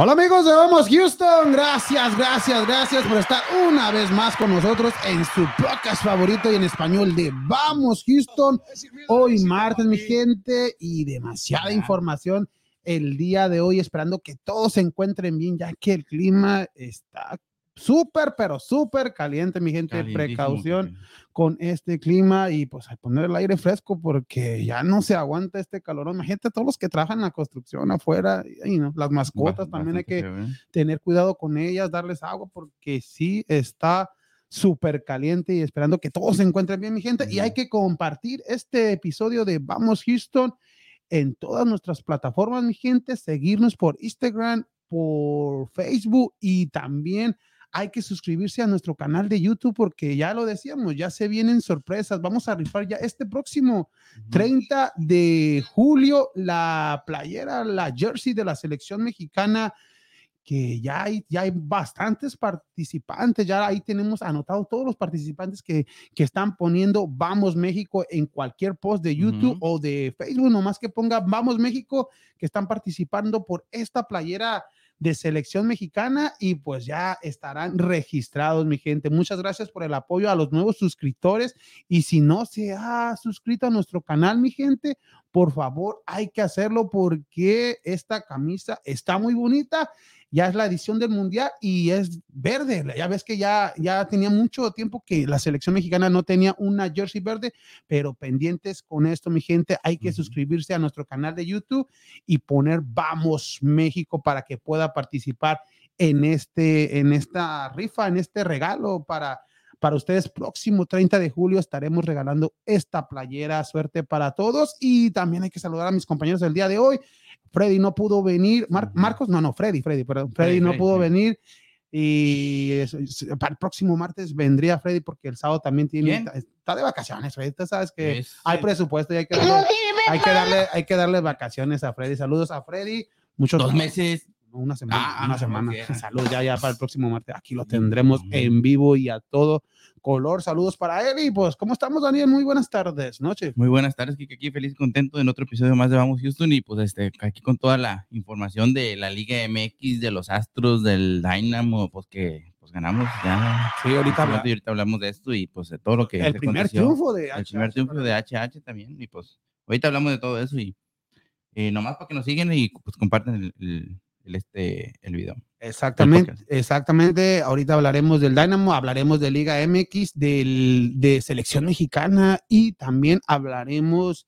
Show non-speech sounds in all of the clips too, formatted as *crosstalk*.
Hola amigos de Vamos Houston, gracias, gracias, gracias por estar una vez más con nosotros en su podcast favorito y en español de Vamos Houston. Hoy martes, mi gente, y demasiada información el día de hoy, esperando que todos se encuentren bien, ya que el clima está súper, pero súper caliente, mi gente. Precaución con este clima y pues a poner el aire fresco porque ya no se aguanta este calor. Imagínate todos los que trabajan en la construcción afuera, y, ¿no? las mascotas también hay que tener cuidado con ellas, darles agua porque sí está súper caliente y esperando que todos se encuentren bien, mi gente. Y hay que compartir este episodio de Vamos Houston en todas nuestras plataformas, mi gente, seguirnos por Instagram, por Facebook y también hay que suscribirse a nuestro canal de YouTube porque ya lo decíamos, ya se vienen sorpresas. Vamos a rifar ya este próximo 30 de julio la playera, la jersey de la selección mexicana que ya hay, ya hay bastantes participantes, ya ahí tenemos anotados todos los participantes que, que están poniendo Vamos México en cualquier post de YouTube o de Facebook, nomás que ponga Vamos México, que están participando por esta playera de selección mexicana y pues ya estarán registrados, mi gente. Muchas gracias por el apoyo a los nuevos suscriptores y si no se ha suscrito a nuestro canal, mi gente, por favor, hay que hacerlo porque esta camisa está muy bonita ya es la edición del mundial y es verde. Ya ves que ya, ya tenía mucho tiempo que la selección mexicana no tenía una jersey verde, pero pendientes con esto, mi gente, hay que suscribirse a nuestro canal de YouTube y poner Vamos México para que pueda participar en este, en esta rifa, en este regalo para para ustedes, próximo 30 de julio estaremos regalando esta playera. Suerte para todos. Y también hay que saludar a mis compañeros del día de hoy. Freddy no pudo venir. Marcos, no, no, Freddy, Freddy, perdón. Freddy, no pudo venir. Y para el próximo martes vendría Freddy porque el sábado también tiene, está de vacaciones, Freddy. Tú sabes que hay presupuesto y hay que, darle, hay que, darle, hay que darle vacaciones a Freddy. Saludos a Freddy. Muchos dos meses. Una semana, ah, una semana. *laughs* Saludos ya, ya para el próximo martes. Aquí lo tendremos en vivo y a todo color. Saludos para él y pues, ¿cómo estamos, Daniel? Muy buenas tardes, noche. Muy buenas tardes, Kike, aquí feliz y contento en otro episodio más de Vamos Houston y pues este, aquí con toda la información de la Liga MX, de los Astros, del Dynamo, pues que pues ganamos ya. Sí, ahorita, ahorita hablamos de esto y pues de todo lo que... El primer triunfo de HH. El primer triunfo de HH también y pues ahorita hablamos de todo eso y, y nomás para que nos sigan y pues compartan el el, este, el video. Exactamente, exactamente. Ahorita hablaremos del Dynamo, hablaremos de Liga MX, del, de selección mexicana y también hablaremos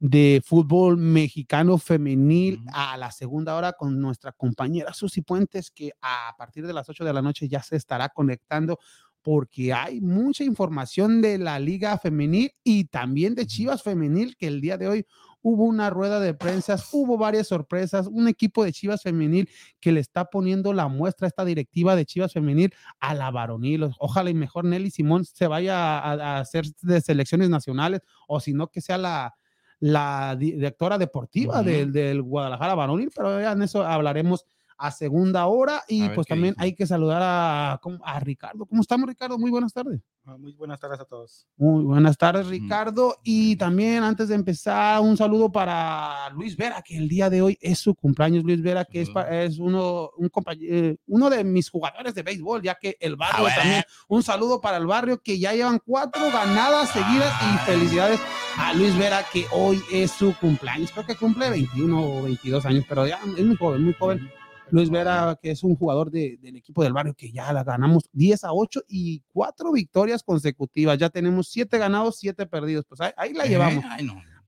de fútbol mexicano femenil a la segunda hora con nuestra compañera Susi Puentes, que a partir de las 8 de la noche ya se estará conectando porque hay mucha información de la liga femenil y también de Chivas femenil que el día de hoy hubo una rueda de prensa, hubo varias sorpresas, un equipo de Chivas femenil que le está poniendo la muestra a esta directiva de Chivas femenil a la varonil. Ojalá y mejor Nelly Simón se vaya a, hacer de selecciones nacionales o si no que sea la, la directora deportiva del, del, Guadalajara varonil, pero ya en eso hablaremos a segunda hora y pues también hay que saludar a, a Ricardo. ¿Cómo estamos, Ricardo? Muy buenas tardes. Ah, muy buenas tardes a todos. Muy buenas tardes, Ricardo. Y también antes de empezar, un saludo para Luis Vera, que el día de hoy es su cumpleaños. Luis Vera, que es, es uno, un eh, uno de mis jugadores de béisbol, ya que el barrio ah, también. Un saludo para el barrio que ya llevan cuatro ganadas seguidas y felicidades a Luis Vera, que hoy es su cumpleaños. Creo que cumple 21 o 22 años, pero ya es muy joven, muy joven. Luis Vera, que es un jugador del equipo del barrio, que ya la ganamos 10 a 8 y cuatro victorias consecutivas. Ya tenemos siete ganados, siete perdidos. Pues ahí, la llevamos.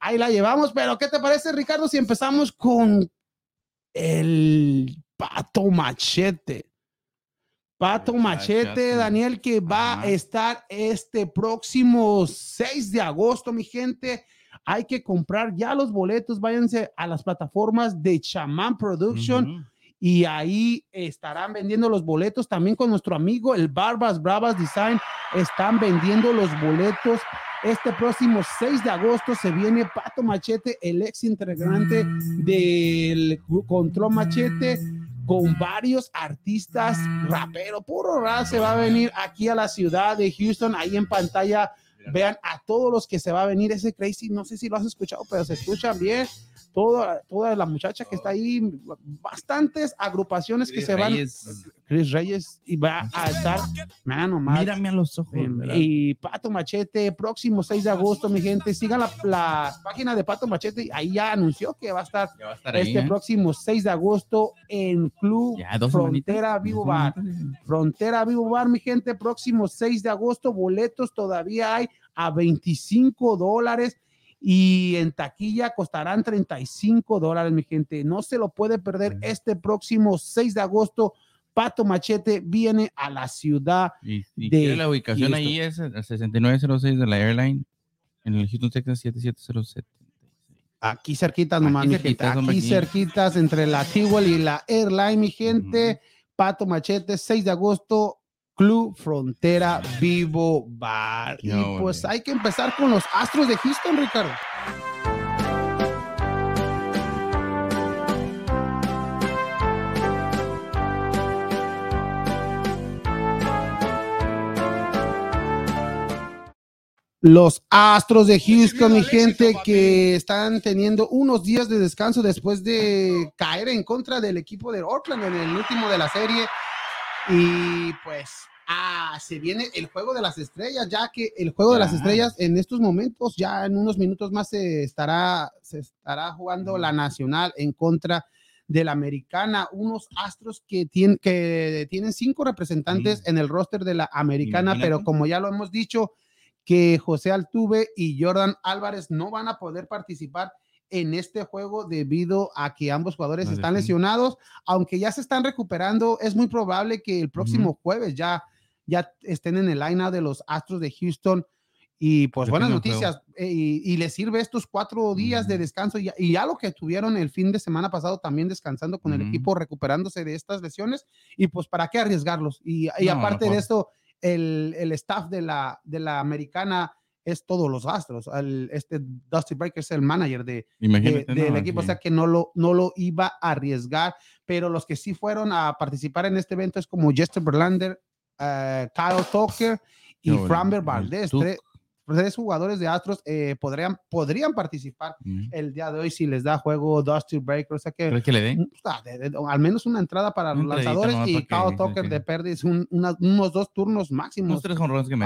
Ahí la llevamos, pero ¿qué te parece, Ricardo, si empezamos con el Pato Machete? Pato Machete, Daniel, que va a estar este próximo 6 de agosto, mi gente. Hay que comprar ya los boletos. Váyanse a las plataformas de Chaman Production y ahí estarán vendiendo los boletos también con nuestro amigo el Barbas Bravas Design. Están vendiendo los boletos. Este próximo 6 de agosto se viene Pato Machete, el ex integrante del Control Machete, con varios artistas rapero, puro rap, se va a venir aquí a la ciudad de Houston, ahí en pantalla. Vean a todos los que se va a venir ese crazy, no sé si lo has escuchado, pero se escucha bien toda, toda la muchacha que está ahí, bastantes agrupaciones que se van. Reyes. Chris Reyes y va a estar, mano, más. Mírame a los ojos. Eh, ¿verdad? y Pato Machete, próximo 6 de agosto, mi gente, sigan la, la página de Pato Machete, ahí ya anunció que va a estar Ya va a estar ahí, este ¿eh? próximo 6 de agosto en Club Ya, Frontera. Vivo Bar. Frontera Vivo Bar, mi gente, próximo 6 de agosto, boletos todavía hay a 25 dólares y en taquilla costarán 35 dólares, mi gente. No se lo puede perder este próximo 6 de agosto. Pato Machete viene a la ciudad. Y, y de la ubicación Houston. ahí es el 6906 de la airline en el Houston, Texas 77076. Aquí cerquitas nomás, Aquí mi gente. cerquitas, Aquí aquí. cerquitas entre la T-Wall y la Airline, mi gente. Pato Machete, 6 de agosto, Club Frontera Vivo Bar. Y pues hay que empezar con los Astros de Houston, Ricardo. Los Astros de Houston, mi gente, que están teniendo unos días de descanso después de caer en contra del equipo de Oakland en el último de la serie. Y pues, ah, se viene el juego de las estrellas, ya que el juego de las estrellas en estos momentos, ya en unos minutos más se estará, se estará jugando la nacional en contra de la americana, unos astros que, tienen que tienen cinco representantes en el roster de la americana, Imagínate. pero como ya lo hemos dicho, que José Altuve y Jordan Álvarez no van a poder participar en este juego debido a que ambos jugadores están lesionados, aunque ya se están recuperando, es muy probable que el próximo jueves ya, ya estén en el line de los Astros de Houston. Y pues buenas noticias, eh, y, y les sirve estos cuatro días de descanso. Y ya, y ya lo que tuvieron el fin de semana pasado también descansando con el equipo, recuperándose de estas lesiones, y pues para qué arriesgarlos. Y, y No, aparte de eso, el, el staff de la, de la americana es todos los astros. El- este Dusty Baker es el manager de, del no, equipo, o sea que no lo, no lo iba a arriesgar, pero los que sí fueron a participar en este evento es como Jester Verlander, eh, Kyle Tucker y Framber Valdez. Tres, tres jugadores de Astros eh, podrían, podrían participar Mm. el día de hoy si les da juego Dusty Baker, o sea que ¿Crees que le den? Ah, de- de- al menos una entrada para los lanzadores y Kyle Tucker de un- una- unos dos turnos máximos. Unos tres jonrones que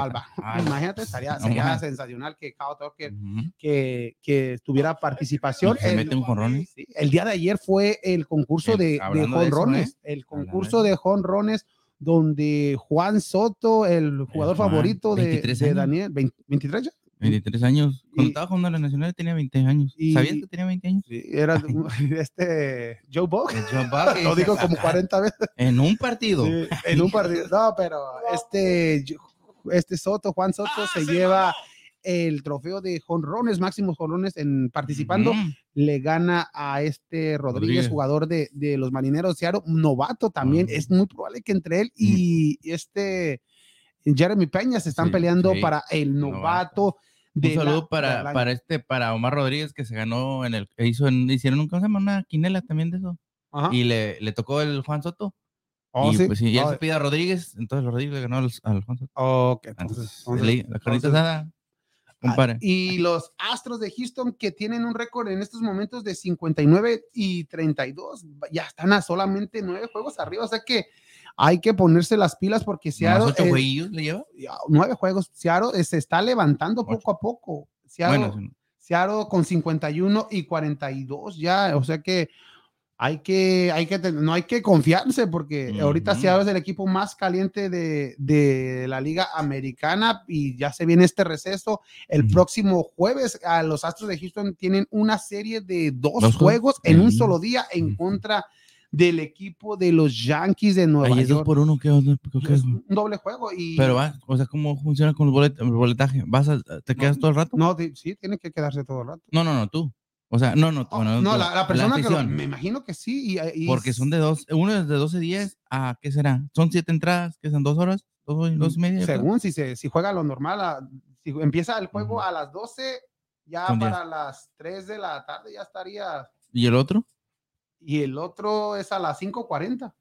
Imagínate, estaría, sería sensacional que Kyle Tucker que, que tuviera participación. Que El, mete un jonrón. sí, el día de ayer fue el concurso El- de, jonrones, el concurso de jonrones donde Juan Soto, el jugador Juan, favorito de, 23 de años. Daniel, 20 23 ya. 23 años. Cuando Y- estaba jugando en la Nacional tenía 20 años. Y- ¿Sabías que tenía 20 años? Sí, era *laughs* este Joe Buck. El John Buck, *laughs* Lo digo como ese- 40 veces. En un partido. Sí, en un partido. No, pero este, este Soto, Juan Soto, se lleva el trofeo de jonrones, máximos jonrones en participando. Le gana a este Rodríguez, Rodríguez. jugador de, de los marineros de Seattle, novato también. Es muy probable que entre él y este Jeremy Peña se están Sí, peleando sí. para el Novato. novato. de Un saludo para, para este, para Omar Rodríguez que se ganó en el, hizo en, hicieron un, ¿cómo se llama? Una quinela también de eso. Ajá. Y le, le tocó el Juan Soto. Oh, y sí. pues sí, ya Oh, se pide a Rodríguez, entonces Rodríguez le ganó al, al Juan Soto. ok, Entonces, entonces- entonces- le- la entonces- Y los Astros de Houston que tienen un récord en estos momentos de 59 y 32, ya están a solamente nueve juegos arriba, o sea que hay que ponerse las pilas porque Seattle, ocho jueguillos le lleva. nueve juegos, Seattle eh, se está levantando Ocho. poco a poco. Seattle, Bueno, sí, Seattle con 51 y 42 ya, o sea que hay que, hay que, no hay que confiarse porque ahorita Ujú. Seattle es el equipo más caliente de, de la liga americana y ya se viene este receso. El próximo jueves a los Astros de Houston tienen una serie de dos, Dos juegos en un solo día en contra del equipo de los Yankees de Nueva Ahí es dos York. por uno, ¿qué onda? ¿Qué- qué- Es un doble juego y Pero va, o sea, ¿cómo funciona con el, bolet- el boletaje? ¿Vas a, te quedas todo el rato? no, sí, tiene que quedarse todo el rato. No, no, no, tú. O sea, no, no, Oh, bueno, no, la, la persona que lo- me imagino que sí. y- y- Porque son de dos, uno es de 12 días a, ¿qué será? Son siete entradas, que son dos horas, dos, dos y media. yo creo. según si se si juega lo normal, a- si empieza el juego a las 12, ya Son para las 3 de la tarde ya estaría. ¿Y el otro? Y el otro es a las 5:40.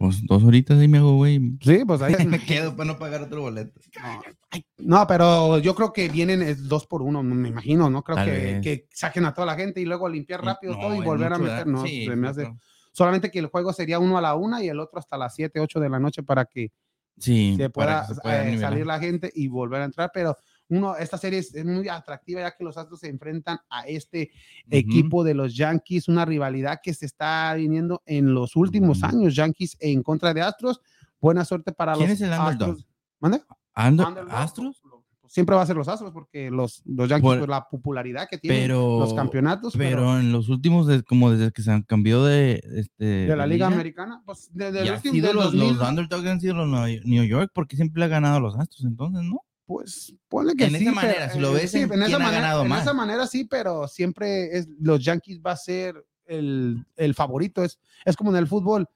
Pues dos horitas ahí me hago, güey. Sí, pues ahí. *laughs* me quedo para no pagar otro boleto. No, ay, no, pero yo creo que vienen es dos por uno, me imagino, ¿no? Creo que, saquen a toda la gente y luego limpiar rápido No, todo y volver a meter. ¿no? Sí, se me hace-. Solamente que el juego sería uno a la una y el otro hasta las 7, 8 de la noche para que Sí. se pueda se eh, salir la gente y volver a entrar, pero uno, esta serie es, muy atractiva ya que los Astros se enfrentan a este equipo de los Yankees, una rivalidad que se está viniendo en los últimos Ujú. años, Yankees en contra de Astros. Buena suerte para ¿Quién los es el? Astros. ¿Mande? ¿Astros? Siempre va a ser los Astros porque los, los Yankees, Por- pues, la popularidad que tienen, Pero, los campeonatos, pero, pero en los últimos, de- como desde que se han cambiado de, este, de la Liga Americana, pues desde del los, 2000, los underdogs han sido los New York, porque siempre ha ganado los Astros, entonces, ¿no? Pues ponle que En sí. esa pero, manera, si lo eh, ves sí, en en, esa ha manera, ganado en más. esa manera sí, pero siempre es los Yankees va a ser el, el favorito. Es, es como en el fútbol.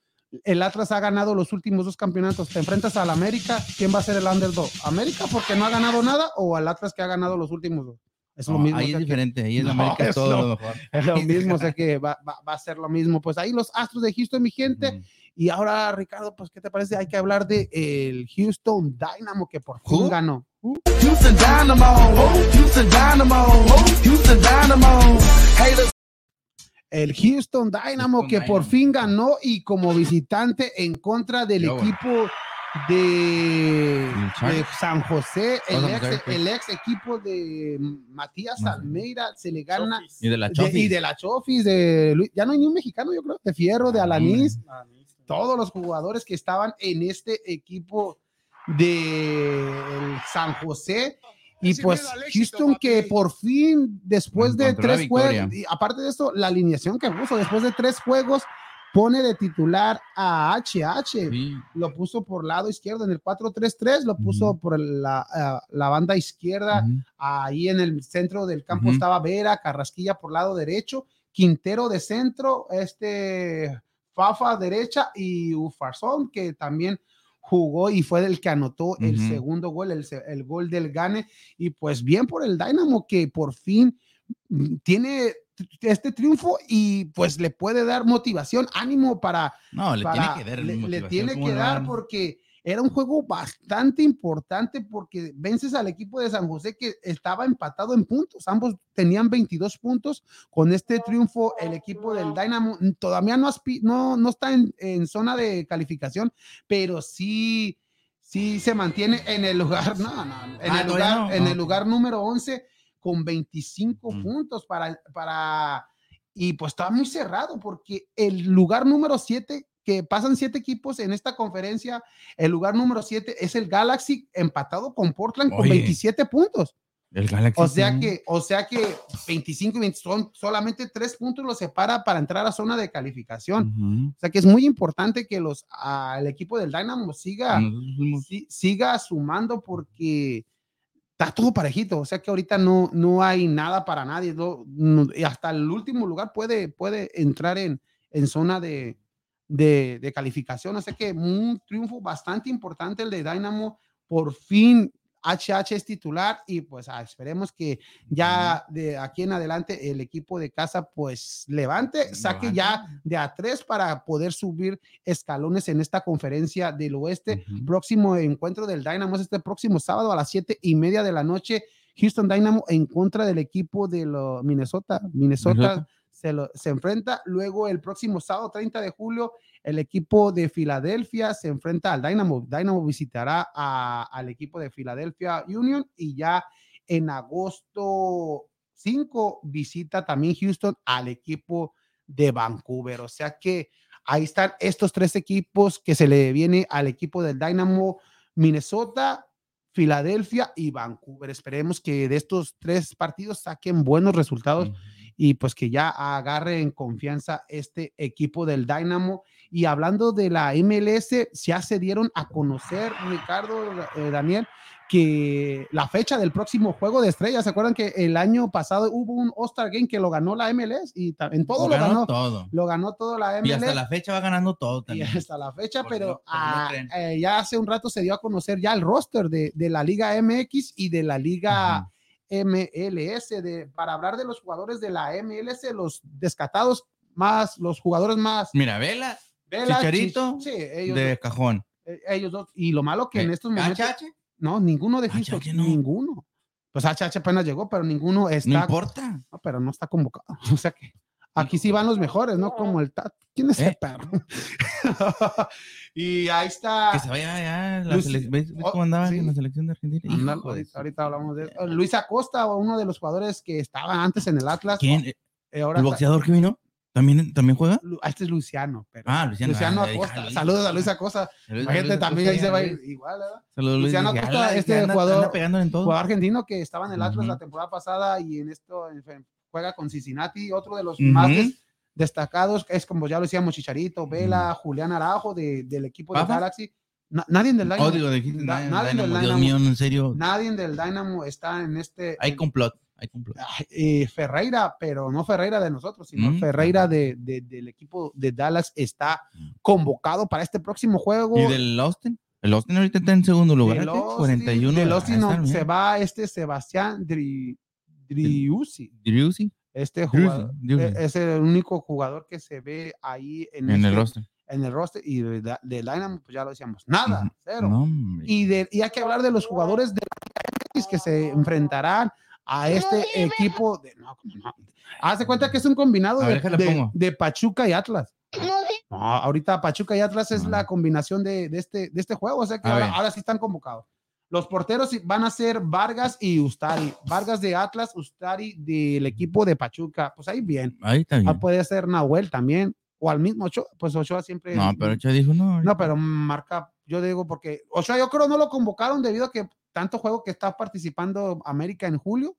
El Atlas ha ganado los últimos dos campeonatos. Te enfrentas al América, ¿quién va a ser el underdog? ¿América porque no ha ganado nada o al Atlas que ha ganado los últimos dos? Es lo No, mismo. o ahí sea es que- diferente, ahí en No, América es todo lo- lo mejor. es lo *laughs* mismo, o sea que va, va- va a ser lo mismo. Pues ahí los Astros de Houston, mi gente. Y ahora, Ricardo, pues, ¿qué te parece? Hay que hablar de el Houston Dynamo que por fin ganó. Houston Dynamo, Houston Dynamo, Houston Dynamo. Haters el Houston Dynamo Houston que por Dynamo. fin ganó y como visitante en contra del equipo de, San José, el ex, José, el ex equipo de Matías. Almeida se le gana Y de la de- Chofis. y de la Chofis, de Luis- ya no hay ni un mexicano, yo creo, de Fierro, de Ah, Alanís. Todos los jugadores que estaban en este equipo de San José. Y pues Houston papi. que por fin, después de tres juegos, y aparte de esto, la alineación que puso, después de tres juegos, pone de titular a HH. Sí. Lo puso por lado izquierdo en el 4-3-3, lo puso por la, ah, la banda izquierda. Ahí en el centro del campo estaba Vera, Carrasquilla por lado derecho, Quintero de centro, este Fafa derecha y Ufarzón que también jugó y fue el que anotó el segundo gol, el, el gol del Gane. Y pues bien por el Dynamo que por fin mm, tiene este triunfo y pues le puede dar motivación, ánimo para No, le para- tiene que dar. le, tiene ¿cómo que dar porque era un juego bastante importante porque vences al equipo de San José que estaba empatado en puntos. Ambos tenían 22 puntos. Con este triunfo, el equipo del Dynamo todavía no, no, no está en, en zona de calificación, pero sí, sí se mantiene en el lugar, no, no, en, Ah, el, lugar, no. en el lugar número 11 con 25 Mm. puntos para, para y pues está muy cerrado porque el lugar número 7, que pasan siete equipos en esta conferencia, el lugar número 7 es el Galaxy empatado con Portland con Oye. 27 puntos. El Galaxy. O sea que, o sea que 25 y 20 son solamente tres puntos los separa para entrar a zona de calificación. O sea que es muy importante que los, el equipo del Dynamo siga, siga sumando porque está todo parejito. O sea que ahorita no, no hay nada para nadie. no- no- y hasta el último lugar puede, puede entrar en, en zona de, de, de calificación. Sea que un triunfo bastante importante el de Dynamo. Por fin HH es titular y pues ah, esperemos que ya de aquí en adelante el equipo de casa pues levante, saque ya de a tres para poder subir escalones en esta conferencia del oeste próximo encuentro del Dynamo es este próximo sábado a las siete y media de la noche. Houston Dynamo en contra del equipo de. Minnesota, Minnesota. Se, enfrenta. Luego el próximo sábado 30 de julio el equipo de Filadelfia se enfrenta al Dynamo. Dynamo visitará a- al equipo de Philadelphia Union y ya en agosto 5 visita también Houston al equipo de Vancouver. O sea que ahí están estos tres equipos que se le viene al equipo del Dynamo, Minnesota, Filadelfia y Vancouver. Esperemos que de estos tres partidos saquen buenos resultados. Y pues que ya agarren confianza este equipo del Dynamo. Y hablando de la MLS, ya se dieron a conocer, Ricardo, eh, Daniel, que la fecha del próximo juego de estrellas, ¿se acuerdan que el año pasado hubo un All-Star Game que lo ganó la MLS y en todo lo, ganó ganó, todo. lo ganó todo la MLS? Y hasta la fecha va ganando todo y también. hasta la fecha, Por pero no- ah, eh, ya hace un rato se dio a conocer ya el roster de, de la Liga MX y de la Liga MLS de, para hablar de los jugadores de la MLS, los descatados más, los jugadores más. Mira, Vela, Vela, Chicharito, Chich- sí, ellos, de cajón. eh, ellos dos. Y lo malo que en Eh, estos momentos. No, ninguno de Houston. HH no. Ninguno. Pues HH apenas llegó, pero ninguno está. No importa. No, pero no está convocado. *laughs* O sea que aquí sí van los mejores, ¿no? Como el Tat. ¿Quién es Eh. perro? *laughs* y ahí está. Que se vaya ya. La Luis- ¿Ves, oh, cómo andaba sí. en la selección de Argentina? Ahorita, hablamos de eso. Luis Acosta, uno de los jugadores que estaba antes en el Atlas. ¿Quién? eh, ahora ¿El está- boxeador que vino? ¿También, ¿También juega? Ah, este es Luciano. Pero Ah, Luciano. dije, Acosta. Saludos a Luis Acosta. Saludos a Imagínate, Luis también ahí se va igual, ¿verdad? Saludos, Luis. Luciano Acosta, este anda- jugador- anda pegándole en todo. Jugador argentino que estaba en el Atlas la temporada pasada y en esto en juega con Cincinnati, otro de los Ujú. más des- destacados, es como ya lo decíamos, Chicharito, Vela, Julián Araujo de- del equipo de ¿Papas? Galaxy. Na- nadie del Dynamo, Oh, digo, Na- nadie- nadie del Dynamo, Dios Dynamo. mío, en serio. nadie del Dynamo está en este Hay complot. Hay complot. Eh, Ferreira, pero no Ferreira de nosotros, sino Mm. Ferreira de, de- del equipo de Dallas está convocado para este próximo juego. ¿Y del Austin? El Austin ahorita está en segundo lugar. Del ¿qué? Austin- 41. del ah, Austin no, se va este Sebastián Dri, Driussi. Driussi, Este jugador Driussi. eh, es el único jugador que se ve ahí en, en el este- roster. en el roster y de, de Dynamo, pues ya lo decíamos, nada, cero. No. Y, de, y hay que hablar de los jugadores de la MX que se enfrentarán a este equipo. De, no, ¿cómo no? Haz de cuenta que es un combinado de, Pachuca y Atlas. No, ahorita Pachuca y Atlas es la combinación de, de este, de este juego, o sea que ahora sí están convocados. Los porteros van a ser Vargas y Ustari. Vargas de Atlas, Ustari del equipo de Pachuca. Pues ahí bien. Ahí bien. Ah, puede ser Nahuel también. O al mismo Ochoa. Pues Ochoa siempre. No, pero Ochoa dijo no. No, pero marca, yo digo porque Ochoa yo creo no lo convocaron debido a que tanto juego que está participando América en julio.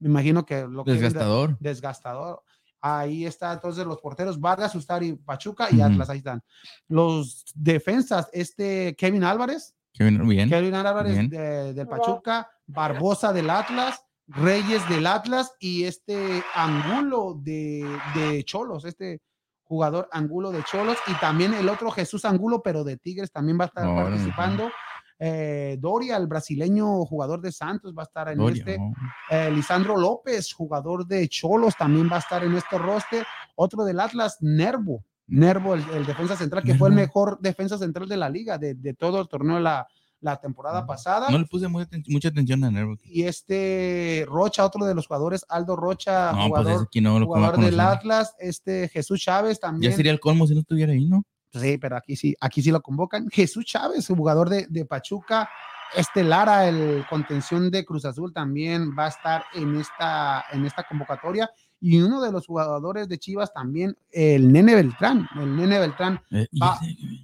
Me imagino que lo que Desgastador. desgastador. Ahí está entonces los porteros Vargas, Ustari, Pachuca y. Atlas, ahí están. Los defensas, este Kevin Álvarez, Que vino bien. Kevin Álvarez Bien. de- del Pachuca, Barbosa del Atlas, Reyes del Atlas y este Angulo de, de Cholos, este jugador Angulo de Cholos y también el otro Jesús Angulo, pero de Tigres también va a estar participando. Eh, Doria, el brasileño jugador de Santos, va a estar en Doria, este. oh. Eh, Lisandro López, jugador de Cholos, también va a estar en este roster. Otro del Atlas, Nervo. Nervo, el, el defensa central, que fue el Nervo. mejor defensa central de la liga, de, de todo el torneo la, la temporada pasada. No le puse muy aten- mucha atención a Nervo. Y este Rocha, otro de los jugadores, Aldo Rocha, No, pues jugador, aquí no lo jugador del Atlas. Este Jesús Chávez también. Ya sería el colmo si no estuviera ahí, ¿no? Sí, pero aquí sí, aquí sí lo convocan. Jesús Chávez, jugador de, de Pachuca. Este Lara, el contención de Cruz Azul, también va a estar en esta, en esta convocatoria. Y uno de los jugadores de Chivas también, el Nene Beltrán. El Nene Beltrán Eh, Va-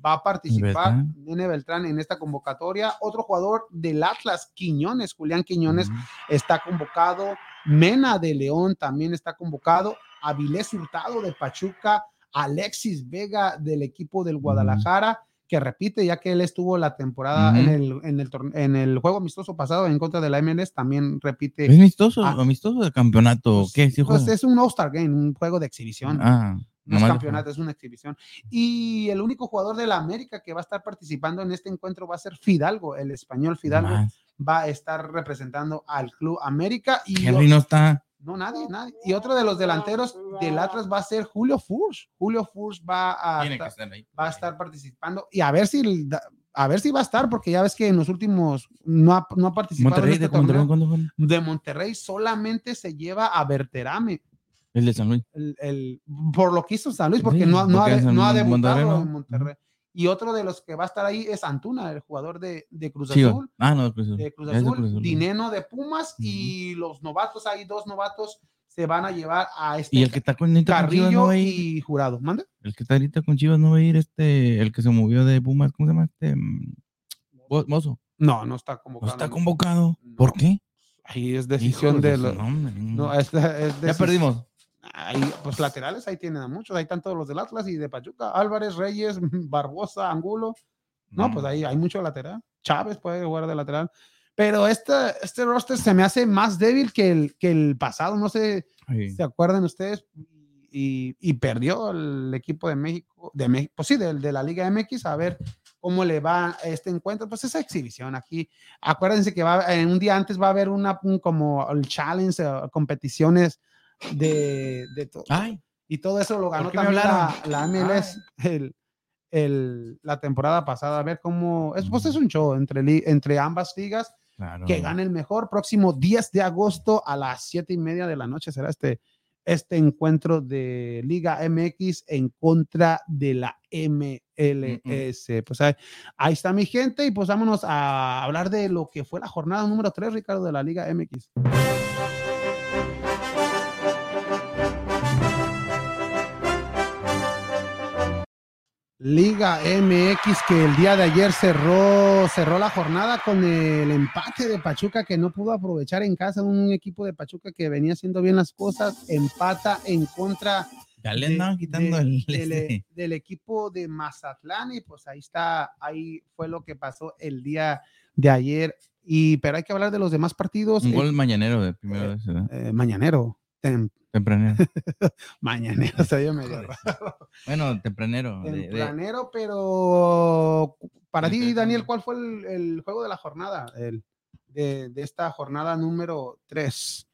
va a participar, Beltrán. Nene Beltrán, en esta convocatoria. Otro jugador del Atlas, Quiñones, Julián Quiñones, está convocado. Mena de León también está convocado. Avilés Hurtado de Pachuca. Alexis Vega del equipo del Guadalajara, que repite, ya que él estuvo la temporada en, el, en, el, en el juego amistoso pasado en contra de la MLS, también repite. ¿Es amistoso? Ah. ¿Amistoso de campeonato? Pues, ¿Qué? ¿Sí pues es un All-Star Game, un juego de exhibición. Ah, No es campeonato, es una exhibición. Y el único jugador de la América que va a estar participando en este encuentro va a ser Fidalgo, el español Fidalgo va a estar representando al Club América. Y Henry no está. No, nadie, nadie. Y otro de los delanteros del Atlas va a ser Julio Furs. Julio Furs va a, Tiene que estar, ahí. va a estar participando y a ver si el- a ver si va a estar, porque ya ves que en los últimos no ha, no ha participado Monterrey, ¿de este Monterrey torneo. cuándo fue? De Monterrey solamente se lleva a Berterame, El de San Luis. el, el- por lo que hizo San Luis, porque Sí, no, no, porque ha, no ha debutado Monterrey, ¿no? en Monterrey. Y otro de los que va a estar ahí es Antuna, el jugador de, de Cruz. Azul. Ah, no, de Cruz Azul. de Cruz de Azul, Cruz Azul. Dineno de Pumas y los novatos, hay dos novatos, se van a llevar a este Y el que está con, ahorita con Chivas no Carrillo va a ir. y Jurado. ¿Manda? El que está ahorita con Chivas no va a ir este, el que se movió de Pumas, ¿cómo se llama? Este mm, Mozo. No, no está No convocado. está convocado. No. ¿Por qué? Ahí es Hijo decisión de los. nombre. No, es, es ya perdimos. Ahí, pues laterales, ahí tienen a muchos. Ahí están todos los del Atlas y de Pachuca. Álvarez, Reyes, *laughs* Barbosa, Angulo. No, pues ahí hay mucho lateral. Chávez puede jugar de lateral. Pero este, este roster se me hace más débil que el, que el pasado. No sé Sí. ¿Se acuerdan ustedes? Y, y perdió el equipo de México, de México, pues sí, del- de, la Liga MX, a ver cómo le va este encuentro, pues esa exhibición aquí. Acuérdense que va, en un día antes va a haber una un como el challenge, eh, competiciones de, de todo. Ay, Y todo eso lo ganó también la, la MLS, el, el, la temporada pasada, a ver cómo, es, pues es un show entre, entre ambas ligas, Claro. que gane el mejor. Próximo 10 de agosto a las 7 y media de la noche será este, este encuentro de Liga MX en contra de la MLS. Pues ahí, ahí está mi gente y pues vámonos a hablar de lo que fue la jornada número 3, Ricardo, de la Liga MX. Liga MX que el día de ayer cerró, cerró la jornada con el empate de Pachuca que no pudo aprovechar en casa un equipo de Pachuca que venía haciendo bien las cosas, empata en contra Ya le de- andaban quitando de- el. del, este. *laughs* del equipo de Mazatlán y pues ahí está, ahí fue lo que pasó el día de ayer. Y pero hay que hablar de los demás partidos. Un eh, gol mañanero de primero de ciudad. eh, mañanero, tem- Tempranero. *laughs* mañanero, se oye medio raro. Bueno, tempranero. de- de- Tempranero, pero para ti. Daniel, ¿cuál fue el, el juego de la jornada? El, de, de esta jornada número 3.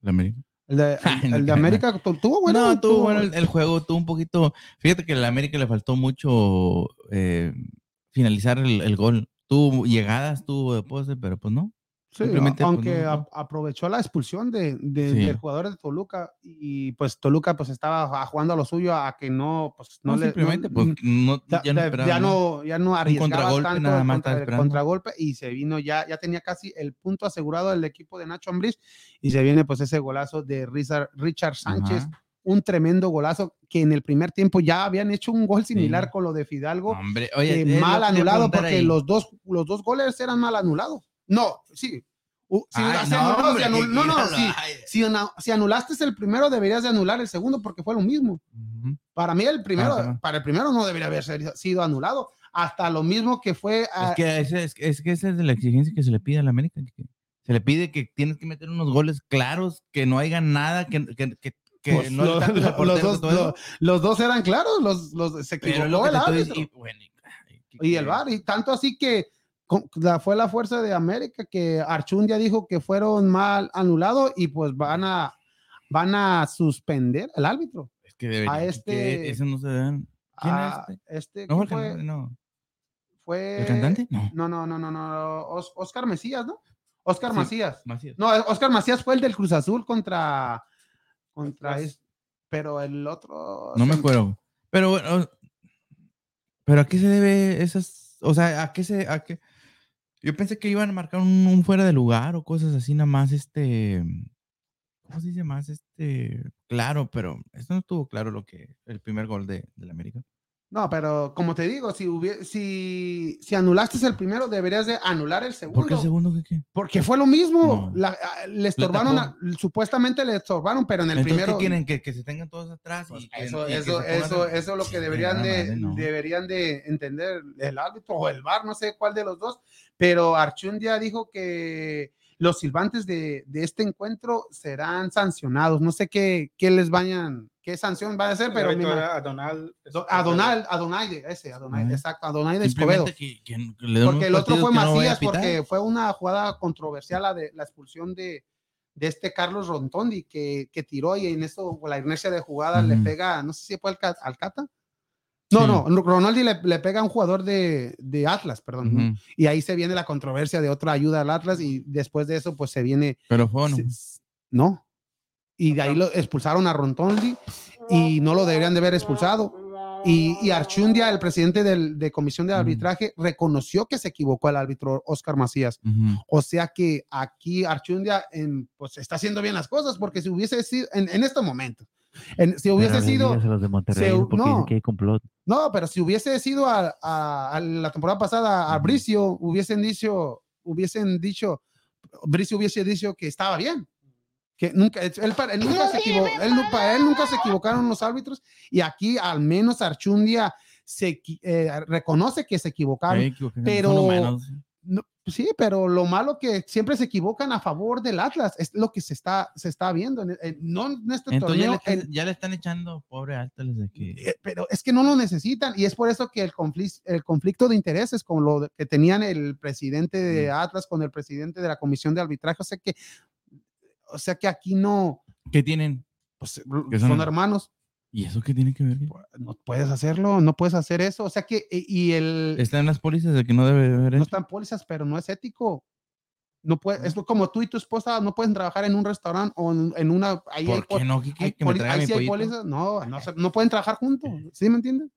de América. El de, *laughs* Ay, el, el de. América tu- tuvo bueno. no, tuvo bueno el, el juego, tuvo un poquito. Fíjate que a la América le faltó mucho eh, finalizar el, el gol. Tuvo llegadas, tuvo de pose, pero pues no. Sí, pues, aunque a- aprovechó la expulsión de, de- Sí. del jugador de Toluca y pues Toluca pues estaba jugando a lo suyo a que no pues no, No, le simplemente, no- pues no, ya, ya no ya- ¿no? ya no arriesgaba contragolpe tanto nada más contra- el contragolpe y se vino ya ya tenía casi el punto asegurado del equipo de Nacho Ambriz y se viene pues ese golazo de Richard, Richard Sánchez Ajá. un tremendo golazo que en el primer tiempo ya habían hecho un gol similar Sí. con lo de Fidalgo Hombre, oye, lo mal anulado porque ahí. los dos, los dos goles eran mal anulados. No, sí. Si Ay, no, hombre, anul- no, no, sí. Si, anulaste el primero, deberías de anular el segundo porque fue lo mismo. Para mí, el primero, Ajá. para el primero no debería haber sido anulado. Hasta lo mismo que fue. a- Es que, ese, es, que- es que esa es de la exigencia que se le pide a la América. que se le pide que tienes que meter unos goles claros, que no haya nada, que, que, que, que pues, no los, dos, lo- los dos eran claros, los, los, se equivocó el árbitro. y, bueno, y- el VAR, y tanto así que la, fue la fuerza de América que Archundia dijo que fueron mal anulados y pues van a, van a suspender al árbitro. Es que debería, a que este- eso no se dan. ¿Quién a es este No, ¿quién el fue, no. fue- ¿El cantante? No. No, no, no, no, no. Os- Oscar Macías, ¿no? Oscar Sí. Macías. Macías. No, Oscar Macías fue el del Cruz Azul contra. contra es- pero el otro. No me acuerdo. Pero bueno, pero ¿a qué se debe esas, o sea, a qué se, a qué? Yo pensé que iban a marcar un, fuera de lugar o cosas así, nada más, este, ¿cómo se dice más? Este, claro, pero esto no estuvo claro lo que, el primer gol de, del América. No, pero como te digo, si, hubie- si, si anulaste el primero, deberías de anular el segundo. ¿Por qué el segundo qué qué? Porque fue lo mismo. No. La- a- le estorbaron, a- supuestamente le estorbaron, pero en el Entonces, primero. ¿qué quieren? ¿Que, que se tengan todos atrás. Pues y que- eso, y que eso, eso, eso es lo que deberían de, madre, no. deberían de entender el árbitro o el VAR, no sé cuál de los dos, pero Archundia dijo que los silbantes de, de este encuentro serán sancionados. No sé qué, qué les vayan, qué sanción van a hacer, pero El me árbitro imag- era Adonal. Do- Adonal, Adonaide, ese, Adonaide, Ajá. exacto, Adonaide Escobedo. Simplemente que, que- que le den Porque el otro fue no a Macías, porque fue una jugada controversial la de la expulsión de, de este Carlos Rontondi que, que tiró y en eso con la inercia de jugada le pega, no sé si fue al, al Cata. No, Sí. no, Ronaldi le, le pega a un jugador de, de Atlas, perdón. Y ahí se viene la controversia de otra ayuda al Atlas y después de eso pues se viene... Pero fue, ¿no? se- no. Y de ahí lo expulsaron a Rontondi y no lo deberían de haber expulsado. Y, y Archundia, el presidente del, de comisión de arbitraje, reconoció que se equivocó el árbitro Oscar Macías. O sea que aquí Archundia en, pues está haciendo bien las cosas, porque si hubiese sido en, en este momento, en- si hubiese Pero sido, los de Monterrey, se- no. que hay complot. no, pero si hubiese sido a, a- a la temporada pasada a. Bricio, hubiesen dicho, hubiesen dicho, Bricio hubiese dicho que estaba bien. Que nunca, él, nunca se equivo- él, nu- para él nunca se equivocaron los árbitros y aquí al menos Archundia se eh, reconoce que se equivocaron. Equivoqué, pero-. No, sí, pero lo malo que siempre se equivocan a favor del Atlas es lo que se está, se está viendo. en- en- no en este Entonces ya le, torneo, ya le están echando pobre desde que. eh, pero es que no lo necesitan y es por eso que el conflicto, el conflicto de intereses con lo que tenían el presidente de. Atlas con el presidente de la comisión de arbitraje, o sea que, o sea que aquí no, ¿Qué tienen? pues Que son, son- hermanos. ¿Y eso qué tiene que ver? No puedes hacerlo, no puedes hacer eso. O sea que, y y el... Está en las pólizas de que no debe haber no están pólizas, pero no es ético. No puede, es como tú y tu esposa no pueden trabajar en un restaurante o en, una. Ahí ¿Por qué no? ¿Qué- qué- hay que me ahí sí hay pólizas. No, no, se- no pueden trabajar juntos. ¿Sí me entiendes?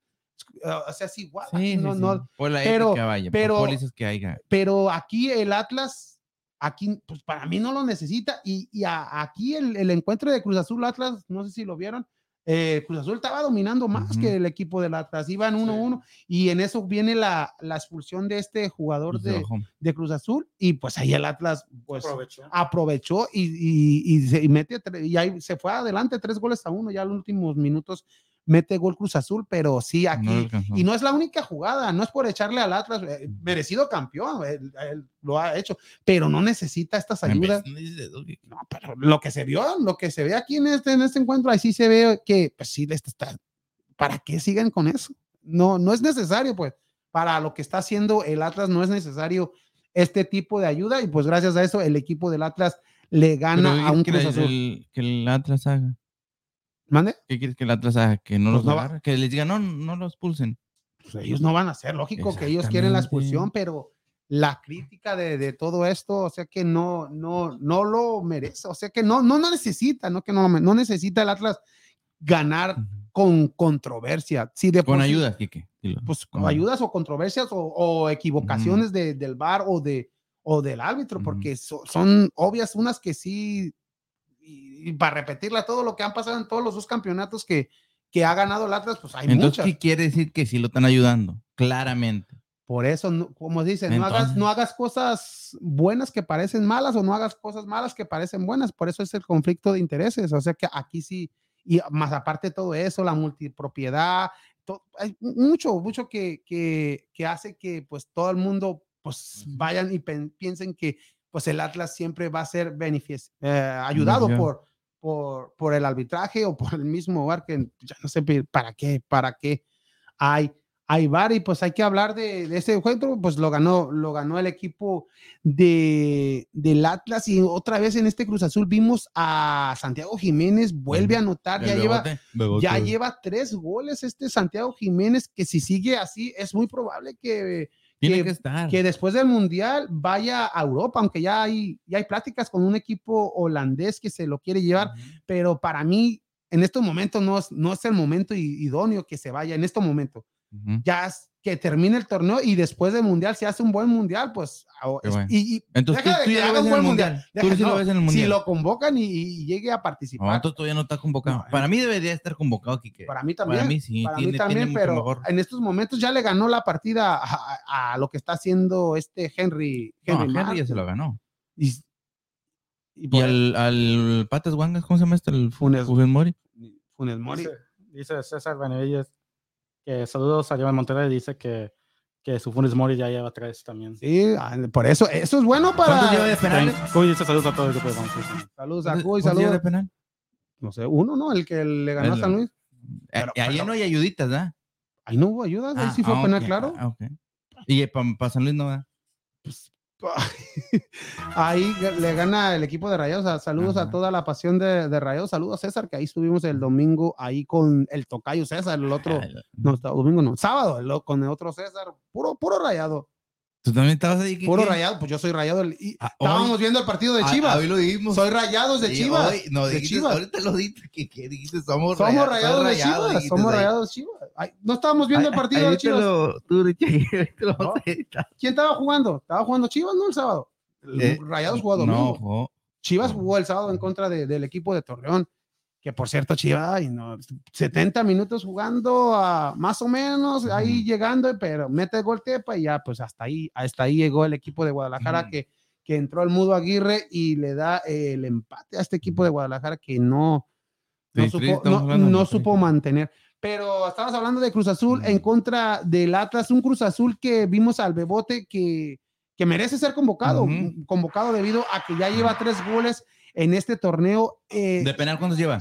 O sea, es igual. Sí, no, sí. no, Por la pero- ética, vaya. pero- por que haya. pero aquí el Atlas, aquí, pues para mí no lo necesita. Y, y a- aquí el, el encuentro de Cruz Azul Atlas, no sé si lo vieron. eh, Cruz Azul estaba dominando más que el equipo del Atlas, iban 1-1 y en eso viene la, la expulsión de este jugador de, de Cruz Azul y pues ahí el Atlas pues Aprovechó. aprovechó y, y, y se y mete y ahí se fue adelante tres goles a uno ya en los últimos minutos mete gol Cruz Azul pero sí aquí y no es la única jugada no es por echarle al Atlas eh, merecido campeón él, él lo ha hecho pero no necesita estas ayudas. no pero lo que se vio lo que se ve aquí en este en este encuentro ahí sí se ve que pues sí está para qué siguen con eso no no es necesario pues para lo que está haciendo el Atlas no es necesario este tipo de ayuda y pues gracias a eso el equipo del Atlas le gana ¿qué a un Cruz Azul. el, que el Atlas haga? ¿Mande? ¿Qué quieres que el Atlas haga? Que no Pues los no agarre, Que les diga, no, no los pulsen. Pues ellos no van a hacer, lógico que ellos quieren la expulsión, pero la crítica de, de todo esto, o sea que no, no, no lo merece, o sea que no, no, no necesita, no que no, no necesita el Atlas ganar con controversia. Si de Con por sí- ayuda, Kike. pues con ayudas o controversias o, o equivocaciones de- del VAR o, de, o del árbitro, porque so- son obvias unas que sí, y, y para repetirla todo lo que han pasado en todos los dos campeonatos que, que ha ganado el Atlas, pues hay Entonces, muchas. ¿qué quiere decir que sí lo están ayudando? Claramente. Por eso, no- como dicen, no hagas, no hagas cosas buenas que parecen malas o no hagas cosas malas que parecen buenas. Por eso es el conflicto de intereses. O sea que aquí sí, y más aparte de todo eso, la multipropiedad, hay mucho, mucho que, que, que hace que pues todo el mundo pues vayan y pen- piensen que pues el Atlas siempre va a ser eh, ayudado por, por, por el arbitraje o por el mismo lugar que ya no sé para qué, para qué hay hay VAR y pues hay que hablar de, de ese encuentro, pues lo ganó, lo ganó el equipo de, del Atlas y otra vez en este Cruz Azul vimos a Santiago Jiménez, vuelve a anotar, ya lleva, Bebote. ya lleva tres goles este Santiago Jiménez, que si sigue así es muy probable que, Tiene que- que estar. que después del Mundial vaya a Europa, aunque ya hay, ya hay pláticas con un equipo holandés que se lo quiere llevar, pero para mí en estos momentos no es, no es el momento idóneo que se vaya en este momento Ujú. ya es que termine el torneo y después del mundial, si hace un buen mundial, pues. ah, bueno. y, y Entonces deja tú ya lo ves en el buen mundial. Tú sí lo no, ves en el Si mundial. lo convocan y, y llegue a No, participar, entonces todavía no está convocado. No, Para mí debería estar convocado, Kike. para mí también. Para mí sí. para tiene, mí también, pero mejor. en estos momentos ya le ganó la partida a, a- a lo que está haciendo este Henry. No, Henry, Henry ya se lo ganó. Y, y Y por al, al Patas Wangas, ¿cómo se llama este? El Funes- Funes Mori. Funes Mori. Dice, dice César Benavides que saludos a Joan Monterrey. Dice que, que su Funes Mori ya lleva tres también. Sí, ah, por eso, eso es bueno ¿Cuántos lleva para. de penales? Cuy dice saludos a todo el grupo de. Saludos a ¿Cuántos- Cuy, lleva de saludos. penal? No sé, uno, ¿no? El que le ganó a San Luis. Eh, Pero- ahí pero- no hay ayuditas, ¿verdad? Ahí no hubo ayudas, ahí Ah, sí fue ah, penal, claro. ah, ok. Y para San Luis no da. *laughs* Ahí le gana el equipo de Rayados. a- Saludos a toda la pasión de, de Rayados. Saludos a César, que ahí estuvimos el domingo ahí con el tocayo César, el otro, no, está- domingo no, sábado, el con el otro César, puro, puro rayado, ¿Tú también estabas ahí? Kike? puro rayado, pues yo soy rayado. el- y Ah, estábamos hoy- viendo el partido de Ah, Chivas. Hoy lo dijimos. soy rayados de Sí, Chivas. hoy- no, de dijiste, Chivas. ahorita lo dijiste, que, que dijiste, somos, Somos raya- rayados de Chivas. dijiste Somos rayados de Chivas. Ay, no estábamos viendo el partido de Chivas. lo- tú, Richie, *laughs* lo No. ¿Quién estaba jugando? Estaba jugando Chivas, ¿no? El sábado. Eh, Rayados jugó No, domingo. jugó- Chivas No. jugó el sábado en contra de- del equipo de Torreón, que por cierto, Chivas, ay, no, 70 minutos jugando, más o menos, ahí llegando, pero mete el gol Tepa y ya, pues hasta ahí, hasta ahí llegó el equipo de Guadalajara que, que entró el Mudo Aguirre y le da eh, el empate a este equipo de Guadalajara que no, no supo, no- no mantener. Pero estamos hablando de Cruz Azul en contra del Atlas, un Cruz Azul que vimos al Bebote que, que merece ser convocado, convocado debido a que ya lleva tres goles en este torneo. eh, ¿De penal cuántos lleva?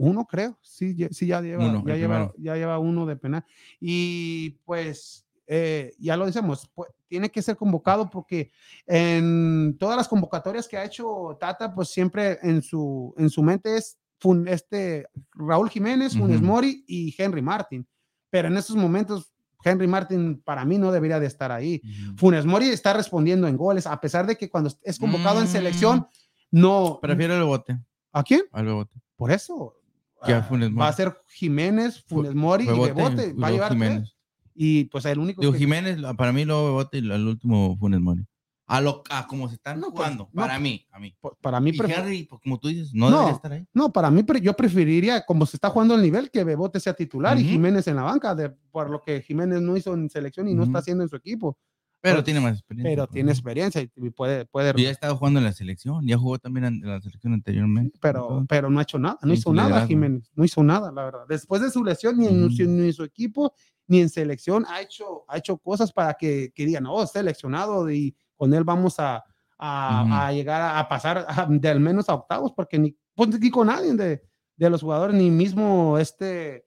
uno creo, sí, sí ya lleva, Uno, ya, lleva ya lleva uno de penal. Y pues eh, ya lo decimos, pues, tiene que ser convocado porque en todas las convocatorias que ha hecho Tata, pues siempre en su, en su mente es Fun- este, Raúl Jiménez, Funes Ujú. Mori y Henry Martin. Pero en estos momentos, Henry Martin para mí no debería de estar ahí. Funes Mori está respondiendo en goles, a pesar de que cuando es convocado en Mm. selección, no. Prefiero el bote. ¿A quién? Al bebote. Por eso. A ah, Funes Va a ser Jiménez, Funes Mori y Bebote, Va a llevar. Jiménez. Y pues el único Digo, que- Jiménez, para mí, luego Bebote y el último Funes Mori. A lo a como se están No, pues, jugando. no, para mí, a mí. para mí Y pues, como tú dices, no, No. debería estar ahí. No, para mí yo preferiría, como se está jugando el nivel, que Bebote sea titular y. Jiménez en la banca, de, por lo que Jiménez no hizo en selección y no está haciendo en su equipo. Pero Pero- tiene más experiencia. Pero pues, tiene experiencia y puede, puede Y ya ha estado jugando en la selección. Ya jugó también en la selección anteriormente. pero, pero no ha hecho nada, no hizo nada. Jiménez, no hizo nada, la verdad. Después de su lesión, ni en, su, ni en su equipo, ni en selección, ha hecho, ha hecho cosas para que, que digan, oh, seleccionado y con él vamos a, a, a llegar a, a pasar *laughs* a- de al menos a octavos, porque ni, pues, ni con nadie de, de los jugadores, ni mismo este,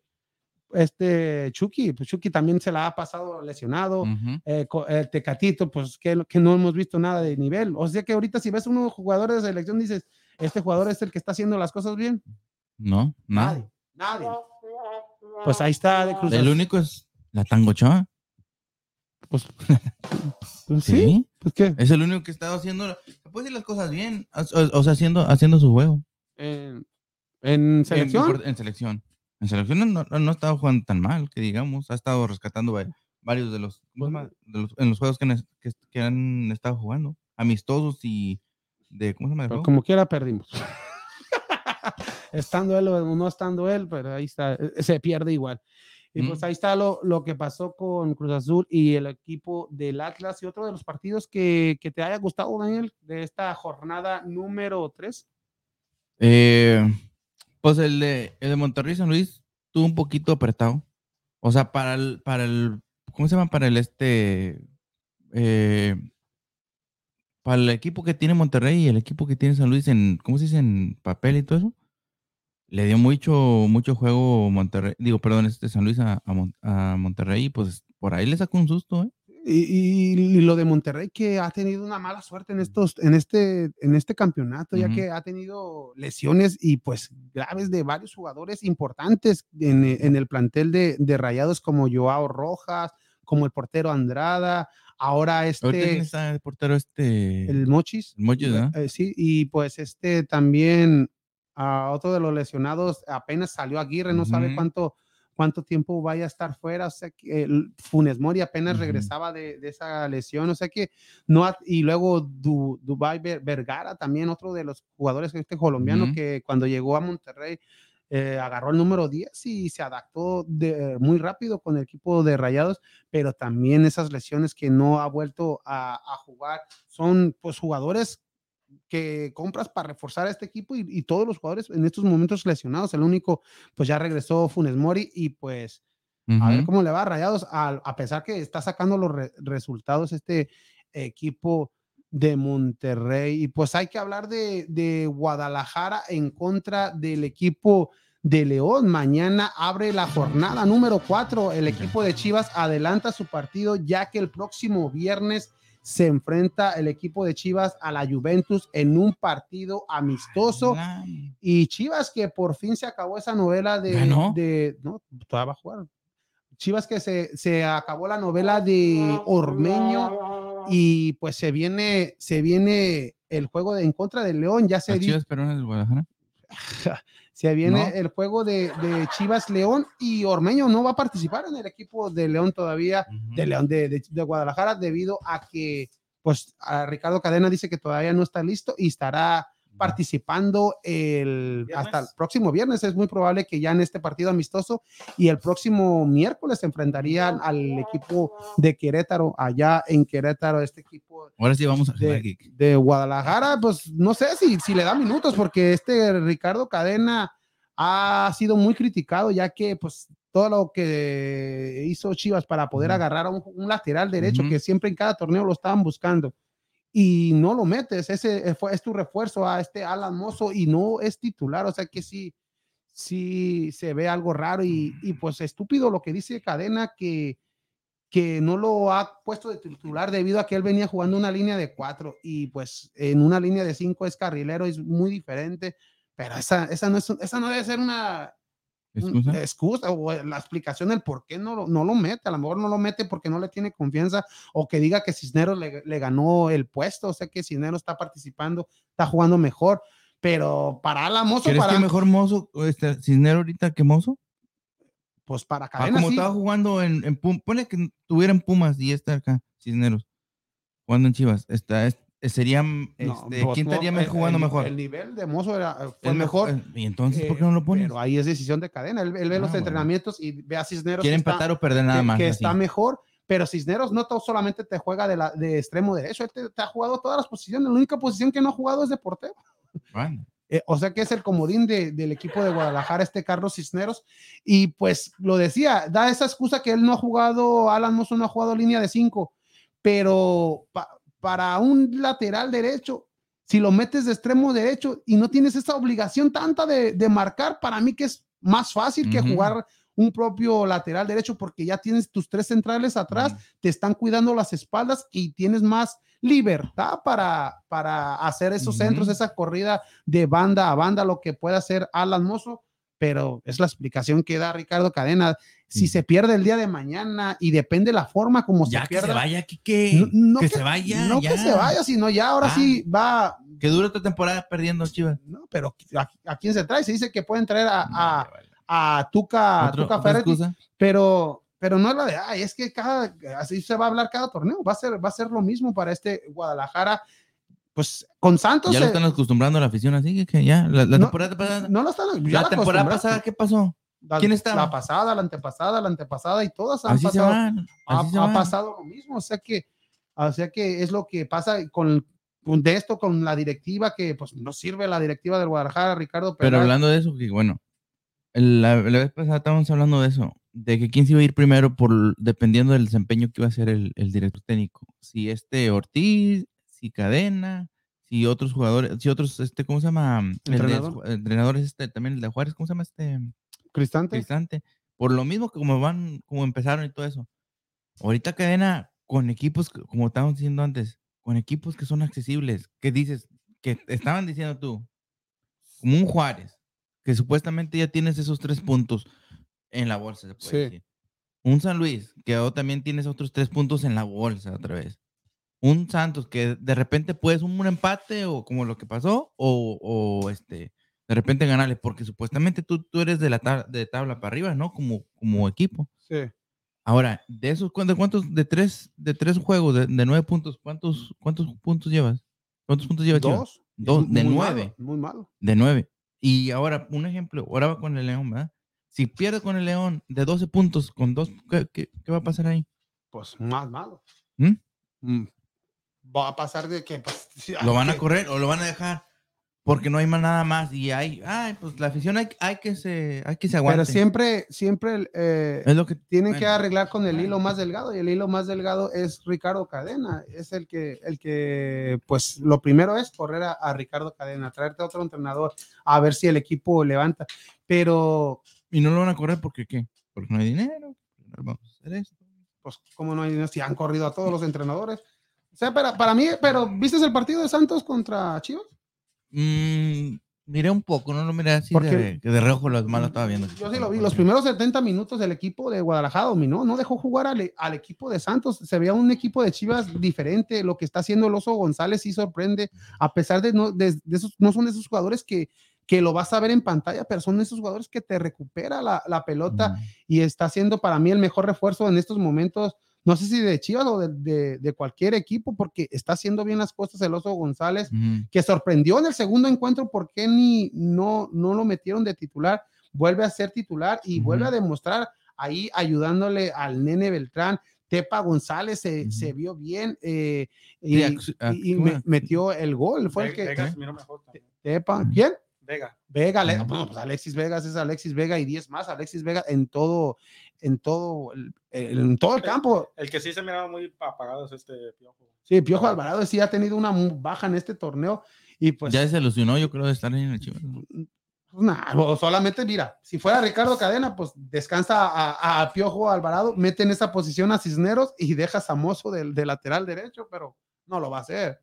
este Chucky, pues Chucky también se la ha pasado lesionado. ujú. eh, el Tecatito, pues que, que no hemos visto nada de nivel. O sea que ahorita si ves unos jugadores de selección, dices, este jugador es el que está haciendo las cosas bien. No. Nadie, nadie. Pues ahí está de Cruz El único es la Tangocha. Pues, *laughs* pues sí, Sí. pues qué. Es el único que está haciendo, puede decir las cosas bien. O, o sea, haciendo, haciendo su juego. En, en selección. En, en selección. En selección no, no, no ha estado jugando tan mal, que digamos. Ha estado rescatando va- varios de los, de los- en los juegos que han, que, que han estado jugando. Amistosos y de, ¿cómo se llama? pero como quiera perdimos. *laughs* estando él o no estando él, pero ahí está, eh, se pierde igual. Y pues Mm. ahí está lo, lo que pasó con Cruz Azul y el equipo del Atlas y otro de los partidos que, que te haya gustado, Daniel, de esta jornada número 3. Eh, pues el de, el de Monterrey San Luis estuvo un poquito apretado. O sea, para el, para el, ¿cómo se llama? Para el este, eh, para el equipo que tiene Monterrey y el equipo que tiene San Luis en, ¿cómo se dice? En papel y todo eso. Le dio mucho, mucho juego Monterrey, digo, perdón, este San Luis a, a Mon- a Monterrey pues por ahí le sacó un susto, ¿eh? Y, y- y lo de Monterrey que ha tenido una mala suerte en estos, en este, en este campeonato, ya Ujú. que ha tenido lesiones y pues graves de varios jugadores importantes en, e- en el plantel de, de Rayados como Joao Rojas, como el portero Andrada, ahora este, está el portero este, el Mochis. el Mochis, ¿verdad? Eh, sí, y pues este también, a otro de los lesionados, apenas salió Aguirre, no sabe Ujú. cuánto, cuánto tiempo vaya a estar fuera, o sea que el Funes Mori apenas regresaba de, de esa lesión, o sea que no, ha- y luego Du- Dubai Ver- Vergara, también otro de los jugadores este colombiano que cuando llegó a Monterrey eh, agarró el número 10 y se adaptó de, muy rápido con el equipo de Rayados, pero también esas lesiones que no ha vuelto a, a jugar son pues jugadores que compras para reforzar a este equipo y, y todos los jugadores en estos momentos lesionados. El único, pues ya regresó Funes Mori y pues a ver cómo le va a Rayados, a, a pesar que está sacando los re- resultados este equipo de Monterrey. Y pues hay que hablar de, de Guadalajara en contra del equipo de León. Mañana abre la jornada número 4. El equipo de Chivas adelanta su partido ya que el próximo viernes se enfrenta el equipo de Chivas a la Juventus en un partido amistoso. Y Chivas que por fin se acabó esa novela de... ¿Ganó? de no, todavía va a jugar. Chivas que se, se acabó la novela de Ormeño y pues se viene, se viene el juego de, en contra del León, ya se, Las Chivas Peruanas del Guadalajara. *laughs* se viene ¿No? el juego de, de Chivas León y Ormeño no va a participar en el equipo de León todavía, de León de, de- de Guadalajara debido a que pues a Ricardo Cadena dice que todavía no está listo y estará participando el, Viernes. hasta el próximo viernes. Es muy probable que ya en este partido amistoso y el próximo miércoles se enfrentarían al equipo de Querétaro, allá en Querétaro, este equipo Ahora sí vamos a de, de Guadalajara, pues no sé si, si le da minutos, porque este Ricardo Cadena ha sido muy criticado, ya que pues todo lo que hizo Chivas para poder agarrar a un, un lateral derecho, que siempre en cada torneo lo estaban buscando, y no lo metes, ese fue, es tu refuerzo a este Alan Mozo y no es titular, o sea que sí, sí se ve algo raro y, y pues estúpido lo que dice Cadena que que no lo ha puesto de titular debido a que él venía jugando una línea de cuatro y pues en una línea de cinco es carrilero, es muy diferente, pero esa, esa, no, es, esa no debe ser una, un- ¿Excusa? excusa o la explicación del por qué no, lo- no lo mete. A lo mejor no lo mete porque no le tiene confianza o que diga que Cisneros le, le ganó el puesto. O sea que Cisneros está participando, está jugando mejor. Pero para Alan Mozo, ¿Crees para, que mejor Mozo, este, Cisnero ahorita que Mozo? pues para Ah, Cadena, como sí. estaba jugando en, en Pumas, pone que tuviera en Pumas y está acá, Cisneros, jugando en Chivas. Está, es- sería, No, este, pues, ¿quién no, estaría el- jugando el- mejor? El nivel de Mozo era, fue Es mejor. eh, Y entonces, ¿por eh, qué no lo pones? Pero ahí es decisión de cadena. Él, él ve Ah, los bueno. entrenamientos y ve a Cisneros. Quiere que está- empatar o perder nada que, más. que así. está mejor, pero Cisneros no solamente te juega de, la, de extremo derecho, él te, te ha jugado todas las posiciones, la única posición que no ha jugado es de portero. Bueno, Eh, o sea que es el comodín de- del equipo de Guadalajara, este Carlos Cisneros, y pues lo decía, da esa excusa que él no ha jugado, Alan Mozo no ha jugado línea de cinco, pero pa- para un lateral derecho, si lo metes de extremo derecho y no tienes esa obligación tanta de, de marcar, para mí que es más fácil que jugar un propio lateral derecho porque ya tienes tus tres centrales atrás, te están cuidando las espaldas y tienes más libertad para, para hacer esos centros, esa corrida de banda a banda, lo que puede hacer Alan Mozo, pero es la explicación que da Ricardo Cadena. Si se pierde el día de mañana y depende la forma como ya se que se pierda, vaya, que, que, no, no que que, se vaya. no ya. que se vaya, sino ya ahora Ah. sí va, Que dure otra temporada perdiendo Chivas. no, pero ¿a, a quién se trae? Se dice que pueden traer a, a, Tuca, Otro- Tuca Ferretti, pero pero no es la de, ay, es que cada, así se va a hablar cada torneo, va a ser, va a ser lo mismo para este Guadalajara, pues con Santos, Ya lo están acostumbrando a la afición, así que, ya, la, la No, temporada pasada. no lo están, ya la temporada pasada, ¿qué pasó? La- quién estaba? La pasada, la antepasada, la antepasada y todas han Así pasado, ha, ha pasado lo mismo, o sea que, o sea que es lo que pasa con, con de esto, con la directiva, que pues no sirve la directiva del Guadalajara, Ricardo Pero hablando de eso, que bueno, la, la vez pasada estábamos hablando de eso, de que quién se iba a ir primero por dependiendo del desempeño que iba a hacer el, el director técnico. Si este Ortiz, si Cadena, si otros jugadores, si otros, este, ¿cómo se llama? De- Entrenador. El entrenador es este, también el de Juárez, ¿cómo se llama este? Cristante. Cristante. Por lo mismo que como van, como empezaron y todo eso. Ahorita Cadena, con equipos, como estábamos diciendo antes, con equipos que son accesibles, que dices, que estaban diciendo tú, como un Juárez, que supuestamente ya tienes esos tres puntos en la bolsa, se puede Sí. decir. Un San Luis, que ahora también tienes otros tres puntos en la bolsa otra vez. Un Santos, que de repente puedes un empate o como lo que pasó, o, o, este, de repente ganarle, porque supuestamente tú, tú eres de la tabla, de tabla para arriba, ¿no? Como, como equipo. Sí. Ahora, de esos, ¿cuántos, cuántos de tres, de tres juegos, de, de nueve puntos, cuántos, cuántos puntos llevas? ¿Cuántos puntos lleva Chivas? Dos. Dos, Muy de nueve. muy malo. De nueve. Y ahora, un ejemplo, ahora va con el León, ¿verdad? Si pierde con el León de 12 puntos, con dos, ¿qué, qué- qué va a pasar ahí? Pues más malo. ¿Mm? Mm. Va a pasar de que pues, *laughs* ¿Lo van a correr o lo van a dejar? Porque no hay más nada más. Y hay, ay, pues la afición hay, hay que se, hay que se aguante. Pero siempre, siempre eh, es lo que tienen que arreglar con el hilo más delgado y el hilo más delgado es Ricardo Cadena. Es el que, el que, pues lo primero es correr a, a Ricardo Cadena, traerte a otro entrenador a ver si el equipo levanta. Pero, Y no lo van a correr porque qué? Porque no hay dinero. Vamos a hacer esto. pues, como no hay dinero, si han corrido a todos los entrenadores. O sea, para, para mí, pero ¿viste el partido de Santos contra Chivas? Mm, miré un poco, no lo miré así Porque- de, de reojo los malos estaba viendo. Yo sí lo vi. Los primeros 70 minutos del equipo de Guadalajara dominó, no dejó jugar al, al equipo de Santos. Se veía un equipo de Chivas diferente. Lo que está haciendo el Oso González sí sorprende, a pesar de no, de, de esos, no son de esos jugadores que, que lo vas a ver en pantalla, pero son esos jugadores que te recupera la, la pelota Mm. y está siendo para mí el mejor refuerzo en estos momentos. No sé si de Chivas o de, de- de cualquier equipo, porque está haciendo bien las cosas el Oso González que sorprendió en el segundo encuentro porque ni no, no lo metieron de titular, vuelve a ser titular y vuelve a demostrar ahí ayudándole al nene Beltrán. Tepa González se, se vio bien eh, y, metió el gol. Fue el que. Tepa, ¿quién? Vega. Vega, bueno, pues Alexis Vegas es Alexis Vega y 10 más, Alexis Vega en todo, en todo, el, en todo el campo. El que sí se miraba muy apagado es este Piojo. Sí, Piojo Alvarado sí ha tenido una baja en este torneo y pues ya se ilusionó, yo creo, de estar en el Chivas. Pues nada, o solamente, mira, si fuera Ricardo Cadena, pues descansa a, a Piojo Alvarado, mete en esa posición a Cisneros y deja a Mozo del de lateral derecho, pero no lo va a hacer.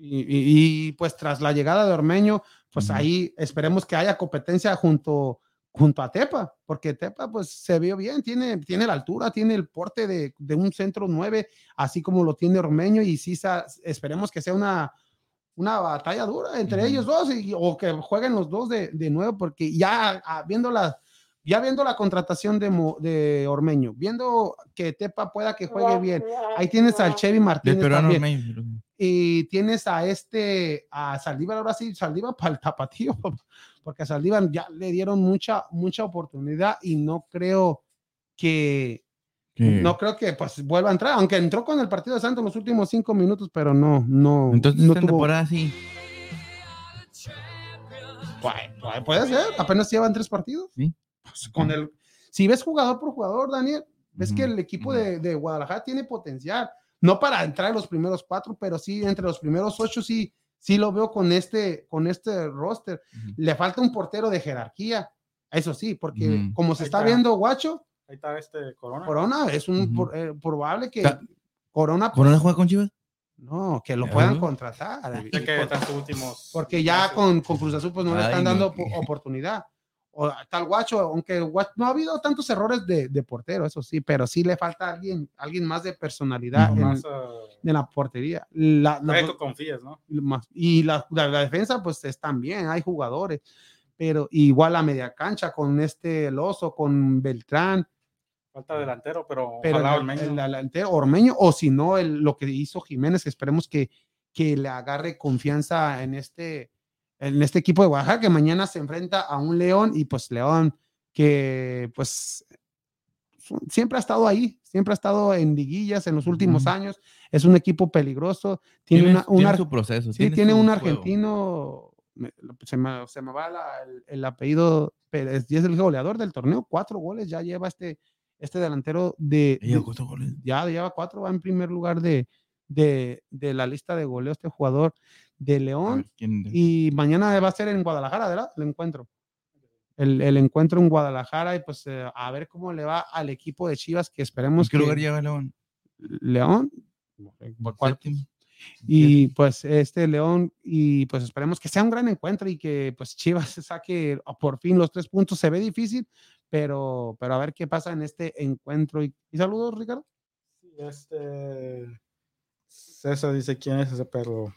Y, y- y, pues tras la llegada de Ormeño, pues Ujú. ahí esperemos que haya competencia junto, junto a Tepa, porque Tepa pues se vio bien, tiene, tiene la altura, tiene el porte de, de un centro 9, así como lo tiene Ormeño y sí sa- esperemos que sea una, una batalla dura entre ellos dos y- o que jueguen los dos de, de nuevo, porque ya viendo la, ya viendo la contratación de, Mo- de Ormeño, viendo que Tepa pueda que juegue bien, ahí tienes al Chevy Martínez también Ormeño. Y tienes a este, a Saldívar, ahora sí, Saldívar para el tapatío, *laughs* porque a Saldívar ya le dieron mucha, mucha oportunidad y no creo que, no creo que pues vuelva a entrar, aunque entró con el partido de Santos los últimos cinco minutos, pero no, no, Entonces, no esta tuvo- temporada sí. Puede- puede- puede ser, apenas llevan tres partidos. Sí. Pues, con el, si ves jugador por jugador, Daniel, ves que el equipo de, de Guadalajara tiene potencial, no para entrar en los primeros cuatro, pero sí entre los primeros ocho, sí, sí lo veo con este, con este roster. Le falta un portero de jerarquía, eso sí, porque como se está está. viendo Guacho, Ahí está este Corona. Corona es un por- eh, probable que Ta- Corona, pues, ¿Corona juega con Chivas? no, que lo puedan contratar. Ya que Por- tantos últimos. porque ya con, con Cruz Azul pues no le están dando po- oportunidad. O tal guacho, aunque Guacho- no ha habido tantos errores de, de portero, eso sí, pero sí le falta alguien, alguien más de personalidad Ujú. en, Más, ah, en la portería. La- tú confíes, ¿no? más- y la, la- la defensa pues están bien, hay jugadores, pero igual a media cancha con este El Oso, con Beltrán, Falta delantero, pero, pero ojalá el, Ormeño. el delantero Ormeño, o si no, lo que hizo Jiménez, esperemos que, que le agarre confianza en este, en este equipo de Oaxaca, que mañana se enfrenta a un León y pues León que pues siempre ha estado ahí, siempre ha estado en liguillas en los últimos años, es un equipo peligroso, tiene, una, un tiene su proceso. sí, tiene un argentino, me- se me, se me va la- el, el apellido, pero es, es el goleador del torneo, cuatro goles ya lleva este, este delantero de, goles. ya lleva cuatro, va en primer lugar de, de, de la lista de goleo este jugador de A León. ver, ¿quién- Y mañana va a ser en Guadalajara, ¿verdad? El encuentro. El, el encuentro en Guadalajara y pues eh, a ver cómo le va al equipo de Chivas que ¿En esperemos qué que lugar lleva León? León. Séptimo. y pues este León y pues esperemos que sea un gran encuentro y que pues Chivas *laughs* se saque por fin los tres puntos. Se ve difícil, pero, pero a ver qué pasa en este encuentro. Y, y saludos, Ricardo. Sí, Este. César dice: ¿Quién es ese perro?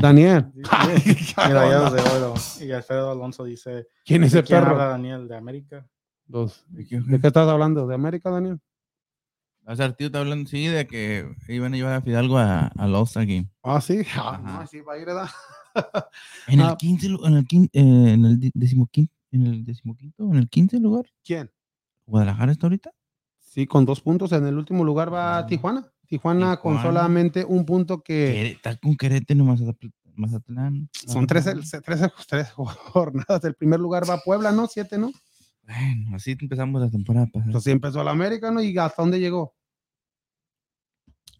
Daniel. Dice, Medallas de oro. Y Alfredo Alonso dice: ¿Quién es ¿De el quién perro? habla Daniel? ¿De América? Los- ¿De qué- ¿De qué estás hablando? ¿De América, Daniel? O sea, el tío está hablando, sí, de que iban a llevar a Fidalgo a- al All-Star Game. Ah, sí. Ah, no, sí, va a ir, ¿verdad? *laughs* En Ah. el 15, lu- en el, quin- eh, en el decimoquinto, en el decimoquinto, en el 15 lugar. ¿Quién? ¿Guadalajara está ahorita? Sí, con dos puntos. En el último lugar va Ah. Tijuana. Tijuana, con solamente un punto que Está con Querétaro, Mazatl- Mazatlán. son 13, 13, 13 jornadas. El primer lugar va Puebla, ¿no? Siete, ¿no? Bueno, así empezamos la temporada pasada. Sí empezó la América, ¿no? ¿Y hasta dónde llegó?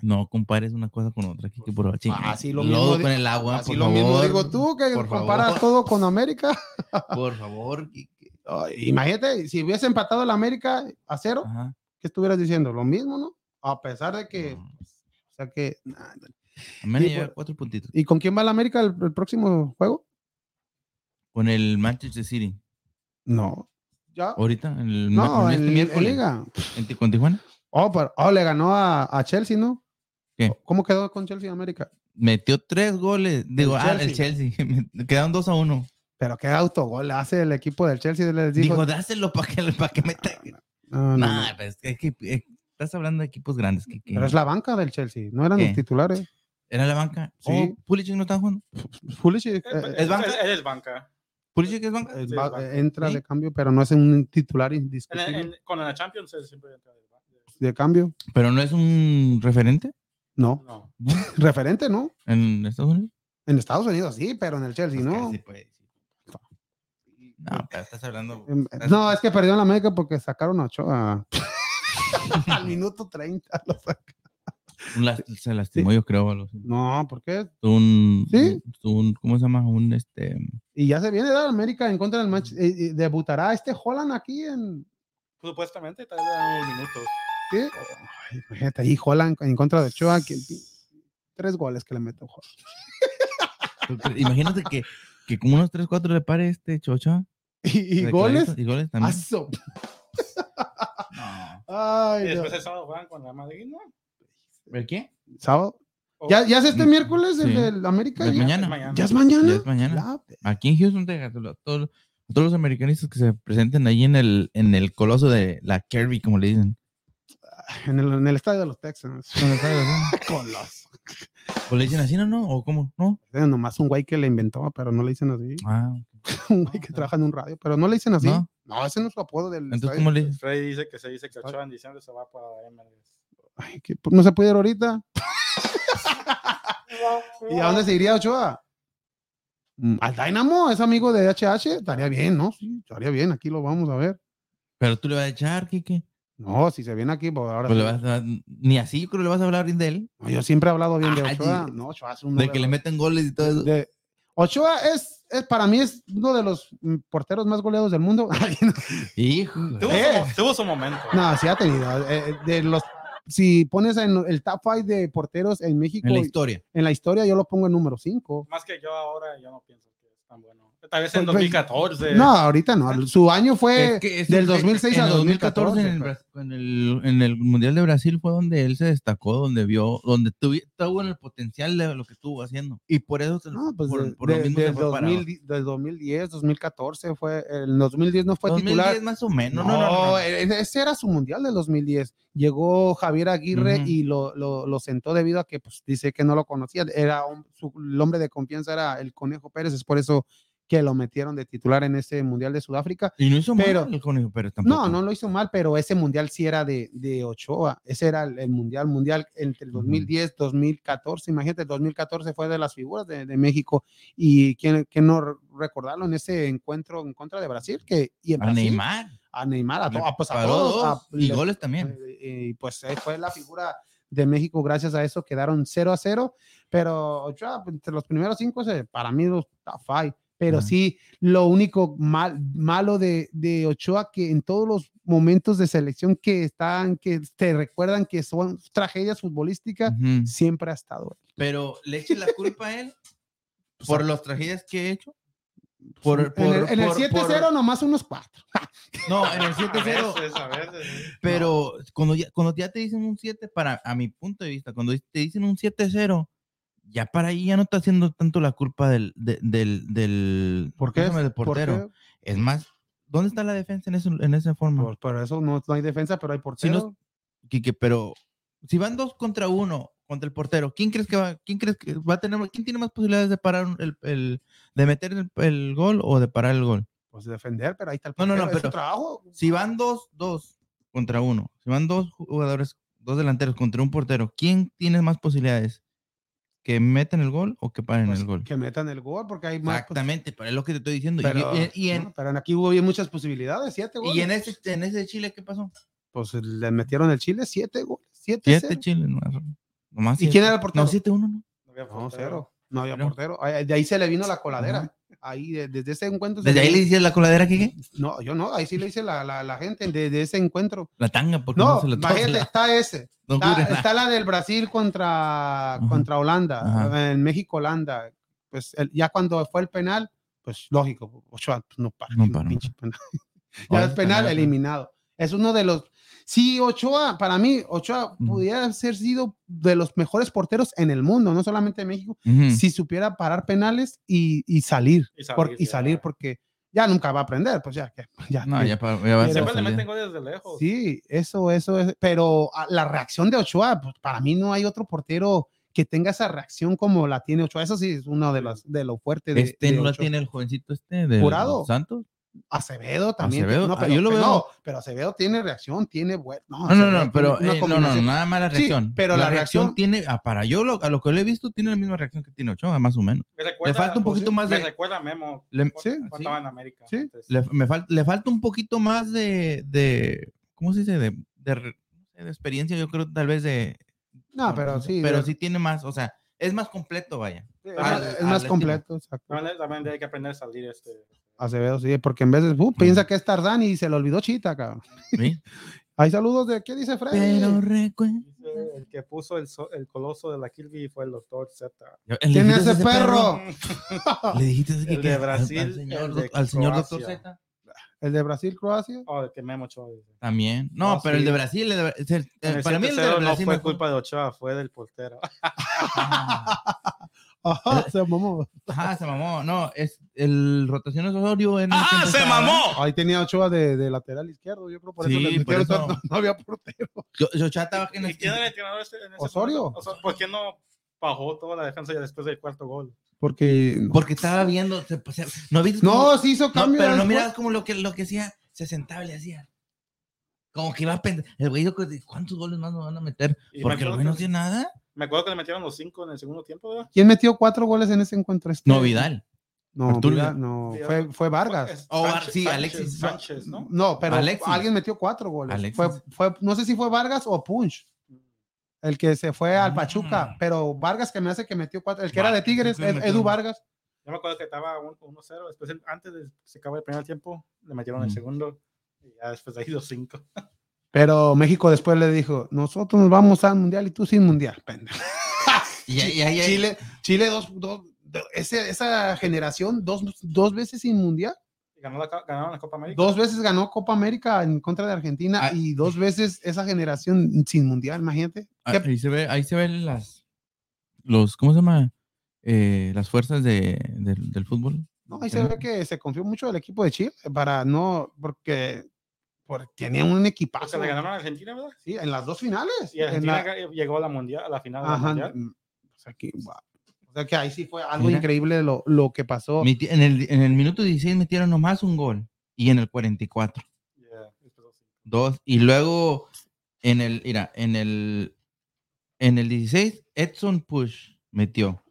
No compares una cosa con otra. Aquí que por favor, chinga. Así lo Lodo mismo con el agua, Así por lo favor. mismo digo tú, que por comparas favor. todo con América. *laughs* Por favor. imagínate, si hubiese empatado la América a cero, Ajá. ¿qué estuvieras diciendo? Lo mismo, ¿no? A pesar de que, No. o sea que, nah, América Sí, lleva pues. cuatro puntitos. ¿y con quién va la América el, el próximo juego? Con el Manchester City. No. ¿Ya? Ahorita, en el No, en en, este en miércoles, Liga. en con Tijuana. Oh, pero, oh, le ganó a, a Chelsea, ¿no? ¿Qué? ¿Cómo quedó con Chelsea América? Metió tres goles. Digo, ah, el Chelsea. *laughs* Quedaron dos a uno. Pero qué autogol hace el equipo del Chelsea. Les dijo, Dijo, dáselo para que, para que meta. no, no, pues, es que estás hablando de equipos grandes. Que, que- Pero es la banca del Chelsea, no eran ¿Qué? los titulares. ¿Era la banca? Sí. Oh, Pulisic no está jugando. Pulisic eh, Eh, ¿es banca? Él es banca. Pulisic es banca. Sí, va- es banca. entra ¿Sí? de cambio, pero no es un titular indiscutible en- con la Champions él siempre entra de banca. de cambio. Pero no es un referente No, No. *laughs* referente, ¿no? en Estados Unidos. En Estados Unidos sí, pero en el Chelsea Pues no. casi decir. No, pero estás hablando. Em, estás- No, es que perdió en la América porque sacaron a Ochoa. *laughs* Al minuto 30 lo las- se lastimó, yo creo. así. No, ¿por qué? Un, ¿Sí? un- ¿Cómo se llama? Un este. Y ya se viene de América en contra del match. eh, eh, debutará este Holland aquí en. Supuestamente tal vez minutos. ¿sí? Ay, imagínate ahí Holland en contra de Ochoa. que- tres goles que le mete Holland. *laughs* Imagínate que que como unos 3, 4 le pare este chocha. ¿Y, goles? clarito, Y goles también. Aso. No. Ay, Y no. después el sábado juegan con la Madrid, ¿no? ¿El qué? ¿Sábado? ¿Ya, ¿Ya es este miércoles el sí. del América? ¿Ya? mañana. mañana. ¿Ya es mañana? Ya es mañana. Ya, Aquí en Houston, Texas, todos, todos los americanistas que se presenten ahí en el, en el coloso de la Kirby, como le dicen. En el, en el estadio de los Texans. ¿Cómo le sabe, no? *laughs* Coloso. ¿O le dicen así, no? no? ¿O cómo? ¿No? Es nomás un güey que le inventó, pero no le dicen así. Ah, *laughs* Un güey que trabaja en un radio, pero no le dicen así. ¿No? No, ese no es su apodo del entonces, estadio. ¿cómo le dicen? Freddy dice que se dice que Ochoa en diciembre se va para MLS. Ay, que, pues, no se puede ir ahorita. *laughs* ¿Y a dónde se iría Ochoa? Mm, Al Dynamo, es amigo de HH. Estaría bien, ¿no? Sí, estaría bien. Aquí lo vamos a ver. Pero tú le vas a echar, Kike. No, si se viene aquí, pues ahora. Pues sí. le vas a- ni así yo creo que le vas a hablar bien de él. No, yo siempre he hablado bien de Ay, Ochoa. de- No, Ochoa es De que le meten goles y todo eso. de- Ochoa es, es, para mí, es uno de los mm, porteros más goleados del mundo. *laughs* Hijo. Tuvo, Eh. su, tuvo su momento. No, sí ha tenido. eh, de los, si pones en el top 5 de porteros en México, En la en la, historia. historia, yo lo pongo en número 5. Más que yo ahora, yo no pienso que es tan bueno. Tal vez en Pues, pues, 2014. No, ahorita no. Su año fue Es que es del un- 2006 en a el 2014. En el, en, el, en el Mundial de Brasil fue donde él se destacó, donde vio, donde tuvi- tuvo el potencial de lo que estuvo haciendo. Y por eso, se- No, pues por, de- por lo de- mismo se del, fue para 2000 del 2010, 2014 fue. El 2010 no fue 2010 titular. más o menos. No, No, no, no, no. e- ese era su mundial del 2010. Llegó Javier Aguirre Ujú. y lo, lo, lo sentó debido a que pues, dice que no lo conocía. Era un- su, el hombre de confianza era el Conejo Pérez, es por eso que lo metieron de titular en ese mundial de Sudáfrica. Y no hizo Pero- mal el conejo, pero tampoco. No, no lo hizo mal, pero ese mundial sí era de, de Ochoa. Ese era el, el mundial, mundial entre el Ujú. 2010, 2014. Imagínate, el 2014 fue de las figuras de, de México. Y quién, quién no re- recordarlo en ese encuentro en contra de Brasil. Que, y en A Brasil, Neymar. A Neymar, a, to- a- pues a todos, dos, a- y le- goles también. eh, y pues fue la figura de México, gracias a eso quedaron 0 a 0, pero Ochoa, entre los primeros cinco, para mí los five. Pero Ajá. sí, lo único mal, malo de, de Ochoa, que en todos los momentos de selección que están, que te recuerdan que son tragedias futbolísticas, Ujú. siempre ha estado. Pero le eche la culpa a él *laughs* por las tragedias que he hecho. Por, en el, por- en el por- 7-0 por- nomás unos cuatro. *laughs* No, en el A 7-0. veces, a veces. Pero cuando, ya, cuando ya te dicen un 7, para, a mi punto de vista, cuando te dicen un 7-0, ya para ahí ya no está haciendo tanto la culpa del, de- del, del, ¿Por ¿cómo qué? portero. qué? Es más, ¿dónde está la defensa en, eso, en esa forma? Por, por eso no, no hay defensa, pero hay Si portero. no- Quique, pero si van dos contra uno contra el portero, ¿quién crees que va, quién crees que va a tener, quién tiene más posibilidades de parar el, el- de meter el, el gol o de parar el gol? pues defender, pero ahí está el No, no, no, portero, su pero- trabajo. Si van dos, dos contra uno, si van dos jugadores, dos delanteros contra un portero, ¿quién tiene más posibilidades? ¿Que metan el gol o que paren Pues, el gol? que metan el gol, porque hay más. pues, Exactamente, pero es lo que te estoy diciendo. Pero, y, y en, no, pero aquí hubo bien muchas posibilidades, siete goles. y en ese, en ese Chile, ¿qué pasó? Pues le metieron el Chile, siete goles. Siete, Siete. Chile, nomás. nomás ¿Y siete. quién era el portero? No, 7-1, ¿no? No había No, portero. cero. No había portero. De ahí se le vino la coladera. Ahí, de- desde ese encuentro. ¿Desde ahí le- hicieron la coladera, Kike? No, yo no, ahí sí le hice la, la, la gente desde ese encuentro. La tanga, porque no, No, se lo imagínate, la- está ese. no Está, la del Brasil contra, contra Holanda, Ajá. en México, Holanda. Pues el- ya cuando fue el penal, pues lógico, Ochoa pues, no para. No pinche penal. *laughs* Ahora ya penal penal, eliminado. Es uno de los. Sí, Ochoa, para mí, Ochoa Ujú. pudiera ser sido de los mejores porteros en el mundo, no solamente en México, si supiera parar penales y, y salir. Y salir, por- y sí, salir, ya. porque ya nunca va a aprender, pues ya. que- ya No, ya, para, ya va a Siempre le salida. meten goles desde lejos. Sí, eso, eso es. Pero ah, la reacción de Ochoa, pues, para mí no hay otro portero que tenga esa reacción como la tiene Ochoa. Eso sí es uno de los de lo fuerte de, Este de no la tiene el jovencito este de Jurado. Santos. Acevedo también. Acevedo, no, ah, pero, yo lo veo- no, pero Acevedo tiene reacción, tiene. No, No, no, Acevedo no, pero eh, no, no, nada más la Sí, reacción. pero la reacción- tiene, ah, para yo lo, a lo que le he visto, tiene la misma reacción que tiene Ochoa, más o menos. Me recuerda- falta un pues, poquito más me de- recuerda a Memo. Le- sí, cuando sí. estaba en América. Sí. Le, me fal- le falta un poquito más de, de ¿cómo se dice? De, de, no de experiencia, yo creo, tal vez de... No, pero sí. Pero de- sí tiene más, o sea, es más completo, vaya. es al- más- es al más completo. exacto. También hay que aprender a salir este. Acevedo, sí, porque en vez de. uh, piensa que es Tarzán y se le olvidó Chita, cabrón. ¿sí? *laughs* Hay saludos de. ¿Qué dice Freddy? Pero recuerda... El que puso el, so- el coloso de la Kirby fue el doctor Z. ¿Le ¿Quién es ese perro? *laughs* Le dijiste que El de Brasil, al señor, el de al señor doctor Croacia. Z. ¿El de Brasil, Croacia? Oh, el que Ochoa dice. También. No, No, pero el sí. de Brasil, el de- el- el para mí el de 7-0 no Brasil fue mejor. culpa de Ochoa, fue del portero. *laughs* Ajá, se mamó. Ajá, se mamó. No, es el rotación Osorio. en el ¡Ah, se mamó! Ahí tenía Ochoa de, de lateral izquierdo, yo creo por eso Sí, por eso. No, *laughs* no había portero. Yo, yo ya estaba en ¿Y el- quién era el entrenador este- en ese ¿Osorio? ¿Por qué no bajó toda la defensa ya después del cuarto gol? Porque. Porque estaba viendo. se- se- no viste No, cómo- sí hizo no, cambio. pero no mirabas como lo que, lo que hacía. Se sentaba y le hacía. Como que iba a pensar. El güey, dijo, ¿cuántos goles más me van a meter? Porque el güey no hacía nada. Me acuerdo que le metieron los cinco en el segundo tiempo, ¿verdad? ¿Quién metió cuatro goles en ese encuentro? Este? No, Vidal. No, Arturo Vidal, no, Vidal. fue, fue Vargas. Es Oh, Sánchez- sí, Alexis. Sánchez, ¿no? No, pero Alexis. alguien metió cuatro goles. Alexis. Fue, fue, no sé si fue Vargas o Punch. El que se fue al Pachuca, Mm. pero Vargas que me hace que metió cuatro. El que era de Tigres, Ed-. Edu Vargas. Yo me acuerdo que estaba un- 1-0, después el- antes de que se acabó el primer tiempo, le metieron el segundo y ya después de ahí los cinco. *laughs* Pero México después le dijo: Nosotros nos vamos al mundial y tú sin mundial. pendejo". *laughs* Y, y- y- Chile, Chile dos, dos, do- ese- esa generación dos, dos veces sin mundial. Ganó la, ganaron la Copa América. Dos veces ganó Copa América en contra de Argentina Ah. y dos veces esa generación sin mundial, imagínate. Ah, ¿Qué- Ahí se ve, ahí se ven las, los, ¿cómo se llama? Eh, las fuerzas de, del- del fútbol. No, ahí se ve que se confió mucho del equipo de Chile para no, porque, porque tenía un equipazo. le ganaron a Argentina, ¿verdad? Sí, en las dos finales. Y En Argentina la- llegó a la mundial, a la final de la Ajá, mundial. mm, o, sea que, wow. O sea que ahí sí fue algo Mira. increíble lo, lo que pasó. En el, en el minuto 16 metieron nomás un gol y en el 44 Yeah, después los cinco. dos y luego en el mira en el en el 16 Edson Push metió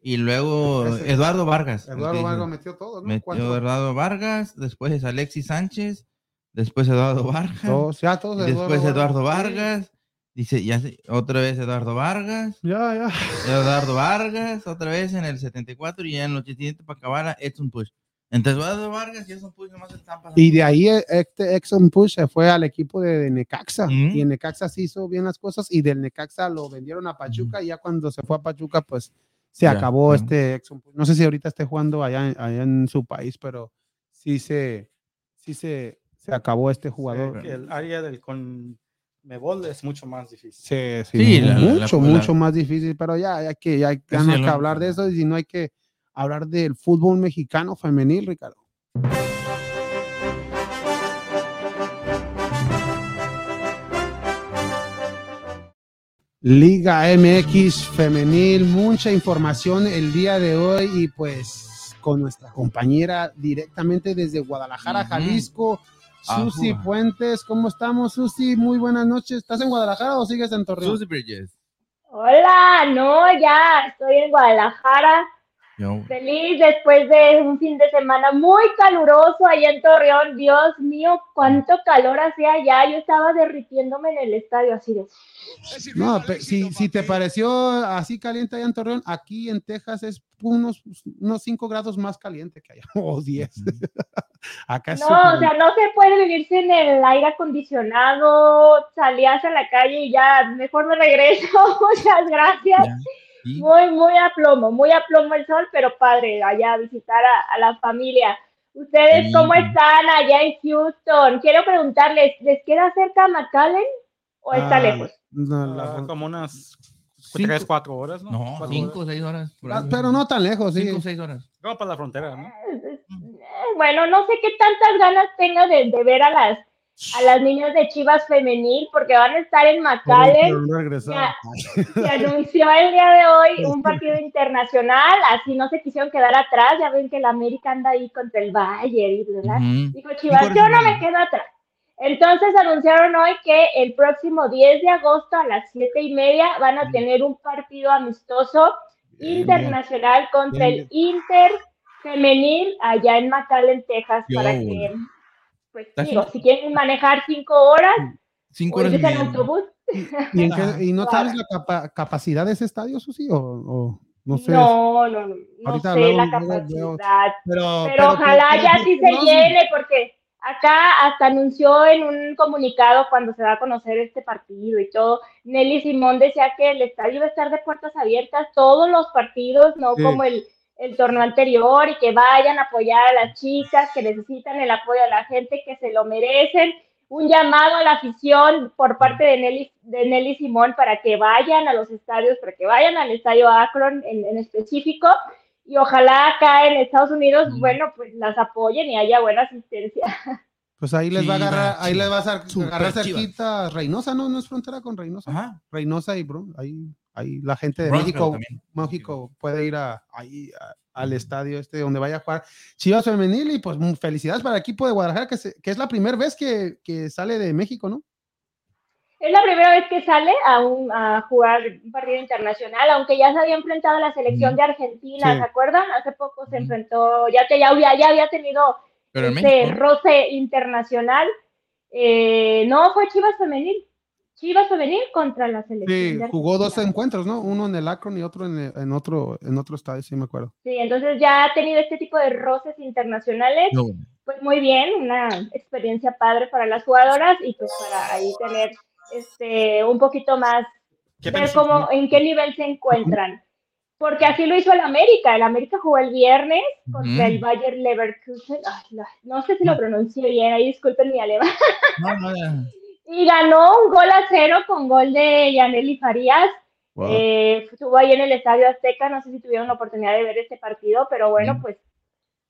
y luego Ese- Eduardo Vargas Eduardo Vargas metió todo, ¿no? metió. Eduardo Vargas después es Alexis Sánchez después Eduardo Vargas Dos, ya todos. y después Eduardo Vargas. Vargas dice ya se- otra vez Eduardo Vargas Ya, ya. Eduardo Vargas otra vez en el 74 y ya en el 87 para acabar a Edson Push entre Eduardo Vargas y Edson Push nomás se están pasando Y de ahí eh, este Exxon Push se fue al equipo de, de Necaxa. Ujú. Y en Necaxa sí hizo bien las cosas. Y del Necaxa lo vendieron a Pachuca. Y ya cuando se fue a Pachuca, pues se Ya, acabó este Exxon Push. No sé si ahorita esté jugando allá, allá en su país, pero sí se, sí se, se acabó este jugador. El área del con Mebol es mucho más difícil. Sí, sí, Sí, la- la- mucho, la- mucho más difícil, pero ya, ya que ya, no hay que hablar de eso y si no hay que hablar del fútbol mexicano femenil, Ricardo. Liga MX femenil, mucha información el día de hoy y pues con nuestra compañera directamente desde Guadalajara. Jalisco, Susi Ajua. Puentes. ¿Cómo estamos, Susi? Muy buenas noches. ¿Estás en Guadalajara o sigues en Torreón? Susie Bridges Hola, no, ya estoy en Guadalajara, Yo- feliz después de un fin de semana muy caluroso allá en Torreón. Dios mío, cuánto calor hacía allá. Yo estaba derritiéndome en el estadio así de. No, pe- si, si te pareció así caliente allá en Torreón, aquí en Texas es unos, unos 5 grados más caliente que allá, *laughs* o 10. *laughs* Acá No, o sea, no se puede vivir sin el aire acondicionado. Salías a la calle y ya, mejor me regreso. *laughs* Muchas gracias. ya. Muy, muy a plomo, muy a plomo el sol, pero padre, allá a visitar a, a la familia. ¿Ustedes Sí. cómo están allá en Houston? Quiero preguntarles, ¿les queda cerca McAllen o está Ah, lejos? no, Ah, como unas Cinco- 3, 4 horas, ¿no? No, Cuatro cinco o horas. seis horas. por ah, ahí. pero no tan lejos, sí. Cinco o seis horas. Como para la frontera, ¿no? Eh, Bueno, no sé qué tantas ganas tenga de, de ver a las, a las niñas de Chivas femenil, porque van a estar en McAllen. Ya. Se anunció el día de hoy un partido internacional, así no se quisieron quedar atrás, ya ven que el América anda ahí contra el Bayern y bla, bla. Ujú. Dijo Chivas, yo no me quedo atrás. Entonces anunciaron hoy que el próximo 10 de agosto a las 7 y media van a tener un partido amistoso Bien, internacional contra Bien, el Inter femenil allá en McAllen, Texas, Yo, para que, pues bien. si quieren manejar 5 horas Cinco o horas en autobús, ¿Y, *laughs* en qué- y no sabes la capa- capacidad de ese estadio, Susi? O, o no sé. no, no, no, no sé luego- la luego capacidad. pero, Pero ojalá pero- ya pero- sí se llene, porque Acá hasta anunció en un comunicado cuando se va a conocer este partido y todo, Nelly Simón decía que el estadio va a estar de puertas abiertas todos los partidos, no Sí. como el, el torneo anterior y que vayan a apoyar a las chicas que necesitan el apoyo de la gente que se lo merecen. Un llamado a la afición por parte de Nelly, de Nelly Simón para que vayan a los estadios, para que vayan al estadio Akron en, en específico y ojalá acá en Estados Unidos, Mm. bueno, pues las apoyen y haya buena asistencia. Pues ahí les va a agarrar, ahí les va a agarrar cerquita Reynosa, ¿no? No es frontera con Reynosa. Ajá. Reynosa y Bron, ahí, ahí la gente de Bronzeville México. México puede ir a, ahí a- al estadio este donde vaya a jugar Chivas Femenil y pues mm, felicidades para el equipo de Guadalajara que, se- que es la primera vez que, que sale de México, ¿no? Es la primera vez que sale a, un, a jugar un partido internacional, aunque ya se había enfrentado a la selección de Argentina, Sí. ¿se acuerdan? Hace poco se enfrentó, ya, que ya, había, ya había tenido Pero ese México. roce internacional. Eh, no, fue Chivas Femenil. Chivas Femenil contra la selección. Sí, jugó dos encuentros, ¿no? Uno en el Akron y otro en, el- en otro en otro estadio, sí me acuerdo. Sí, entonces ya ha tenido este tipo de roces internacionales. No, pues muy bien, una experiencia padre para las jugadoras y pues para ahí tener este un poquito más ver cómo en qué nivel se encuentran. Porque así lo hizo el América. El América jugó el viernes contra el Bayer Leverkusen. Ay, no, no sé si lo pronuncié bien, ahí disculpen mi alemán. no, no, ya. Y ganó un gol a cero con gol de Yaneli Farías. Wow. Eh, estuvo ahí en el Estadio Azteca, no sé si tuvieron la oportunidad de ver este partido, pero bueno, Mm. pues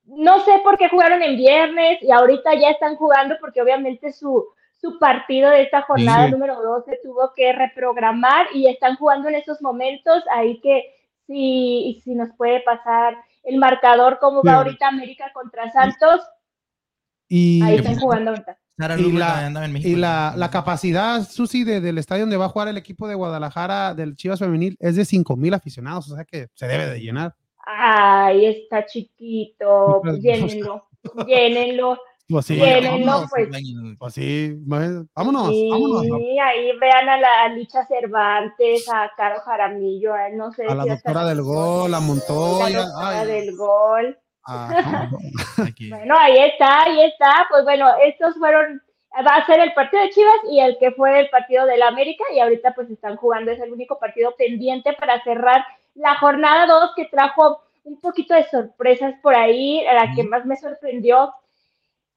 no sé por qué jugaron en viernes y ahorita ya están jugando porque obviamente su, su partido de esta jornada Sí. número 2 se tuvo que reprogramar y están jugando en estos momentos, ahí que si, si nos puede pasar el marcador, cómo Sí. va ahorita América contra Santos, y ahí están jugando ahorita. Sara Y la- también andaba en México. y la, la capacidad, Susi, de- del estadio donde va a jugar el equipo de Guadalajara del Chivas Femenil es de 5 mil aficionados, o sea que se debe de llenar. Ay, está chiquito, Pues, llénenlo, llénenlo. Pues sí, vámonos, no, pues. pues sí, vámonos, vámonos. Sí, ahí vean a la a Licha Cervantes, a Caro Jaramillo, a no sé A la si doctora del gol, a Montoya. la doctora ay, del gol. *laughs* Aquí. Bueno, ahí está, ahí está. Pues bueno, estos fueron, va a ser el partido de Chivas y el que fue el partido del América y ahorita pues están jugando, es el único partido pendiente para cerrar la jornada 2 que trajo un poquito de sorpresas por ahí, la que más me sorprendió.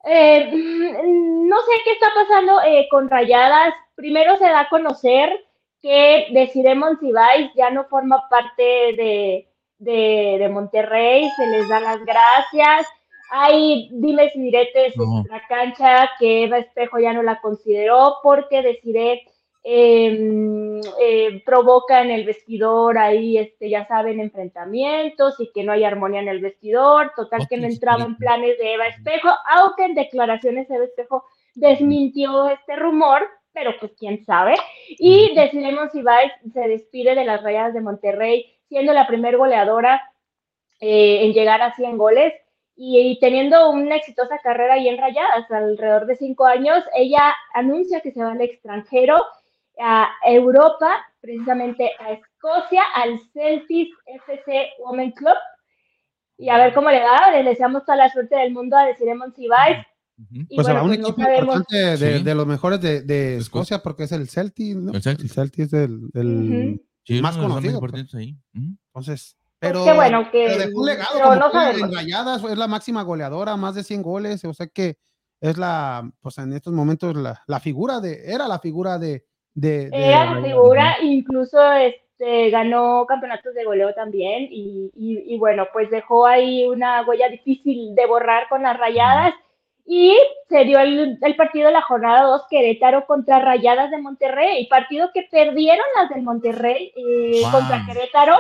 Eh, no sé qué está pasando eh, con Rayadas. Primero se da a conocer que Desiree Monsiváis ya no forma parte de, de, de Monterrey, se les da las gracias. Hay dimes y diretes No. en la cancha que Eva Espejo ya no la consideró porque Desiree eh, eh, provoca en el vestidor ahí, este, ya saben, enfrentamientos y que no hay armonía en el vestidor. Total que no entraba en planes de Eva Espejo, aunque en declaraciones Eva Espejo desmintió este rumor, pero pues quién sabe. Y decidimos Ibáez se despide de las Rayadas de Monterrey, siendo la primer goleadora eh, en llegar a 100 goles y, y teniendo una exitosa carrera ahí en Rayadas, alrededor de cinco años, ella anuncia que se va al extranjero, a Europa, precisamente a Escocia, al Celtics FC Women Club. Y a ver cómo le va, le deseamos toda la suerte del mundo a Desiree Monsiváis. Ujú. Y Pues bueno, un pues no equipo sabemos. importante de, Sí. de los mejores de, de Escocia. Porque es el Celtic, ¿no? El Celtic. es del, del- Ujú. Sí, más conocido, pues. ahí. Entonces. Pues Pero, qué bueno que- pero dejó un legado pero como no en Rayadas, es la máxima goleadora, más de 100 goles, o sea que es la, pues en estos momentos la, la figura de, era la figura de, de, de Era la figura, incluso este, ganó campeonatos de goleo también y, y- y bueno, pues dejó ahí una huella difícil de borrar con las rayadas y se dio el, el partido de la jornada 2 Querétaro contra Rayadas de Monterrey, partido que perdieron las del Monterrey eh, Wow. contra Querétaro,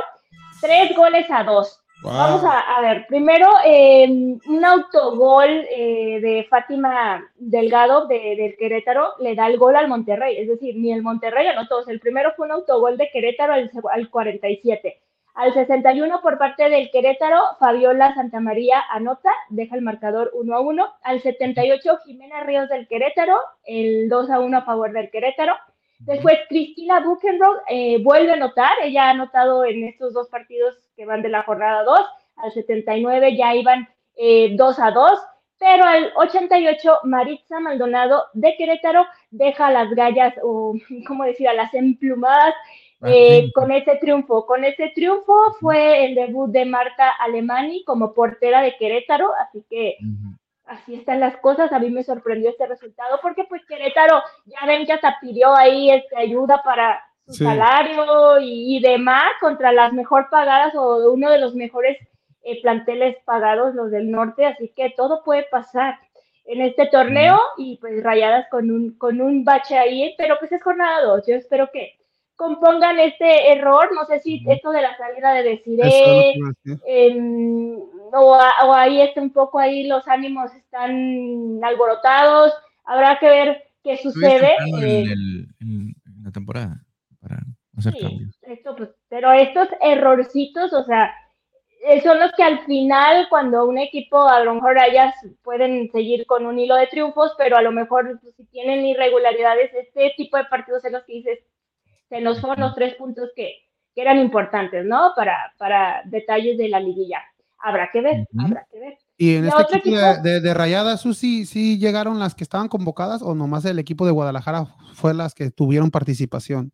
tres goles a dos. Wow. Vamos a, a ver, primero eh, un autogol eh, de Fátima Delgado de, del Querétaro le da el gol al Monterrey, es decir, ni el Monterrey anotó, o sea, el primero fue un autogol de Querétaro al, al 47. Al 61 por parte del Querétaro, Fabiola Santamaría anota, deja el marcador 1 a 1. Al 78, Jimena Ríos del Querétaro, el 2 a 1 a favor del Querétaro. Después, Cristina Buchenroth eh, vuelve a anotar. Ella ha anotado en estos dos partidos que van de la jornada 2. Al 79 ya iban eh, 2 a 2. pero al 88 Maritza Maldonado de Querétaro deja las gallas, o *laughs* cómo decir, a las emplumadas eh, sí. con ese triunfo. Con ese triunfo fue el debut de Marta Alemani como portera de Querétaro, así que así están las cosas. A mí me sorprendió este resultado porque pues Querétaro, ya ven que hasta pidió ahí este, ayuda para su Sí. salario y, y demás contra las mejor pagadas o uno de los mejores eh, planteles pagados, los del norte, así que todo puede pasar en este torneo y pues rayadas con un, con un bache ahí, pero pues es jornada 2, yo espero que compongan este error, no sé si esto de la salida de Desiree, em, o, ahí está un poco ahí los ánimos están alborotados, habrá que ver qué sucede. eh, en, el- en- en la temporada para hacer sí, cambios. esto, pues, pero estos errorcitos, o sea, eh, son los que al final, cuando un equipo, a lo mejor ellas pueden seguir con un hilo de triunfos, pero a lo mejor pues, si tienen irregularidades, este tipo de partidos en los que dices, se nos fueron los tres puntos que, que eran importantes, ¿no? Para, para detalles de la liguilla. Habrá que ver, Ujú. habrá que ver. Y en ¿Y este otro equipo de, equipo? de, de Rayadas, Susi, ¿sí llegaron las que estaban convocadas o nomás el equipo de Guadalajara fue las que tuvieron participación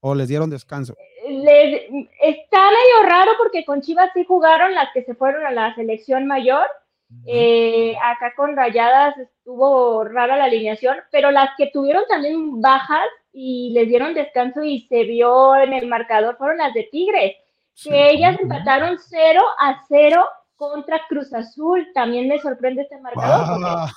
o les dieron descanso? Les, está medio raro porque con Chivas sí jugaron las que se fueron a la selección mayor. Eh, acá con Rayadas estuvo rara la alineación, pero las que tuvieron también bajas y les dieron descanso y se vio en el marcador fueron las de Tigres, que ellas empataron 0 a 0 contra Cruz Azul. También me sorprende este marcador.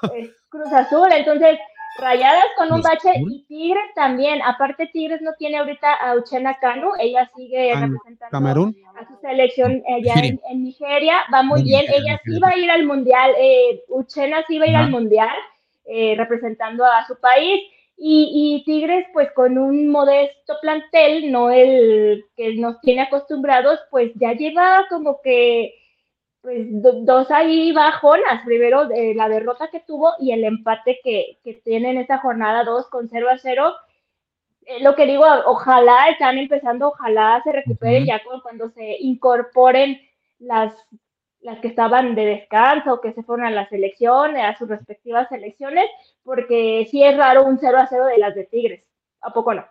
Porque es Cruz Azul, entonces Rayadas con un bache y Tigres también. Aparte, Tigres no tiene ahorita a Uchena Kanu, ella sigue Ah, en representando Camerún. a su selección allá en, Nigeria. en Nigeria, va muy En bien, ella sí va a ir al mundial, eh, Uchena sí va a ir al mundial, eh, representando a su país, y, y Tigres pues con un modesto plantel, no el que nos tiene acostumbrados, pues ya lleva como que pues do- dos ahí bajonas, primero eh, la derrota que tuvo y el empate que, que tiene en esta jornada 2 con 0 a 0 eh, lo que digo, ojalá están empezando, ojalá se recuperen ya cu- cuando se incorporen las, las que estaban de descanso, que se fueron a la selección, a sus respectivas selecciones, porque sí es raro un 0 a 0 de las de Tigres. ¿A poco no?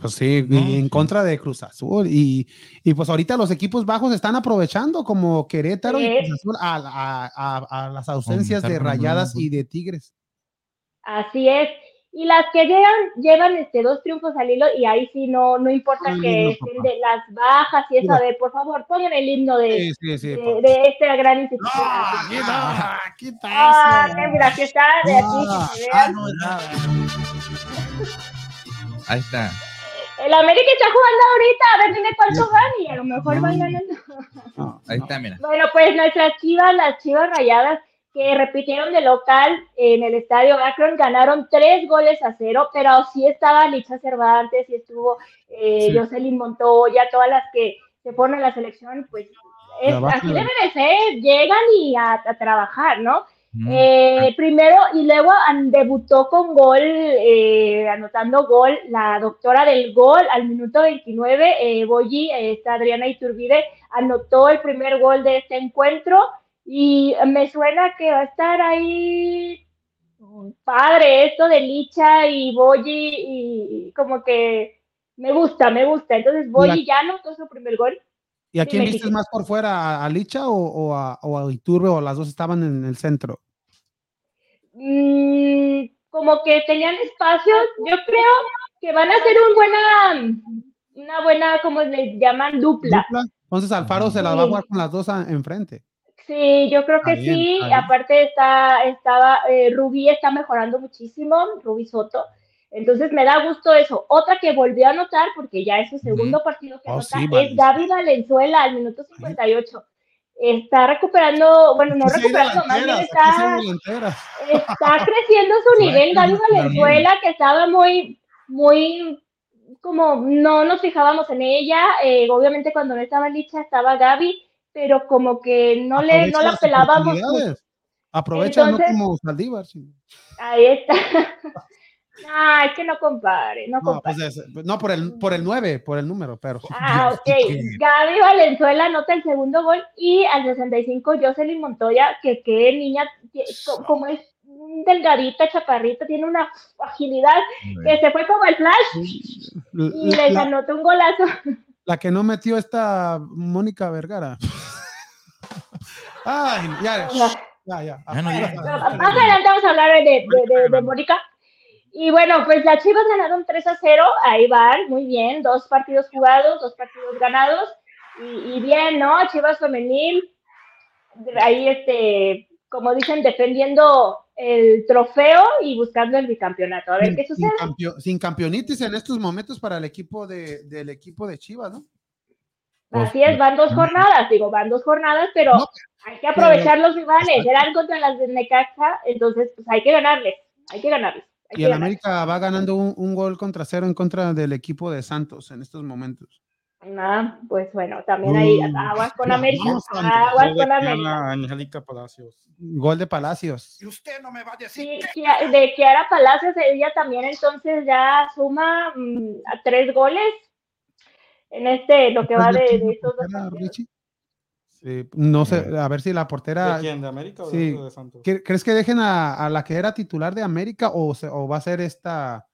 Pues sí, No, y en sí. contra de Cruz Azul. Y, y pues ahorita los equipos bajos están aprovechando como Querétaro y. Cruz Azul a, a- a- a las ausencias de Rayadas y de Tigres. Así es. Y las que llegan, llevan este, dos triunfos al hilo y ahí sí no, no importa Sí, que no, estén de las bajas y eso, Sí, de por favor, pongan el himno de, Sí, sí, sí. de, de esta gran institución. Ah, ¿qué tal? ¿Qué tal? Ah, que mira, aquí está, de aquí Ah, ah, no, nada. Ahí está. El América está jugando ahorita, a ver dime cuánto van y a lo mejor van ganando. No, Ahí está, mira. Bueno, pues nuestras chivas, las chivas rayadas, que repitieron de local en el estadio Akron, ganaron tres goles a cero, pero sí estaba Licha Cervantes y estuvo eh, Sí. Jocelyn Montoya, todas las que se ponen la selección, pues es, así debe de ser, llegan y a, a trabajar, ¿no? Mm. Eh, primero y luego debutó con gol, eh, anotando gol, la doctora del gol al minuto 29, eh, Boyi, eh, está Adriana Iturbide, anotó el primer gol de este encuentro y me suena que va a estar ahí padre esto de Licha y Boyi y como que me gusta, me gusta. Entonces Boyi ya anotó su primer gol. ¿Y a quién viste más por fuera? ¿A, Licha o, o a, o a Iturbe o las dos estaban en el centro? Mm, como que tenían espacio, yo creo que van a ser un buena, una buena, como le llaman, dupla. ¿Dupla? Entonces Alfaro se la va a jugar con las dos a- enfrente. Sí, yo creo que bien, sí. Aparte está, estaba, eh, Rubí está mejorando muchísimo, Rubí Soto. Entonces me da gusto eso. Otra que volvió a anotar, porque ya es su segundo partido que Oh, anota, sí, es. Gaby Valenzuela al minuto 58. Está recuperando, bueno, no recuperando, más bien está, está *laughs* creciendo su nivel Gaby Valenzuela, que estaba muy, muy, como no nos fijábamos en ella. eh, obviamente cuando no estaba Licha estaba Gaby, pero como que no le, no la pelábamos. Aprovecha, Entonces- no como Saldívar. sí. Ahí está. *laughs* Ah, es que no compare, no No, compare. pues es- no por el por el 9, por el número, pero *laughs* Ah, ok. Gaby Valenzuela anota el segundo gol y al 65 Jocelyn Montoya, que qué niña como es delgadita, chaparrita, tiene una agilidad que se fue como el flash y La, la- anotó un golazo. la que no metió esta Mónica Vergara. *laughs* Ay, ya, ya, ya. Ya no, ya. Pero Más adelante vamos a hablar de, de, de- de Mónica. Y bueno, pues las Chivas ganaron 3 a 0, ahí van, muy bien, dos partidos jugados, dos partidos ganados, y, y bien, ¿no? Chivas femenil, ahí este, como dicen, defendiendo el trofeo y buscando el bicampeonato. A ver qué sin, sucede. sin campeonitis en estos momentos para el equipo de, del equipo de Chivas, ¿no? Así es, van dos jornadas, digo, van dos jornadas, pero No, hay que aprovechar los rivales, eran contra las de Necaxa, entonces pues hay que ganarles, hay que ganarles. Y que el. América va ganando un, un gol contra cero en contra del equipo de Santos en estos momentos. Ah, pues bueno, también hay Mm. aguas con América, aguas con América. Angélica Palacios. Gol de Palacios. Y usted no me va a decir Sí, Kia- de Kiara Palacios, ella también entonces ya suma mm, a tres goles en este, lo que va de, de estos dos. Sí, no sé, a ver si la portera. ¿De quién? ¿De América o sí. de, Santos? ¿Cre- ¿Crees que dejen a, a la que era titular de América o, se- o va a ser esta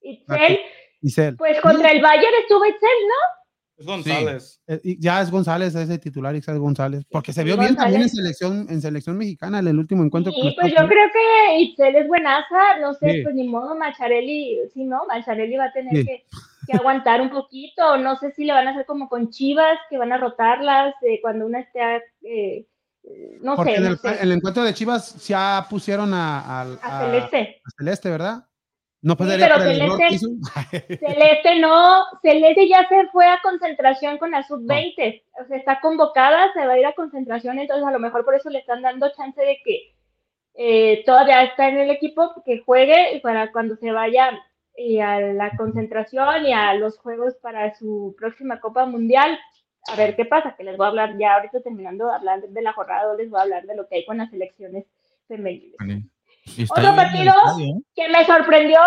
Itzel, Isel? pues contra el Bayern estuvo Itzel, ¿no? Es González. Eh, ya es González, ese titular, Isel González, porque se vio bien también en selección, en selección mexicana en el último encuentro. Sí, pues yo creo que Itzel es buenaza, no sé, Sí. pues ni modo, Macharelli, sí, ¿no? Macharelli va a tener Sí. que, que aguantar un poquito, no sé si le van a hacer como con Chivas, que van a rotarlas eh, cuando una esté, eh, no Porque sé, en no el, sé, en el encuentro de Chivas ya pusieron a, a a- Celeste. a Celeste, ¿verdad? No Sí, sería pero Celeste-. *laughs* Celeste no, Celeste ya se fue a concentración con la sub-20, o sea, está convocada, se va a ir a concentración, entonces a lo mejor por eso le están dando chance de que eh, todavía está en el equipo, que juegue y para cuando se vaya eh, a la concentración y a los juegos para su próxima Copa Mundial, a ver qué pasa, que les voy a hablar ya ahorita terminando de hablar de la jornada, les voy a hablar de lo que hay con las selecciones femeniles. Vale. Y Otro partido. ¿eh? que me sorprendió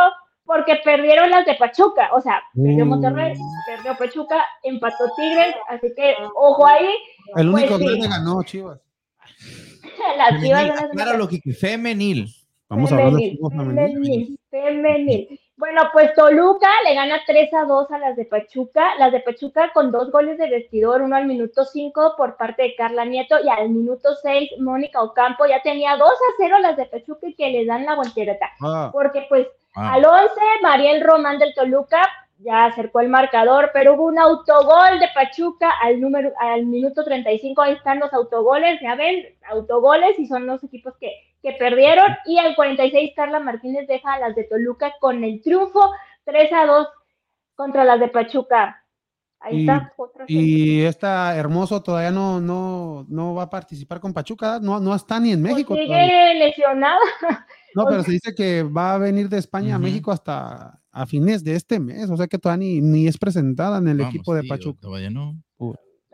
porque perdieron las de Pachuca, o sea, perdió Uh. Monterrey, perdió Pachuca, empató Tigres, así que ojo ahí, El Pues único sí. que ganó Chivas. *laughs* las chivas Claro, lo que femenil. Vamos a hablar de femenil. femenil, femenil. Bueno, pues Toluca le gana 3 a 2 a las de Pachuca, las de Pachuca con dos goles de vestidor, uno al minuto 5 por parte de Carla Nieto y al minuto 6 Mónica Ocampo. Ya tenía 2 a 0 las de Pachuca y que le dan la voltereta, Ah, porque pues Ah, Al 11, Mariel Román del Toluca ya acercó el marcador, pero hubo un autogol de Pachuca al número al minuto 35. Ahí están los autogoles, ya ven, autogoles y son los equipos que, que perdieron. Y al 46, Carla Martínez deja a las de Toluca con el triunfo 3 a 2 contra las de Pachuca. Ahí Y- está. otra y esta hermoso todavía no, no, no va a participar con Pachuca, no, no está ni en Pues México. sigue todavía. lesionada. *laughs* No, pero se dice que va a venir de España a. México hasta a fines de este mes, o sea que todavía ni, ni es presentada en el vamos, equipo de Pachuca. todavía no.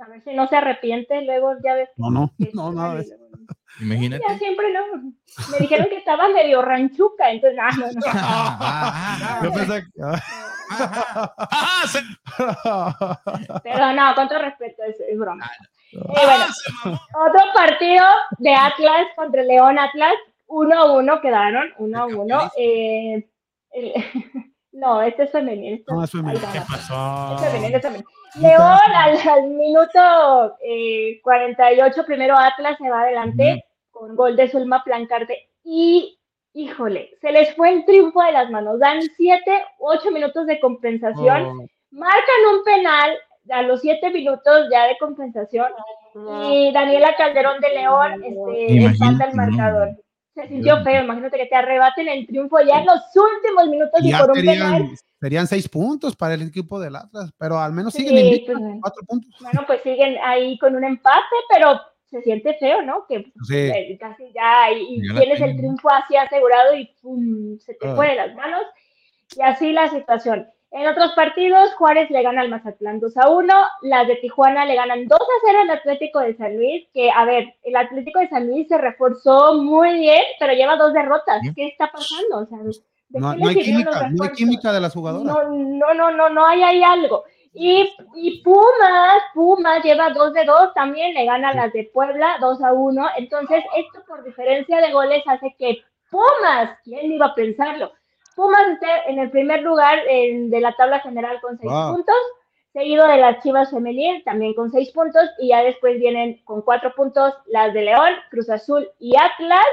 A ver si no se arrepiente, luego ya ves. No, no, que- *laughs* no, nada eso. Imagínate. Ya siempre no. Me dijeron que estaba medio ranchuca, entonces, ah, no, no. Ah, *laughs* Yo pensé que- ah, *laughs* se- Pero no, con todo respeto, es, es broma. Eh, ah, bueno, otro partido de Atlas contra León Atlas, 1-1 quedaron, 1-1. Eh, el- *laughs* no, este es femenil. este No, es va, ¿Qué pasó? Es femenil, es femenil. León al, al minuto eh, 48, primero Atlas se va adelante con gol de Zulma Plancarte y, híjole, se les fue el triunfo de las manos. Dan 7, 8 minutos de compensación, Oh, marcan un penal a los 7 minutos ya de compensación y Daniela Calderón de León este, Imagínate, empata el marcador. Se sintió feo, imagínate que te arrebaten el triunfo ya en los últimos minutos y ya por un penal. serían, seis puntos para el equipo del Atlas, pero al menos siguen Sí, invictos, pues, cuatro puntos. Bueno, pues siguen ahí con un empate, pero se siente feo, ¿no? Que Sí. eh, casi ya y, y Ya tienes el triunfo así asegurado y pum, se te Ah. fue de las manos. Y así la situación. En otros partidos, Juárez le gana al Mazatlán 2 a 1, las de Tijuana le ganan 2 a 0 al Atlético de San Luis, que a ver, el Atlético de San Luis se reforzó muy bien, pero lleva dos derrotas. ¿Qué está pasando? O sea, ¿de No, no hay química, no hay química de las jugadoras. No, no, no, no, no hay ahí algo. Y, y Pumas, Pumas lleva 2 de 2, también le gana a las de Puebla 2 a 1. Entonces, esto por diferencia de goles hace que Pumas, ¿quién iba a pensarlo? Pumas esté en el primer lugar en- de la tabla general con 6 Wow. puntos, seguido de las Chivas Femenil también con 6 puntos, y ya después vienen con 4 puntos las de León, Cruz Azul y Atlas.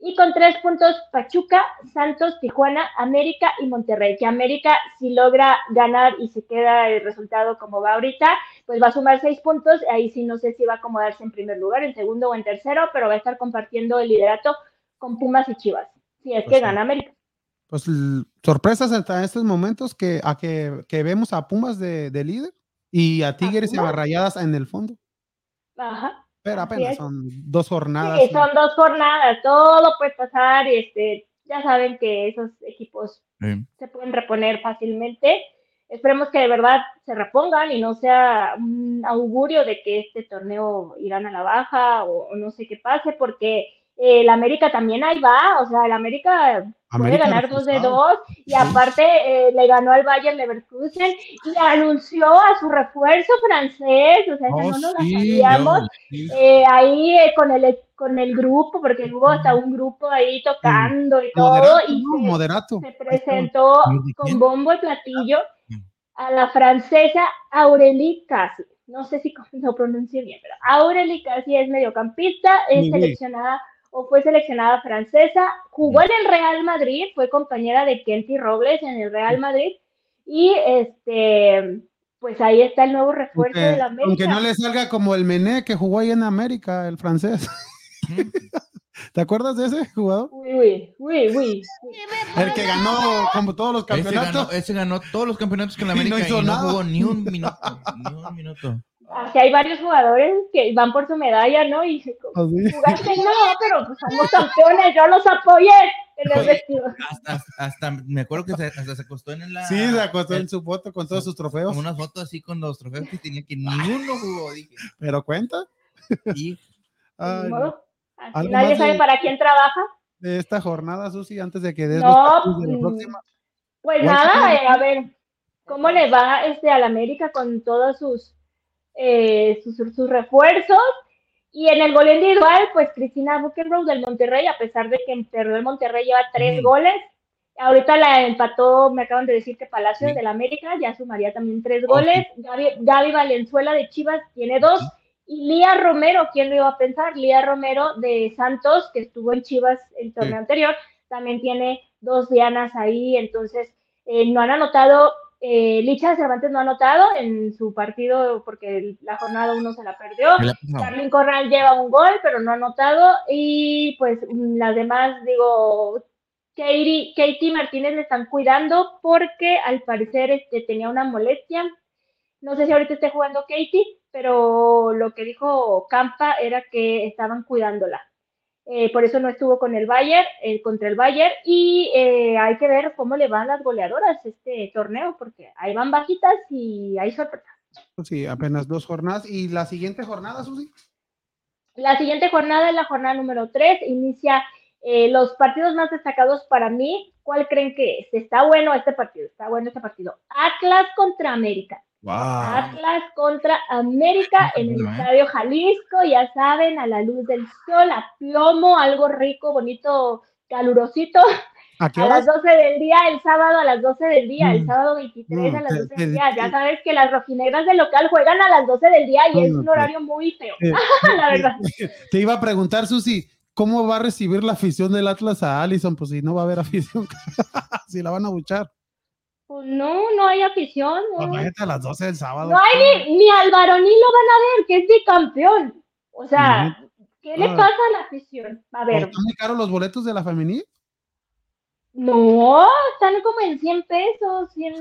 Y con tres puntos, Pachuca, Santos, Tijuana, América y Monterrey. Que América, si logra ganar y se queda el resultado como va ahorita, pues va a sumar seis puntos. Ahí sí no sé si va a acomodarse en primer lugar, en segundo o en tercero, pero va a estar compartiendo el liderato con Pumas y Chivas. Si es Pues que sí. gana América. Pues sorpresas hasta estos momentos que, a que, que vemos a Pumas de, de líder y a Tigres y a? Rayadas en el fondo. Ajá. Pero apenas son dos jornadas. Sí, son dos jornadas, todo puede pasar y este, ya saben que esos equipos Sí. se pueden reponer fácilmente. Esperemos que de verdad se repongan y no sea un augurio de que este torneo irán a la baja o, o no sé qué pase, porque eh, el América también ahí va, o sea, el América puede América ganar dos de reforzado. dos y aparte eh, le ganó al Bayern Leverkusen y anunció a su refuerzo francés, o sea, Oh, no nos la sí, sabíamos. Sí. Eh, ahí eh, con el con el grupo, porque hubo hasta un grupo ahí tocando y todo, Moderato, y ¿no? se- Moderato. se presentó ¿De con bombo y platillo a la francesa Aurélie Casi. No sé si *laughs* lo pronuncie bien, pero Aurélie Casi es mediocampista, es Muy bien. O fue seleccionada francesa, jugó en el Real Madrid, fue compañera de Kenty Robles en el Real Madrid y este pues ahí está el nuevo refuerzo de la América. aunque no le salga como el Mené que jugó ahí en América, el francés. *laughs* ¿Te acuerdas de ese jugador? Uy, uy, uy, uy. El que ganó como todos los Ese ganó, campeonatos. ese ganó todos los campeonatos con la Y no América y no, hizo nada. jugó ni un minuto. ni un minuto. Aquí hay varios jugadores que van por su medalla, ¿no? Y se- Así. jugaste, no, pero pues somos campeones, yo los apoyé en el Oye, vestido. Hasta, hasta me acuerdo que se, hasta se acostó en la. Sí, se acostó en en su foto con todos sus trofeos. Con unas fotos así con los trofeos que tenía que ni uno jugó. Dije, Pero cuenta. y *laughs* Ay, modo. Así ¿Algo nadie sabe de- para quién trabaja. de esta jornada, Susi, antes de que des No, los partidos de la mm, próxima. Pues ¿Cuál nada, eh, a ver, ¿cómo le va este al América con todos sus, eh, sus, sus refuerzos? Y en el gol individual, pues Cristina Buchenroth del Monterrey, a pesar de que perdió el Monterrey, lleva tres Mm. goles. Ahorita la empató, me acaban de decir que Palacios Sí. del América ya sumaría también tres Oh, goles. Gaby, Gaby Valenzuela de Chivas tiene dos. Y Lía Romero, ¿quién lo iba a pensar? Lía Romero de Santos, que estuvo en Chivas el torneo Sí. anterior, también tiene dos dianas ahí, entonces eh, no han anotado, eh, Licha Cervantes no ha anotado en su partido porque la jornada uno se la perdió. pasó. Carlin Corral lleva un gol, pero no ha anotado. Y pues las demás, digo, Katie, Katie Martínez le están cuidando porque al parecer este, tenía una molestia. No sé si ahorita esté jugando Katie, pero lo que dijo Campa era que estaban cuidándola. Eh, por eso no estuvo con el Bayern, eh, contra el Bayern. Y eh, hay que ver cómo le van las goleadoras este torneo, porque ahí van bajitas y hay sorpresa. Sí, apenas dos jornadas. ¿Y la siguiente jornada, Susi? La siguiente jornada es la jornada número 3. Inicia los partidos más destacados para mí. ¿Cuál creen que es? Está bueno este partido, está bueno este partido. Atlas contra América. Atlas contra América en el ¿eh? Estadio Jalisco, ya saben, a la luz del sol, a plomo, algo rico, bonito, calurosito. ¿A qué A las horas? 12 del día, el sábado a las 12 del día, el Mm. sábado 23 a Mm, las te- 12 te- del día. Ya sabes que las rojinegras del local juegan a las 12 del día y No, es un horario muy feo, Eh, *laughs* la verdad. Te iba a preguntar, Susi, ¿cómo va a recibir la afición del Atlas a Allison? Pues si no va a haber afición, *laughs* si la van a buchar. Pues no, no hay afición. No, Pues váyate a las 12 del sábado. No hay ni, ni al varonil lo van a ver, que es bicampeón. O sea, ¿qué le Ah. pasa a la afición? A ¿O ver, ¿Están muy caros los boletos de la femenil? no, están como en 100 pesos. 100...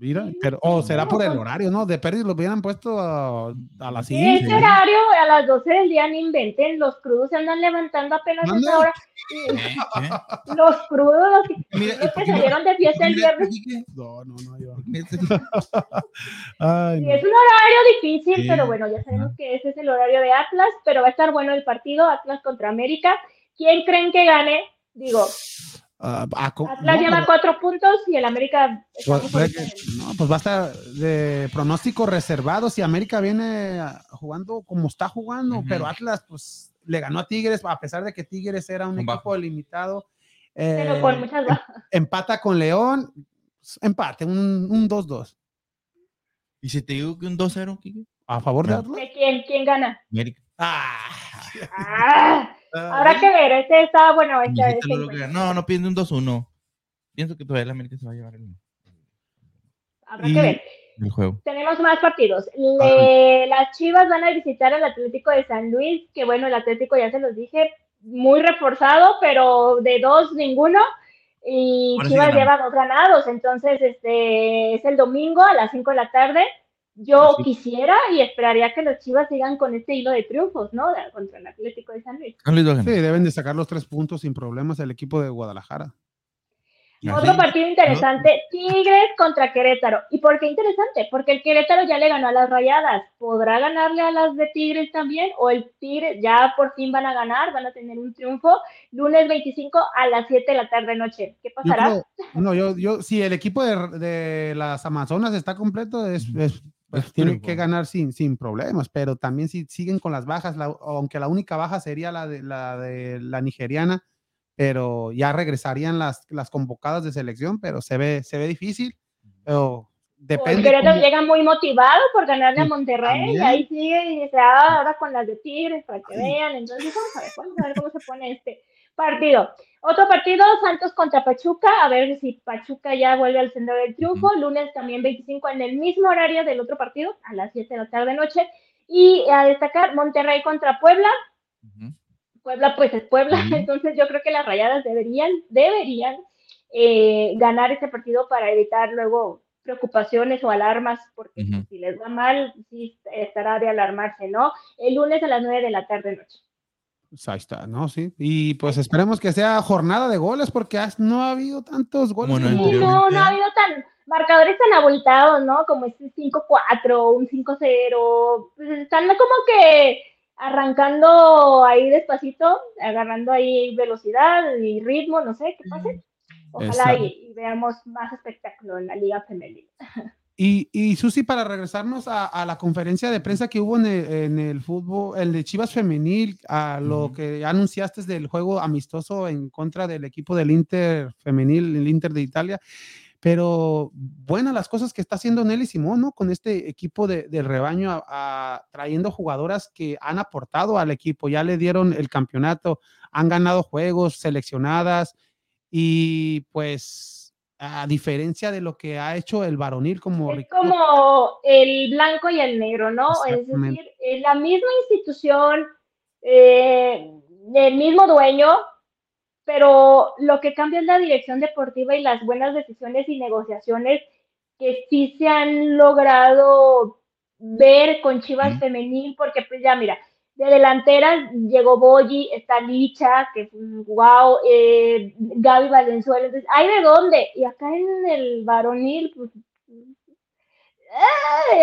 Mira, pero, o será por el horario, ¿no? De pérdida lo hubieran puesto a, a las 5. Este horario, a las 12 del día, no inventen, los crudos se andan levantando apenas a ¿Mande? esa hora. ¿Qué? ¿Qué? Los crudos, los que, Mira, los ¿y por que qué no- salieron de fiesta el viernes. No, no, no, yo. Sí, *laughs* Ay, no. es un horario difícil, pero bueno, ya sabemos que ese es el horario de Atlas, pero va a estar bueno el partido, Atlas contra América. ¿Quién creen que gane? Digo, ah, a co- Atlas no, lleva pero- cuatro puntos y el América pues, fuerte. que- no, pues va a estar de pronóstico reservado si América viene ah, jugando como está jugando, pero Atlas pues le ganó a Tigres a pesar de que Tigres era un equipo bajo. limitado. pero eh, con muchas bajas. empata con León, pues, empate, un un 2-2 ¿Y si te digo que un 2-0, Kike? a favor de. Atlas. ¿De quién, quién gana? América. Ah, Ah, habrá que ver, este está bueno. Este, este lo no, no pienso un 2-1. Pienso que todavía el América se va a llevar el, Habrá y- que ver. el juego. Tenemos más partidos. Le- las Chivas van a visitar al Atlético de San Luis, que bueno, el Atlético ya se los dije, muy reforzado, pero de dos ninguno. Y Ahora sí Chivas ganaron. lleva dos ganados, entonces este es el domingo a las 5 de la tarde. Yo Sí. quisiera y esperaría que los Chivas sigan con este hilo de triunfos, ¿no? De- Contra el Atlético de San Luis. Sí, deben de sacar los tres puntos sin problemas el equipo de Guadalajara. Otro partido interesante, Tigres contra Querétaro. ¿Y por qué interesante? Porque el Querétaro ya le ganó a las Rayadas. ¿Podrá ganarle a las de Tigres también? ¿O el Tigre ya por fin van a ganar? ¿Van a tener un triunfo? Lunes 25 a las 7 de la tarde noche. ¿Qué Yo pasará? creo- no, yo, yo, si el equipo de, de las Amazonas está completo, es, es- pues, Es *laughs* tiene triunfo. que ganar sin, sin problemas, pero también si siguen con las bajas, la- aunque la única baja sería la de la, de la nigeriana, pero ya regresarían las, las convocadas de selección, pero se ve, se ve difícil, pero el depende. Querétaro cómo- llega muy motivado por ganarle a Monterrey y ahí sigue y dice, ah, ahora con las de Tigres para que vean. Entonces vamos a ver, vamos a ver cómo se pone este partido. Otro partido, Santos contra Pachuca, a ver si Pachuca ya vuelve al centro del triunfo. Lunes también 25 en el mismo horario del otro partido, a las 7 de la tarde noche. Y a destacar, Monterrey contra Puebla. Puebla pues es Puebla, entonces yo creo que las rayadas deberían, deberían eh, ganar este partido para evitar luego preocupaciones o alarmas, porque si les va mal, sí estará de alarmarse, ¿no? El lunes a las 9 de la tarde noche. Pues ahí está, ¿no? Sí. Y pues esperemos que sea jornada de goles, porque has- no ha habido tantos goles. Como no, como- Sí, no, no ha habido tan marcadores tan abultados, ¿no? Como este 5-4, un 5-0, pues están como que arrancando ahí despacito, agarrando ahí velocidad y ritmo, no sé qué pase. Ojalá Exacto. y, y veamos más espectáculo en la Liga Femenil. *laughs* Y, y Susi, para regresarnos a, a la conferencia de prensa que hubo en el, en el fútbol, el de Chivas Femenil, a lo Ujú. que anunciaste del juego amistoso en contra del equipo del Inter Femenil, el Inter de Italia. Pero buenas las cosas que está haciendo Nelly Simón, ¿no? Con este equipo de, del rebaño, a- a- trayendo jugadoras que han aportado al equipo, ya le dieron el campeonato, han ganado juegos, seleccionadas, y pues a diferencia de lo que ha hecho el varonil como Es como el blanco y el negro, ¿no? Es decir, es la misma institución, eh, el mismo dueño, pero lo que cambia es la dirección deportiva y las buenas decisiones y negociaciones que sí se han logrado ver con Chivas Ujú. Femenil, porque pues ya mira, de delanteras llegó Boyi, está Licha, que es un wow, eh, Gaby Valenzuela, entonces, ¿hay de dónde? Y acá en el varonil, pues,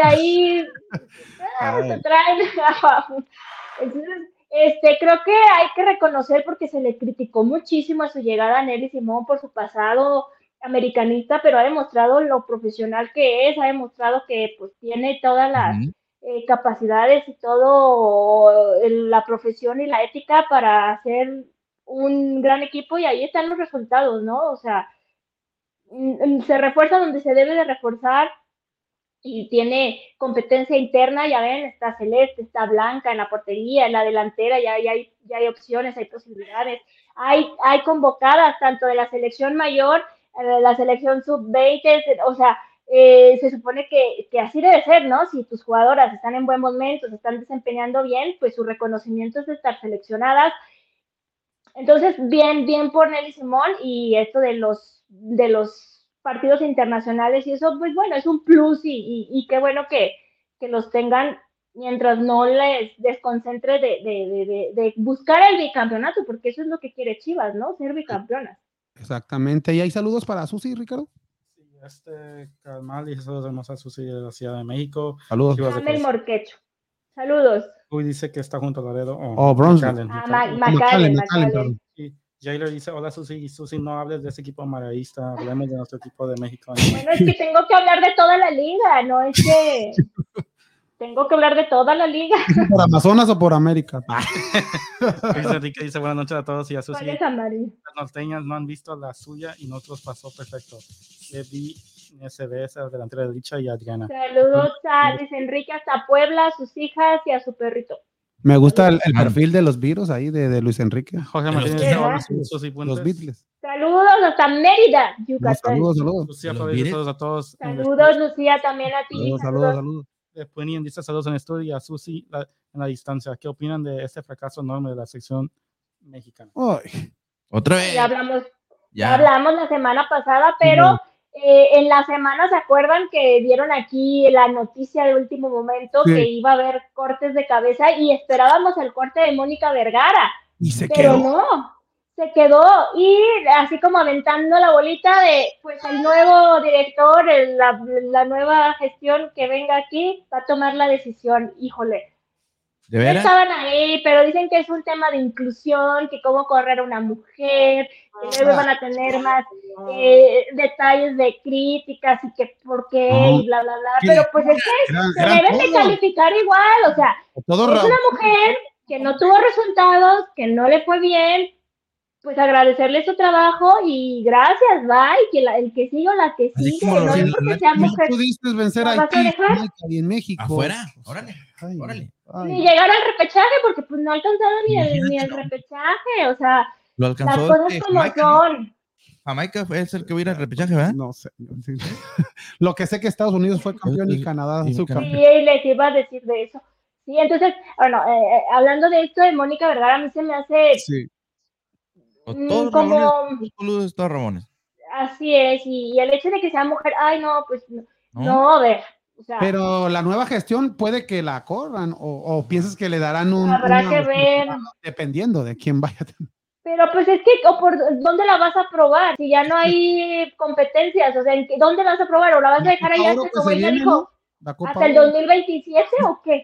ahí *laughs* ah, se traen. *laughs* Entonces, este, creo que hay que reconocer porque se le criticó muchísimo a su llegada a Nelly Simón por su pasado americanista, pero ha demostrado lo profesional que es, ha demostrado que pues tiene todas las. Eh, capacidades y todo el- la profesión y la ética para hacer un gran equipo y ahí están los resultados, ¿no? O sea, mm, se refuerza donde se debe de reforzar y tiene competencia interna, ya ven, está Celeste, está Blanca en la portería, en la delantera, ya, ya, hay, ya hay opciones, hay posibilidades. Hay, hay convocadas tanto de la selección mayor, eh, de la selección sub-20, o sea, eh, se supone que, que así debe ser, ¿no? Si tus jugadoras están en buen momento, se están desempeñando bien, pues su reconocimiento es de estar seleccionadas. Entonces, bien, bien por Nelly Simón y esto de los, de los partidos internacionales y eso, pues bueno, es un plus y, y, qué bueno que, que, los tengan mientras no les desconcentre de, de, de, de, buscar el bicampeonato, porque eso es lo que quiere Chivas, ¿no? Ser bicampeonas. Exactamente. ¿Y hay saludos para Susi, Ricardo? Este Carmal y saludos hermosos a Susi de la Ciudad de México. Saludos. Cruz. Morquecho. Saludos. Uy dice que está junto a Laredo. Oh, Bronson. McAllen, Ah, McAllen. McAllen, Jailer dice, hola Susi, Susi, no hables de ese equipo amarillista, *laughs* hablemos de nuestro equipo de México. Bueno, es que tengo que hablar de toda la liga, no es que *laughs* tengo que hablar de toda la liga. *laughs* ¿Por Amazonas o por América? Ah, *laughs* Luis Enrique dice, buenas noches a todos y a Susi. ¿Cuál es amarillo? Las norteñas no han visto la suya y nosotros pasó perfecto. Le vi SBS al delantero de dicha y a Adriana. Saludos a Luis Enrique hasta Puebla, a sus hijas y a su perrito. Me gusta el, el perfil de los virus ahí de, de Luis Enrique. Jorge los Martínez Los. Beatles. Saludos hasta Mérida, No, Yucatán. saludos, saludos. Lucía saludos a todos. Saludos, Lucía, también a ti. Saludos, saludos, saludos. Eh, Puenien dice saludos en el estudio y a Susi la- en la distancia. ¿Qué opinan de este fracaso enorme de la sección mexicana? Ay, Otra vez. Ya hablamos, ya Ya. hablamos la semana pasada, pero eh, en la semana se acuerdan que dieron aquí la noticia de último momento Sí. que iba a haber cortes de cabeza y esperábamos el corte de Mónica Vergara, y se pero quedó. no, se quedó y así como aventando la bolita de pues el nuevo director, el- la, la nueva gestión que venga aquí va a tomar la decisión, híjole. ¿De No veras? estaban ahí, pero dicen que es un tema de inclusión, que cómo correr a una mujer, que luego van a tener más eh, detalles de críticas y que por qué y bla, bla, bla. Pero pues es que se eran deben de calificar igual, o sea, Todo es una mujer que no tuvo resultados, que no le fue bien, pues agradecerle su trabajo y gracias, bye, que la- el que sigue o la que Así sigue, como no es porque sea Y mujer. pudiste vencer a ¿La vas a Haití y en México. Afuera, órale, Ay, órale. ay. Ni llegar al repechaje, porque pues no alcanzaron ni el, ni el repechaje, o sea, Lo las alcanzó cosas este, como Jamaica, son. Jamaica fue- es el que va a ir al repechaje, ¿verdad? No sé. sí. *laughs* Lo que sé que Estados Unidos fue campeón y Canadá Y subcampeón. Sí, les iba a decir de eso. Sí, entonces, bueno, eh, eh, hablando de esto de Mónica Vergara, a mí se me hace Sí. Mm, todos como, Ramones, todos coludos, todos Ramones. así es, y, y el hecho de que sea mujer, ay, no, pues no, ¿no? a ver, o sea, Pero la nueva gestión puede que la corran o, o piensas que le darán un. habrá una- que ver. Dependiendo de quién vaya. Pero pues es que, o por dónde la vas a probar? Si ya no hay competencias, o sea, ¿en qué- ¿dónde vas a probar? ¿O la vas a dejar allá hasta, que como se ella viene, dijo, hasta el Oro. 2027 o qué?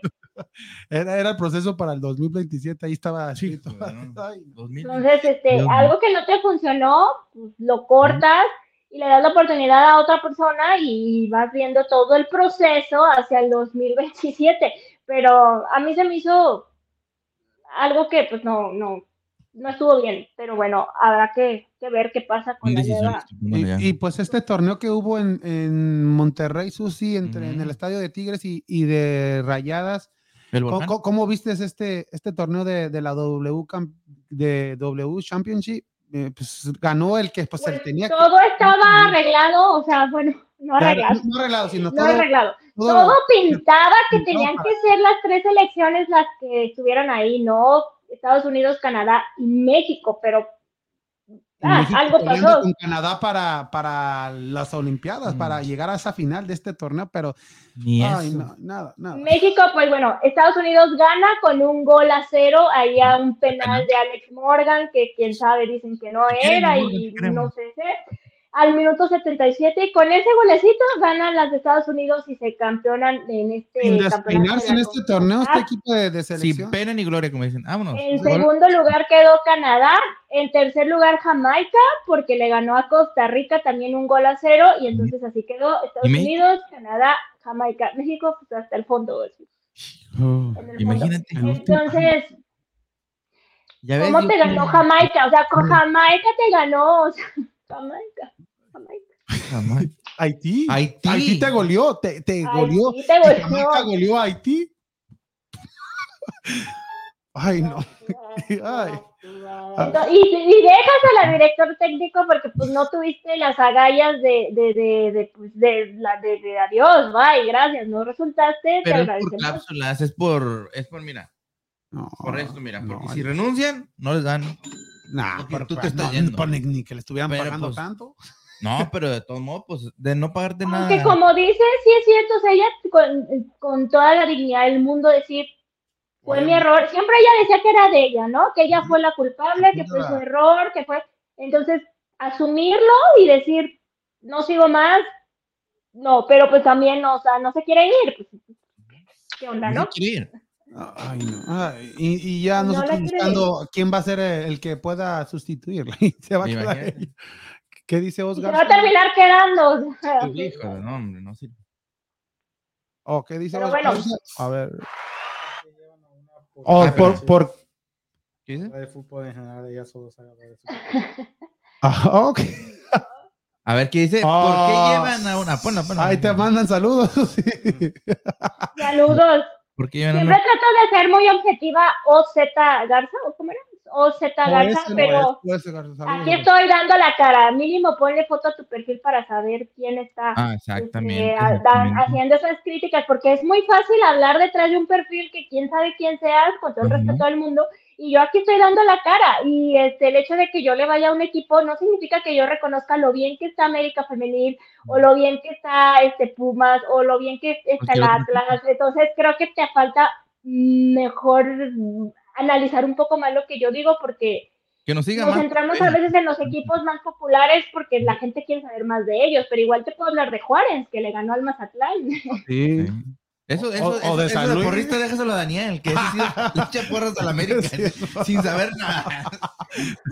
Era, era el proceso para el 2027, ahí estaba Sí, escrito. bueno. 2000. *laughs* Entonces, este, Dios algo que no te funcionó, pues, lo cortas y le das la oportunidad a otra persona y vas viendo todo el proceso hacia el 2027. Pero a mí se me hizo algo que pues no, no, no estuvo bien. Pero bueno, habrá que, que ver qué pasa con la nueva. Y, y, pues este torneo que hubo en, en Monterrey, Susi, entre, en el estadio de Tigres y, y de Rayadas, ¿El ¿cómo, cómo- cómo viste este, este torneo de, de la W, de w Championship? Eh, pues ganó el que pues, Pues, él tenía que- todo estaba arreglado, o sea, bueno, no arreglado, no arreglado, sino no todo, arreglado. todo- Todo pintaba que pintaba tenían para- que ser las tres elecciones las que estuvieran ahí, no Estados Unidos, Canadá y México, pero ah, México algo pasó. con Canadá para, para las Olimpiadas, Mm. para llegar a esa final de este torneo, pero Ni ay, eso. no, nada, nada. México, pues bueno, Estados Unidos gana con un gol a cero, ahí a un penal de Alex Morgan, que quién sabe, dicen que no era y no sé qué. Al minuto 77, y con ese golecito ganan las de Estados Unidos y se campeonan en este Sin despeinarse en este torneo, este equipo de, de Sin selección. pena ni gloria, como dicen. Vámonos. En Gol. segundo lugar quedó Canadá, en tercer lugar Jamaica, porque le ganó a Costa Rica también un gol a cero, y entonces así quedó Estados. Unidos, Canadá, Jamaica, México, pues hasta el fondo. güey, Oh. en el Imagínate. fondo. Entonces, Ya ves, ¿cómo te ganó Jamaica? O sea, con Jamaica te ganó, o sea, *laughs* Jamaica, Jamaica. Haití. Haití. Haití te goleó, te, te goleó. Haití te goleó. Jamaica goleó a Haití. *laughs* Ay, no. *laughs* Ay. Entonces, y, y dejas al director técnico porque pues no tuviste las agallas de, de, de, de, pues, de, la, de, de adiós, bye, gracias, no resultaste, te Pero es por cápsulas, es por, es por, mira, No, por esto, mira, porque no, si renuncian, no les dan. nah, porque pero tú te estás no, yendo. ni, ni que le estuvieran Pero, pagando pues, tanto. No, pero de todos modos, pues, de no pagarte nada. Aunque como dices, sí es cierto, o sea, ella con, con toda la dignidad del mundo decir, fue mi error, siempre ella decía que era de ella, ¿no? Que ella fue la culpable, que fue su error, que fue, entonces, asumirlo y decir, no sigo más, no, pero pues también, o sea, no se quiere ir, pues, ¿qué onda, no no? se quiere ir. Ay, no. Ay, y, y ya No nosotros buscando quién va a ser el, el que pueda sustituirla. *laughs* Y se va a quedar. ¿Qué dice Y se Osgar? va a terminar quedando. Híjole, no, hombre, no sirve. Oh, ¿qué dice Pero Osgar? bueno. A ver. Oh, Oh, por, por... ¿Qué dice? de fútbol en general, ella solo sabe de fútbol. *laughs* Ah, ok. *laughs* A ver, ¿qué dice? ¿Por Ah. qué llevan a una? Ponla, ponla. Ahí te mandan saludos. *laughs* Saludos. ¿Por qué llevan a Siempre una? trato de ser muy objetiva OZ Garza, ¿o cómo era? OZ No, Garza, no pero es, no es, Garza, saludos. aquí estoy dando la cara. Mínimo ponle foto a tu perfil para saber quién está Ah, este, exactamente. exactamente. haciendo esas críticas, porque es muy fácil hablar detrás de un perfil que quién sabe quién seas, con todo el respeto del mundo, y yo aquí estoy dando la cara, y este, el hecho de que yo le vaya a un equipo no significa que yo reconozca lo bien que está América Femenil, o lo bien que está este Pumas, o lo bien que está el Atlas, entonces creo que te falta mejor analizar un poco más lo que yo digo, porque Que nos sigan nos más. centramos a veces en los equipos más populares porque la gente quiere saber más de ellos, pero igual te puedo hablar de Juárez, que le ganó al Mazatlán. Sí. Sí. Eso, O- eso, o eso, de eso San Luis. porrista, déjaselo a Daniel, que ese sí le *laughs* echa porras a la América Sí. sin saber nada.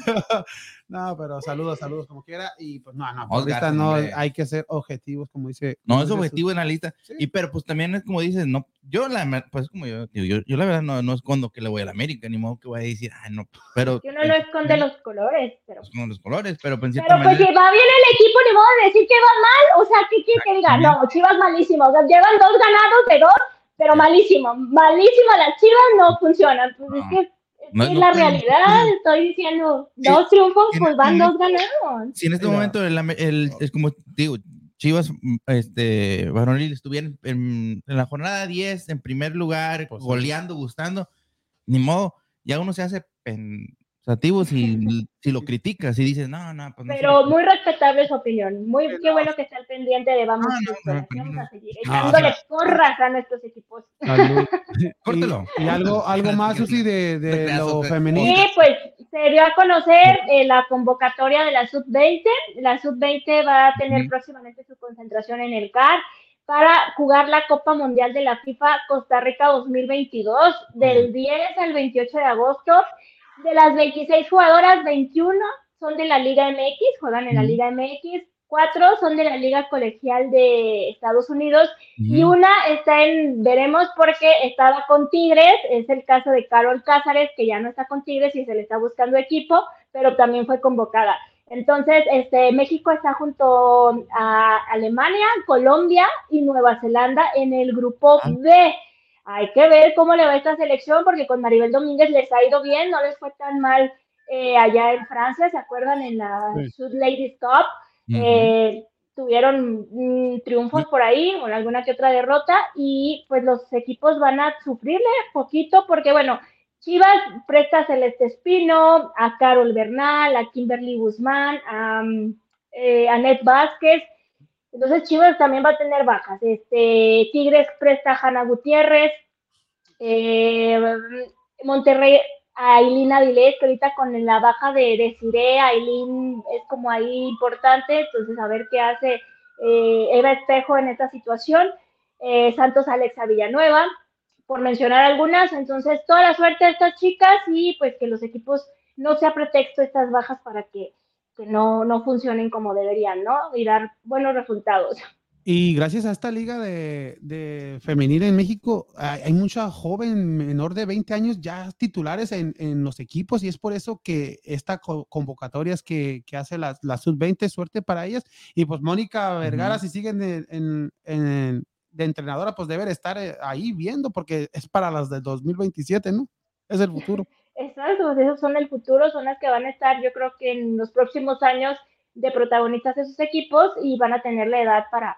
*laughs* No, pero saludos, saludos como quiera. Y pues no, no, ahorita no hombre. hay que ser objetivos, como dice. No, es objetivo en la lista. Sí. Y pero pues también es como dices, no, yo la pues como yo, digo, yo, yo la verdad no, no escondo que le voy a la América, ni modo que voy a decir, ay no, pero uno no esconde los colores, pero... con los colores, pero pues, en cierta Pero pues si manera- va bien el equipo, ni modo de decir que va mal, o sea, ¿qué quiere que diga? No, Chivas malísimo, o sea, llevan dos ganados de dos, pero malísimo, malísimo, las Chivas no funcionan, pues es que No, no la realidad, estoy diciendo, Sí, dos triunfos, en pues van dos ganados. si en este momento el, Ame- el- es como digo, Chivas, este, varonil estuvieran en, en la jornada 10 en primer lugar, Pues goleando, gustando, ni modo, ya uno se hace pensativo si, *laughs* si lo criticas y dices, no, no, pues no. Pero muy respetable su opinión. Muy Sí, qué no. bueno que está al pendiente de vamos, No, no, pero vamos no. a seguir No, echándole porras a nuestros equipos. *laughs* *laughs* Córtelo. Y, y algo, algo más, Susi, de, de lo femenino. Y pues se dio a conocer eh, la convocatoria de la sub-20. La sub-20 va a tener Ujú. próximamente su concentración en el CAR para jugar la Copa Mundial de la FIFA Costa Rica 2022 del 10 al 28 de agosto. De las 26 jugadoras, 21 son de la Liga MX, juegan en la. Liga MX, cuatro son de la Liga Colegial de Estados Unidos y una está en, veremos porque estaba con Tigres, es el caso de Carol Cázares, que ya no está con Tigres y se le está buscando equipo, pero también fue convocada. Entonces, este, México está junto a Alemania, Colombia y Nueva Zelanda en el grupo Ah. B. Hay que ver cómo le va esta selección, porque con Maribel Domínguez les ha ido bien, no les fue tan mal eh, allá en Francia, ¿se acuerdan? En la Sí. Sud Ladies Cup. Eh, tuvieron mm, triunfos por ahí, con alguna que otra derrota, y pues los equipos van a sufrirle poquito, porque bueno, Chivas presta a Celeste Espino, a Carol Bernal, a Kimberly Guzmán, a mm, eh, Annette Vázquez. Entonces Chivas también va a tener bajas. Este, Tigres presta a Hanna Gutiérrez, eh, Monterrey a Aileen Avilés, que ahorita con la baja de, de Cire, es como ahí importante, entonces a ver qué hace eh, Eva Espejo en esta situación. Eh, Santos Alexa Villanueva, por mencionar algunas, entonces toda la suerte a estas chicas y pues que los equipos no sea pretexto estas bajas para que, que no, no funcionen como deberían, ¿no? Y dar buenos resultados. Y gracias a esta liga de, de femenil en México, hay, hay mucha joven menor de 20 años ya titulares en, en los equipos y es por eso que esta co- convocatorias que, que hace la, la sub-20, suerte para ellas. Y pues Mónica Vergara, Ujú. si siguen en, en- en- de entrenadora, pues debe estar eh, ahí viendo porque es para las del 2027, ¿no? Es el futuro. Exacto, pues esos son el futuro, son las que van a estar, yo creo que en los próximos años de protagonistas de sus equipos y van a tener la edad para,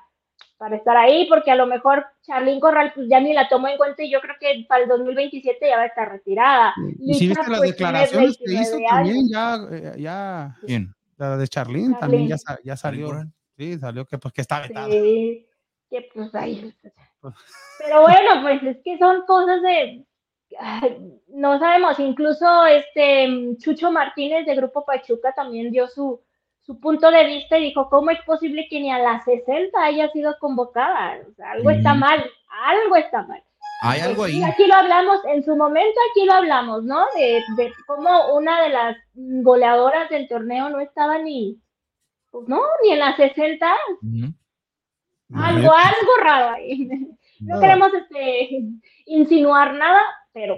para estar ahí, porque a lo mejor Charlene Corral pues ya ni la tomó en cuenta y yo creo que para el 2027 ya va a estar retirada. Y si viste las pues, declaraciones que hizo 29 también, ya, eh, ya ¿Quién? la de Charlene también ya, ya salió. Sí, salió que pues que está vetada. Sí, que pues ahí. Pero bueno, pues es que son cosas de. *laughs* No sabemos, incluso este Chucho Martínez de Grupo Pachuca también dio su, su punto de vista y dijo, ¿cómo es posible que ni a las 60 haya sido convocada? O sea, algo está mal, algo está mal. Hay algo ahí. aquí lo hablamos, en su momento aquí lo hablamos, ¿no? De, de cómo una de las goleadoras del torneo no estaba ni, pues no, ni en las 60, Ujú. algo, algo raro ahí. *laughs* No No. queremos este, insinuar nada, pero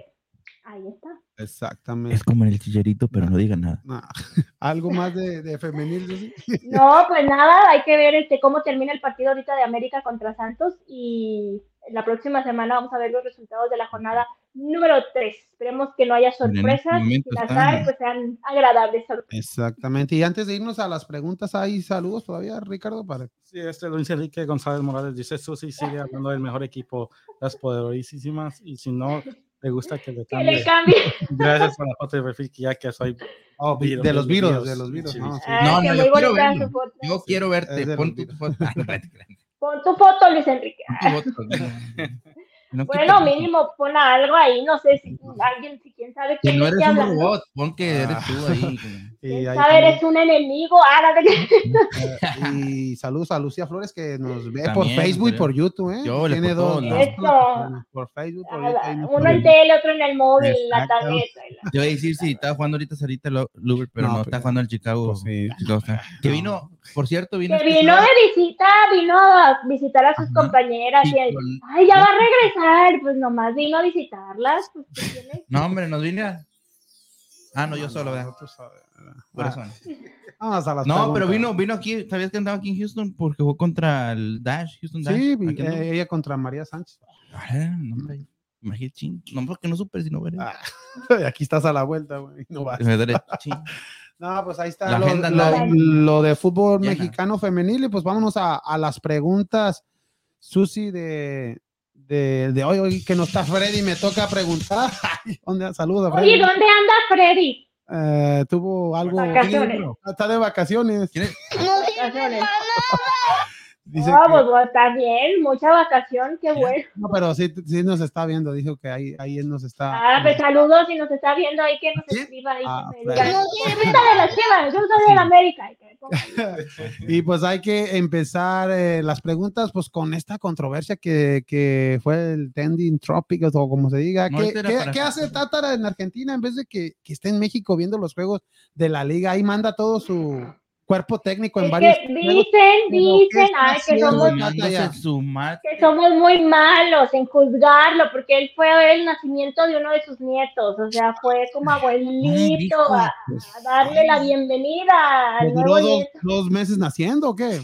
ahí está. Exactamente. Es como en el chillerito, pero no digan nada. Nah, *laughs* Algo más de, de femenil, Susi? *laughs* No, pues nada, hay que ver este cómo termina el partido ahorita de América contra Santos y la próxima semana vamos a ver los resultados de la jornada número 3. Esperemos que no haya sorpresas, si las hay, pues sean agradables. Exactamente. Y antes de irnos a las preguntas, ¿hay saludos todavía, Ricardo? Para... Sí, este Luis Enrique González Morales dice, Susi sigue hablando del mejor equipo, las poderosísimas, y si no le gusta que le Que le cambie. *laughs* Gracias por la foto de perfil, que ya que soy... Oh, de los virus, de los virus. sí, no, sí. sí. Ay, No, yo quiero. Yo verte. Pon tu foto. *laughs* Ah. Pon tu foto, Luis Enrique. Pon tu foto. *laughs* No, que Bueno, mínimo pon algo ahí, no sé si alguien, si quién sabe Que quién no eres un robot. Pon que eres Ah. tú ahí. Y, Quién ahí sabe, eres un enemigo. Eh, *laughs* y saludos a Lucía Flores que nos ve por Facebook y por YouTube. ¿eh? Yo le Tiene por dos. plataformas, Por Facebook, por YouTube. Uno en tele, otro en el móvil, la tableta. la- Te voy a decir si está jugando ahorita Sarita Luber, pero No, no, pero- está jugando el Chicago. Pues sí. Que vino, por cierto, vino. Que este vino de visita, vino a visitar a sus Ajá. compañeras. y Y, él, con- Ay, ya va a regresar. Pues nomás vino a visitarlas. Pues. No, hombre, nos vino. a- Ah, no, yo solo, ¿verdad? Tú sabes, ¿verdad? Por Ah, eso. *laughs* Vamos a las No, pero vino, vino aquí, ¿sabías que andaba aquí en Houston? Porque jugó contra el Dash, Houston Dash. Sí, eh, ella contra María Sánchez. Ah, no. No, porque no supe si no veré. Ah, *laughs* aquí estás a la vuelta, güey. No vas. *laughs* No, pues ahí está La lo, agenda lo- lo de fútbol llena. mexicano femenil. Y pues vámonos a, a las preguntas, Susi, de, de, de hoy, hoy que no está Freddy, me toca preguntar. *laughs* ¿Dónde? Saludos a Oye, Freddy. ¿dónde anda Freddy? Eh, tuvo algo. Vacaciones. Está de vacaciones. ¿Quién es? Vacaciones. Dice No, que- pues está bien, mucha vacación, qué bueno. no, pero sí, sí nos está viendo. Dijo que ahí, ahí él nos está. Ah, pues saludos si nos está viendo ahí, que nos ¿Sí? escriba ahí. Ah, que diga, "Yo soy de las Chivas, yo soy de la América. *laughs* y pues hay que empezar eh, las preguntas pues con esta controversia que, que fue el trending tropic o como se diga. No, ¿Qué, este qué hace Tátara en Argentina en vez de que, que esté en México viendo los juegos de la liga? Ahí manda todo su cuerpo técnico en Es varios que dicen, pero ¿qué dicen, ay, que somos, madre. que somos muy malos en juzgarlo, porque él fue a ver el nacimiento de uno de sus nietos, o sea, fue como abuelito de a, a darle la bienvenida al ¿Le duró nuevo dos meses naciendo o qué?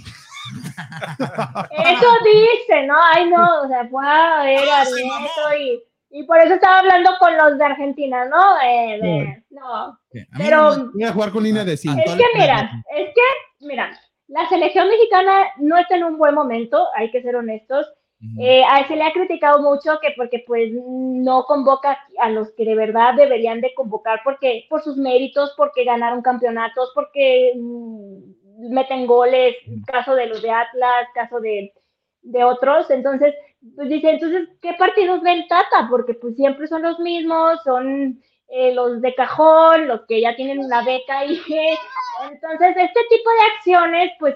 Eso dice, ¿no? Ay, no, o sea, fue a ver al nieto y, y por eso estaba hablando con los de Argentina, ¿no? Eh, de- no, A mí pero no Voy a jugar con línea de Ah, cinco. es que mira, es que, mira, la selección mexicana no está en un buen momento, hay que ser honestos. me- Eh, a- se le ha criticado mucho que porque pues no convoca a los que de verdad deberían de convocar porque por sus méritos, porque ganaron campeonatos, porque mm, meten goles, caso de los de Atlas, caso de, de otros, entonces pues dice, entonces, ¿qué partidos ven Tata? Porque pues siempre son los mismos, son eh, los de cajón, los que ya tienen una beca y *laughs* entonces este tipo de acciones pues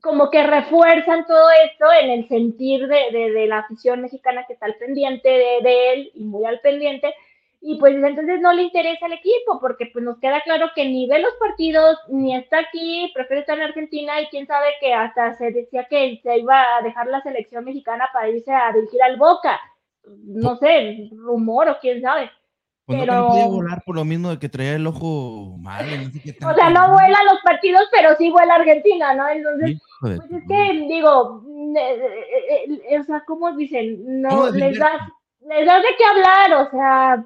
como que refuerzan todo esto en el sentir de, de- la afición mexicana que está al pendiente de él y muy al pendiente. Y pues entonces no le interesa el equipo porque pues nos queda claro que ni ve los partidos, ni está aquí, prefiere estar en Argentina y quién sabe que hasta se decía que se iba a dejar la selección mexicana para irse a dirigir al Boca. No sé, rumor o quién sabe. Pues pero- no podía volar por lo mismo de que traía el ojo mal. y no sé qué O sea, no vuela los partidos, pero sí vuela Argentina, ¿no? Entonces, Pues es que, digo, eh, eh, eh, o sea, ¿cómo dicen? No, ¿Cómo les das, les das de qué hablar, o sea,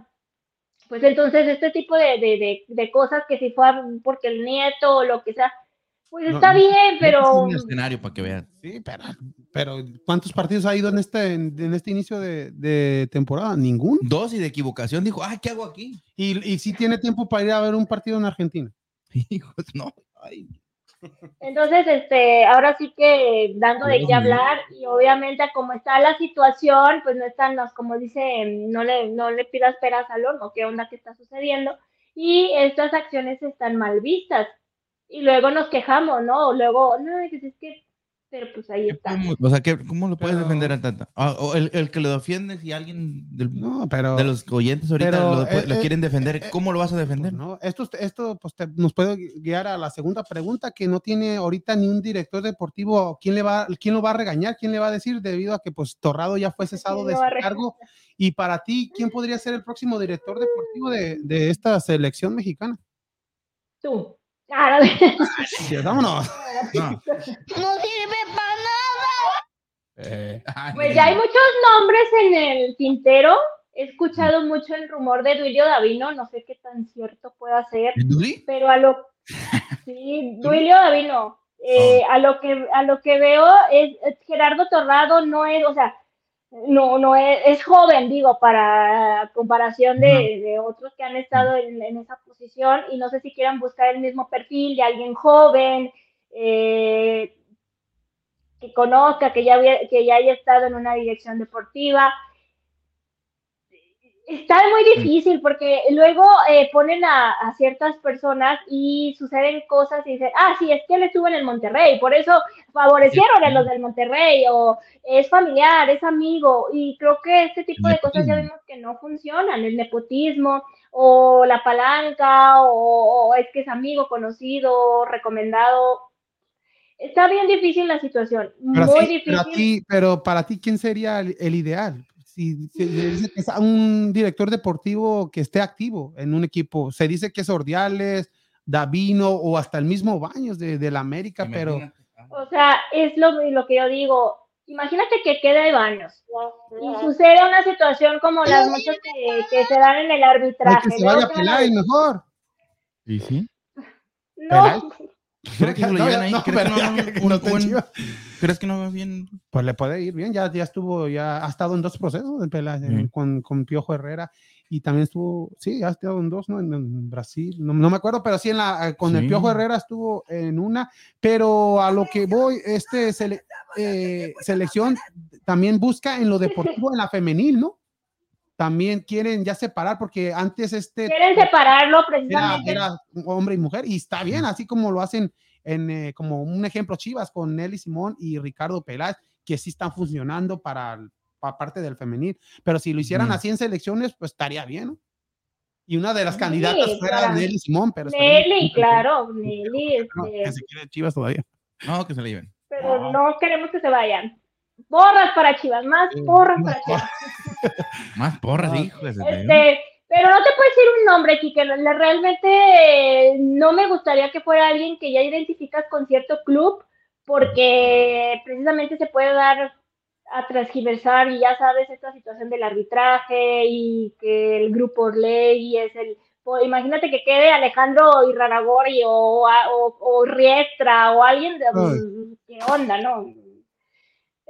pues entonces este tipo de, de, de, de cosas que si fue porque el nieto o lo que sea, pues No, está no, bien, Este es pero un escenario para que vean. Sí, pero, pero ¿cuántos partidos ha ido en este, en, en este inicio de, de temporada? Ninguno. Dos y de equivocación dijo, ay, ¿qué hago aquí? Y, y sí tiene tiempo para ir a ver un partido en Argentina. *laughs* Hijo, no. Ay, entonces, este, ahora sí que dando de qué hablar y obviamente como está la situación, pues no están los, como dice, no le, no le pidas peras al horno, qué onda que está sucediendo. Y estas acciones están mal vistas. Y luego nos quejamos, ¿no? Luego, no, es que pero pues ahí ¿Qué está. podemos- o sea, ¿qué- ¿cómo lo puedes Pero- defender al Tata? Ah, o el, el que lo defiende, si alguien del- No, pero. de los oyentes ahorita pero, lo, eh, lo eh, quieren defender, eh, ¿cómo lo vas a defender? Pues no, esto, esto pues, te- nos puede guiar a la segunda pregunta, que no tiene ahorita ni un director deportivo. ¿Quién, le va, ¿Quién lo va a regañar? ¿Quién le va a decir? Debido a que pues Torrado ya fue cesado ¿Quién de su a cargo. Y para ti, ¿quién podría ser el próximo director deportivo de, de esta selección mexicana? Tú. Ah, no. Sí, vámonos. *laughs* No. Eh, Ay, Pues ya hay muchos nombres en el tintero. He escuchado mucho el rumor de Duilio Davino, no sé qué tan cierto pueda ser, ¿El Duli? pero a lo *laughs* sí, Duilio Davino, eh, a lo que a lo que veo es, es Gerardo Torrado no es, o sea, no no es, es joven, digo, para comparación de, de otros que han estado en, en esa posición y no sé si quieran buscar el mismo perfil de alguien joven. eh, que conozca, que ya, había- que ya haya estado en una dirección deportiva. Está muy difícil porque luego eh, ponen a, a ciertas personas y suceden cosas y dicen, ah, sí, es que él estuvo en el Monterrey, por eso favorecieron a los del Monterrey, o es familiar, es amigo, y creo que este tipo de cosas ya vimos que no funcionan, el nepotismo, o la palanca, o, o es que es amigo, conocido, recomendado. Está bien difícil la situación, Pero, muy sí, difícil. ti- pero para ti, ¿quién sería el, el ideal? Si, si se dice que es un director deportivo que esté activo en un equipo, se dice que es Ordiales, Davino o hasta el mismo Baños de, del América, pero Imagínate. O sea, es lo, lo que yo digo. Imagínate que quede baños y sucede una situación como las muchas que, que se dan en el arbitraje. que se ¿no? vaya a Que Peláez mejor. ¿Y sí? No, ¿Crees que lo No, llevan ahí? no, ¿Crees que pero no ya hagan que un- no esté en un- Chivas. ¿Crees que no va bien? Pues le puede ir bien, ya, ya estuvo, ya ha estado en dos procesos con, con Piojo Herrera y también estuvo, sí, ha estado en dos, ¿no? En, en Brasil, no, no me acuerdo, pero sí en la, con el. Piojo Herrera estuvo en una, pero a lo que voy, este sele- eh, selección también busca en lo deportivo en la femenil, ¿no? También quieren ya separar, porque antes este quieren separarlo precisamente. era hombre y mujer, y está bien, así como lo hacen en, eh, como un ejemplo Chivas con Nelly Simón y Ricardo Peláez, que sí están funcionando para, para parte del femenil, pero si lo hicieran Ujú. así en selecciones, pues estaría bien, ¿no? Y una de las Sí, candidatas fuera Nelly Simón, pero. Nelly, claro, *laughs* Nelly, No, este, que se quiere Chivas todavía. No, que se le lleven. pero no queremos que se vayan. Porras para Chivas, más porras para Chivas. *laughs* Más porras, hijo Este, pero no te puedo decir un nombre, Kike. Realmente eh, no me gustaría que fuera alguien que ya identificas con cierto club, porque precisamente se puede dar a transgiversar y ya sabes esta situación del arbitraje y que el grupo Orley es el... imagínate que quede Alejandro Irraragori o, o, o Riestra o alguien de... Ay. ¿Qué onda, no?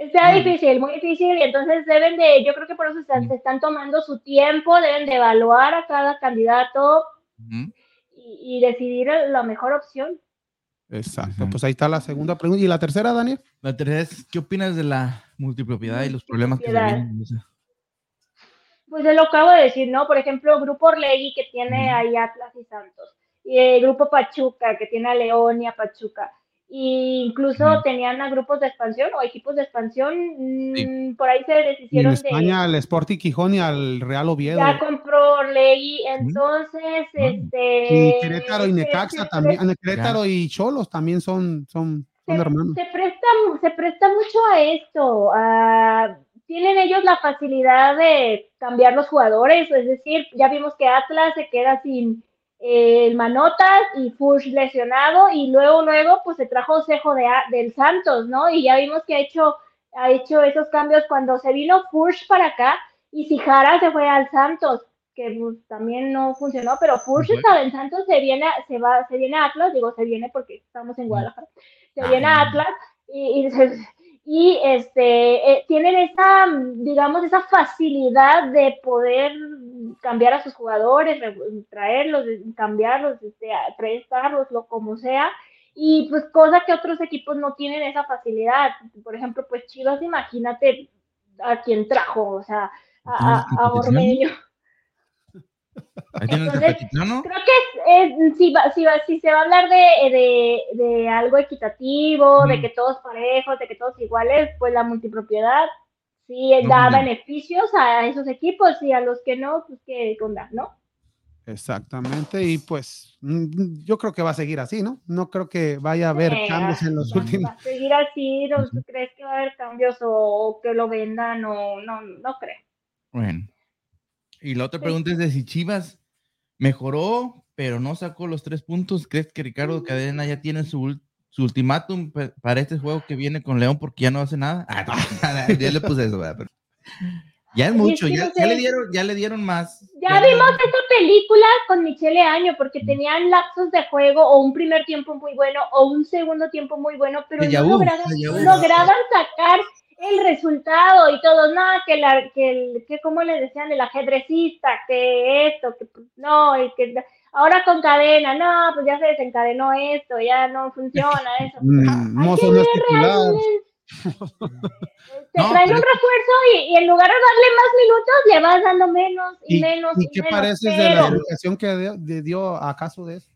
Está Mm. difícil, muy difícil, y entonces deben de, yo creo que por eso se están tomando su tiempo, deben de evaluar a cada candidato Ujú. y, y decidir la mejor opción. Exacto, pues ahí está la segunda pregunta. ¿Y la tercera, Daniel? La tercera es, ¿qué opinas de la multipropiedad y los problemas que se vienen? Pues yo lo acabo de decir, ¿no? Por ejemplo, Grupo Orlegui que tiene ahí Atlas y Santos, y el Grupo Pachuca que tiene a León y a Pachuca, y incluso tenían a grupos de expansión o equipos de expansión, mm, Sí. por ahí se Y en deshicieron de... España al Sporting Gijón y al Real Oviedo. Ya compró Orlegui, entonces, Ah. este... Y Querétaro y Necaxa se también. Querétaro y Cholos también son, son, son se, hermanos. se presta, se presta mucho a esto. a- tienen ellos la facilidad de cambiar los jugadores, es decir, ya vimos que Atlas se queda sin eh, Manotas y Fush lesionado y luego luego pues se trajo Cejo de, del Santos, ¿no? Y ya vimos que ha hecho ha hecho esos cambios cuando se vino Fush para acá y Sijara se fue al Santos, que pues, también no funcionó, pero Fush estaba en Santos, se viene, a- se va, se viene a Atlas, digo se viene porque estamos en Guadalajara, se Ah. viene a Atlas y, y, se- y, este eh, tienen esa, digamos, esa facilidad de poder cambiar a sus jugadores, re- traerlos, cambiarlos, este, prestarlos, lo como sea, y pues cosa que otros equipos no tienen esa facilidad. Por ejemplo, pues Chivas, imagínate a quién trajo, o sea, a, a. Ahí tienen el Entonces, Tepetitlano. Creo que es, si, va, si, va, si se va a hablar de, de, de algo equitativo, de que todos parejos, de que todos iguales, pues la multipropiedad sí No, da beneficios a esos equipos y a los que no, pues qué onda, ¿no? Exactamente, y pues mm, yo creo que va a seguir así, ¿no? No creo que vaya a haber Sí, cambios en los va- últimos. Va a seguir así, ¿no? ¿tú crees que va a haber cambios o que lo vendan o no? No creo. Bueno. Y la otra pregunta es de si Chivas mejoró, pero no sacó los tres puntos. ¿Crees que Ricardo Cadena ya tiene su, su ultimátum para este juego que viene con León porque ya no hace nada? Ah, no, *laughs* ya le puse eso. Pero ya es mucho, es que ya, no ya sé. le dieron, ya le dieron más. Ya vimos esta película con Michele Año porque tenían lapsos de juego o un primer tiempo muy bueno o un segundo tiempo muy bueno, pero no lograban, lograban sacar el resultado y todo, nada, que la, que el, que como le decían, el ajedrecista, que esto, que pues, no, y que ahora con cadena, no, pues ya se desencadenó esto, ya no funciona eso. *laughs* Mm, Hay Mozo que no titular. realmente. Te No, traen pero un refuerzo y, y en lugar de darle más minutos, le vas dando menos y, ¿Y, menos. y y qué menos, pareces de la pero- educación que dio, de- dio de eso?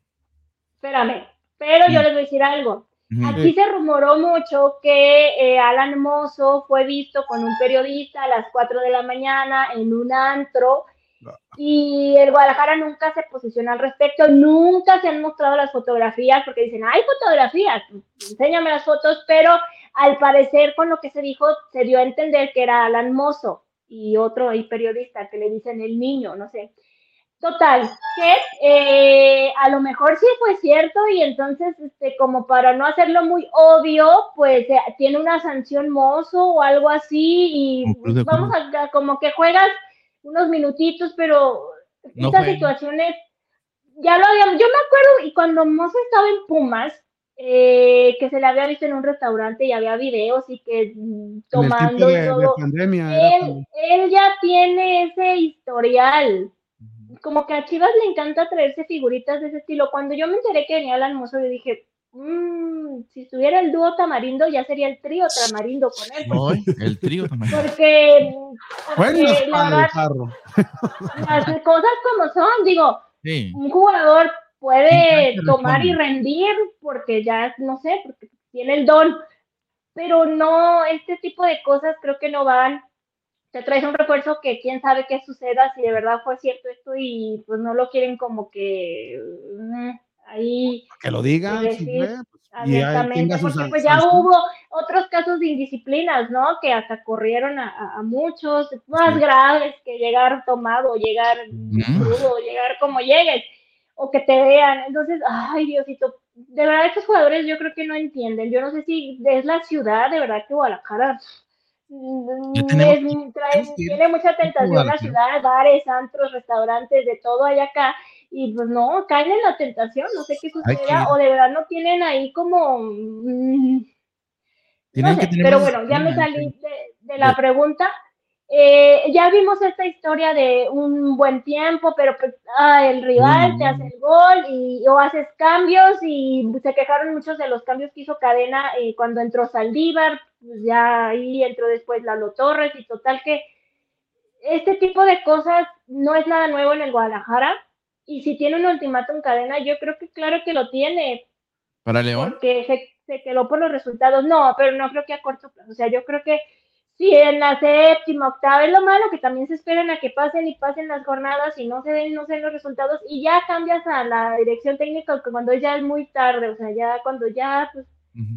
Espérame, pero yo les voy a decir algo. Aquí se rumoró mucho que eh, Alan Mozo fue visto con un periodista a las 4 de la mañana en un antro y el Guadalajara nunca se posiciona al respecto, nunca se han mostrado las fotografías porque dicen, hay fotografías, enséñame las fotos, pero al parecer con lo que se dijo se dio a entender que era Alan Mozo y otro ahí periodista que le dicen el niño, no sé. Total, que eh, a lo mejor sí fue cierto y entonces, este, como para no hacerlo muy obvio, pues eh, tiene una sanción mozo o algo así y de vamos a, a como que juegas unos minutitos, pero No estas situaciones ya lo habíamos, yo me acuerdo y cuando Mozo estaba en Pumas, eh, que se le había visto en un restaurante y había videos y que mm, tomando y todo, pandemia. él, él ya tiene ese historial. Como que a Chivas le encanta traerse figuritas de ese estilo. Cuando yo me enteré que venía Alan Mozo, yo dije, "Mm, si estuviera el dúo Tamarindo, ya sería el trío Tamarindo con él. Hoy, *laughs* el trío también. Porque, porque la las cosas como son, digo, Sí. un jugador puede tomar y rendir porque ya, no sé, porque tiene el don, pero no, este tipo de cosas creo que no van. Te traes un refuerzo que quién sabe qué suceda si de verdad fue cierto esto y pues no lo quieren como que mm, ahí Que lo digan. Sí, si fue, pues, abiertamente, sus porque pues ya hubo otros casos de indisciplinas, ¿no? Que hasta corrieron a, muchos, más Sí. graves que llegar tomado, llegar crudo, llegar como llegues, o que te vean. Entonces, ay, Diosito, de verdad estos jugadores yo creo que no entienden. Yo no sé si es la ciudad, de verdad que Guadalajara Ya tenemos es- trae- tiene mucha tentación la ciudad, bares, antros, restaurantes, de todo hay acá. Y pues no, caen en la tentación, no sé qué que suceda, o de verdad no tienen ahí como... mm, no sé, pero bueno, ya me salí de, de la pregunta. Eh, ya vimos esta historia de un buen tiempo, pero pues ah, el rival te hace el gol y o haces cambios y se quejaron muchos de los cambios que hizo Cadena eh, cuando entró Saldívar, pues ya ahí entró después Lalo Torres y total que este tipo de cosas no es nada nuevo en el Guadalajara y si tiene un ultimátum Cadena, yo creo que claro que lo tiene, Para León. porque se, se quedó por los resultados. No, pero no creo que a corto plazo. O sea, yo creo que si en la séptima, octava es lo malo, que también se esperan a que pasen y pasen las jornadas y no se den, no se den los resultados y ya cambias a la dirección técnica cuando ya es muy tarde, o sea, ya cuando ya pues,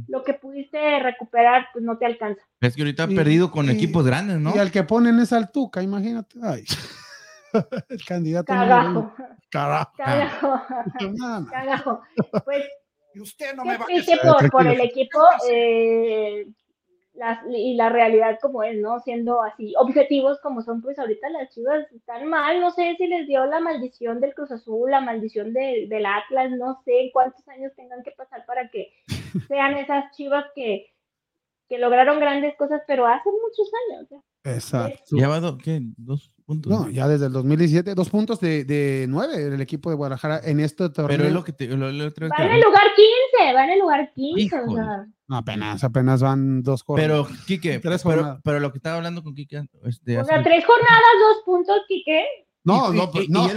Lo que pudiste recuperar pues no te alcanza. Es que ahorita ha perdido con y- equipos grandes, ¿no? Y al que ponen es al Tuca, imagínate. Ay. *laughs* el candidato. Carajo. cagajo, *laughs* No, no. cagajo. *laughs* Pues Y usted no Qué triste por, por el equipo eh, las- y la realidad como es, ¿no? Siendo así objetivos como son, pues ahorita las chivas están mal, no sé si les dio la maldición del Cruz Azul, la maldición del- del Atlas, no sé cuántos años tengan que pasar para que *laughs* sean esas chivas que, que lograron grandes cosas, pero hace muchos años. ¿eh? Exacto. Ya va do- ¿qué? dos puntos. No, ya desde el 2017, dos puntos de, de nueve el equipo de Guadalajara en este torneo. Pero es lo que te. Lo, vez Va que- en el lugar 15, va en el lugar 15, o sea, No, apenas, apenas van dos cosas. Pero, Quique, Tres pero, jornadas. pero lo que estaba hablando con Quique este, o sea, tres jornadas, dos puntos, Quique. No, Y- no, y- y- no,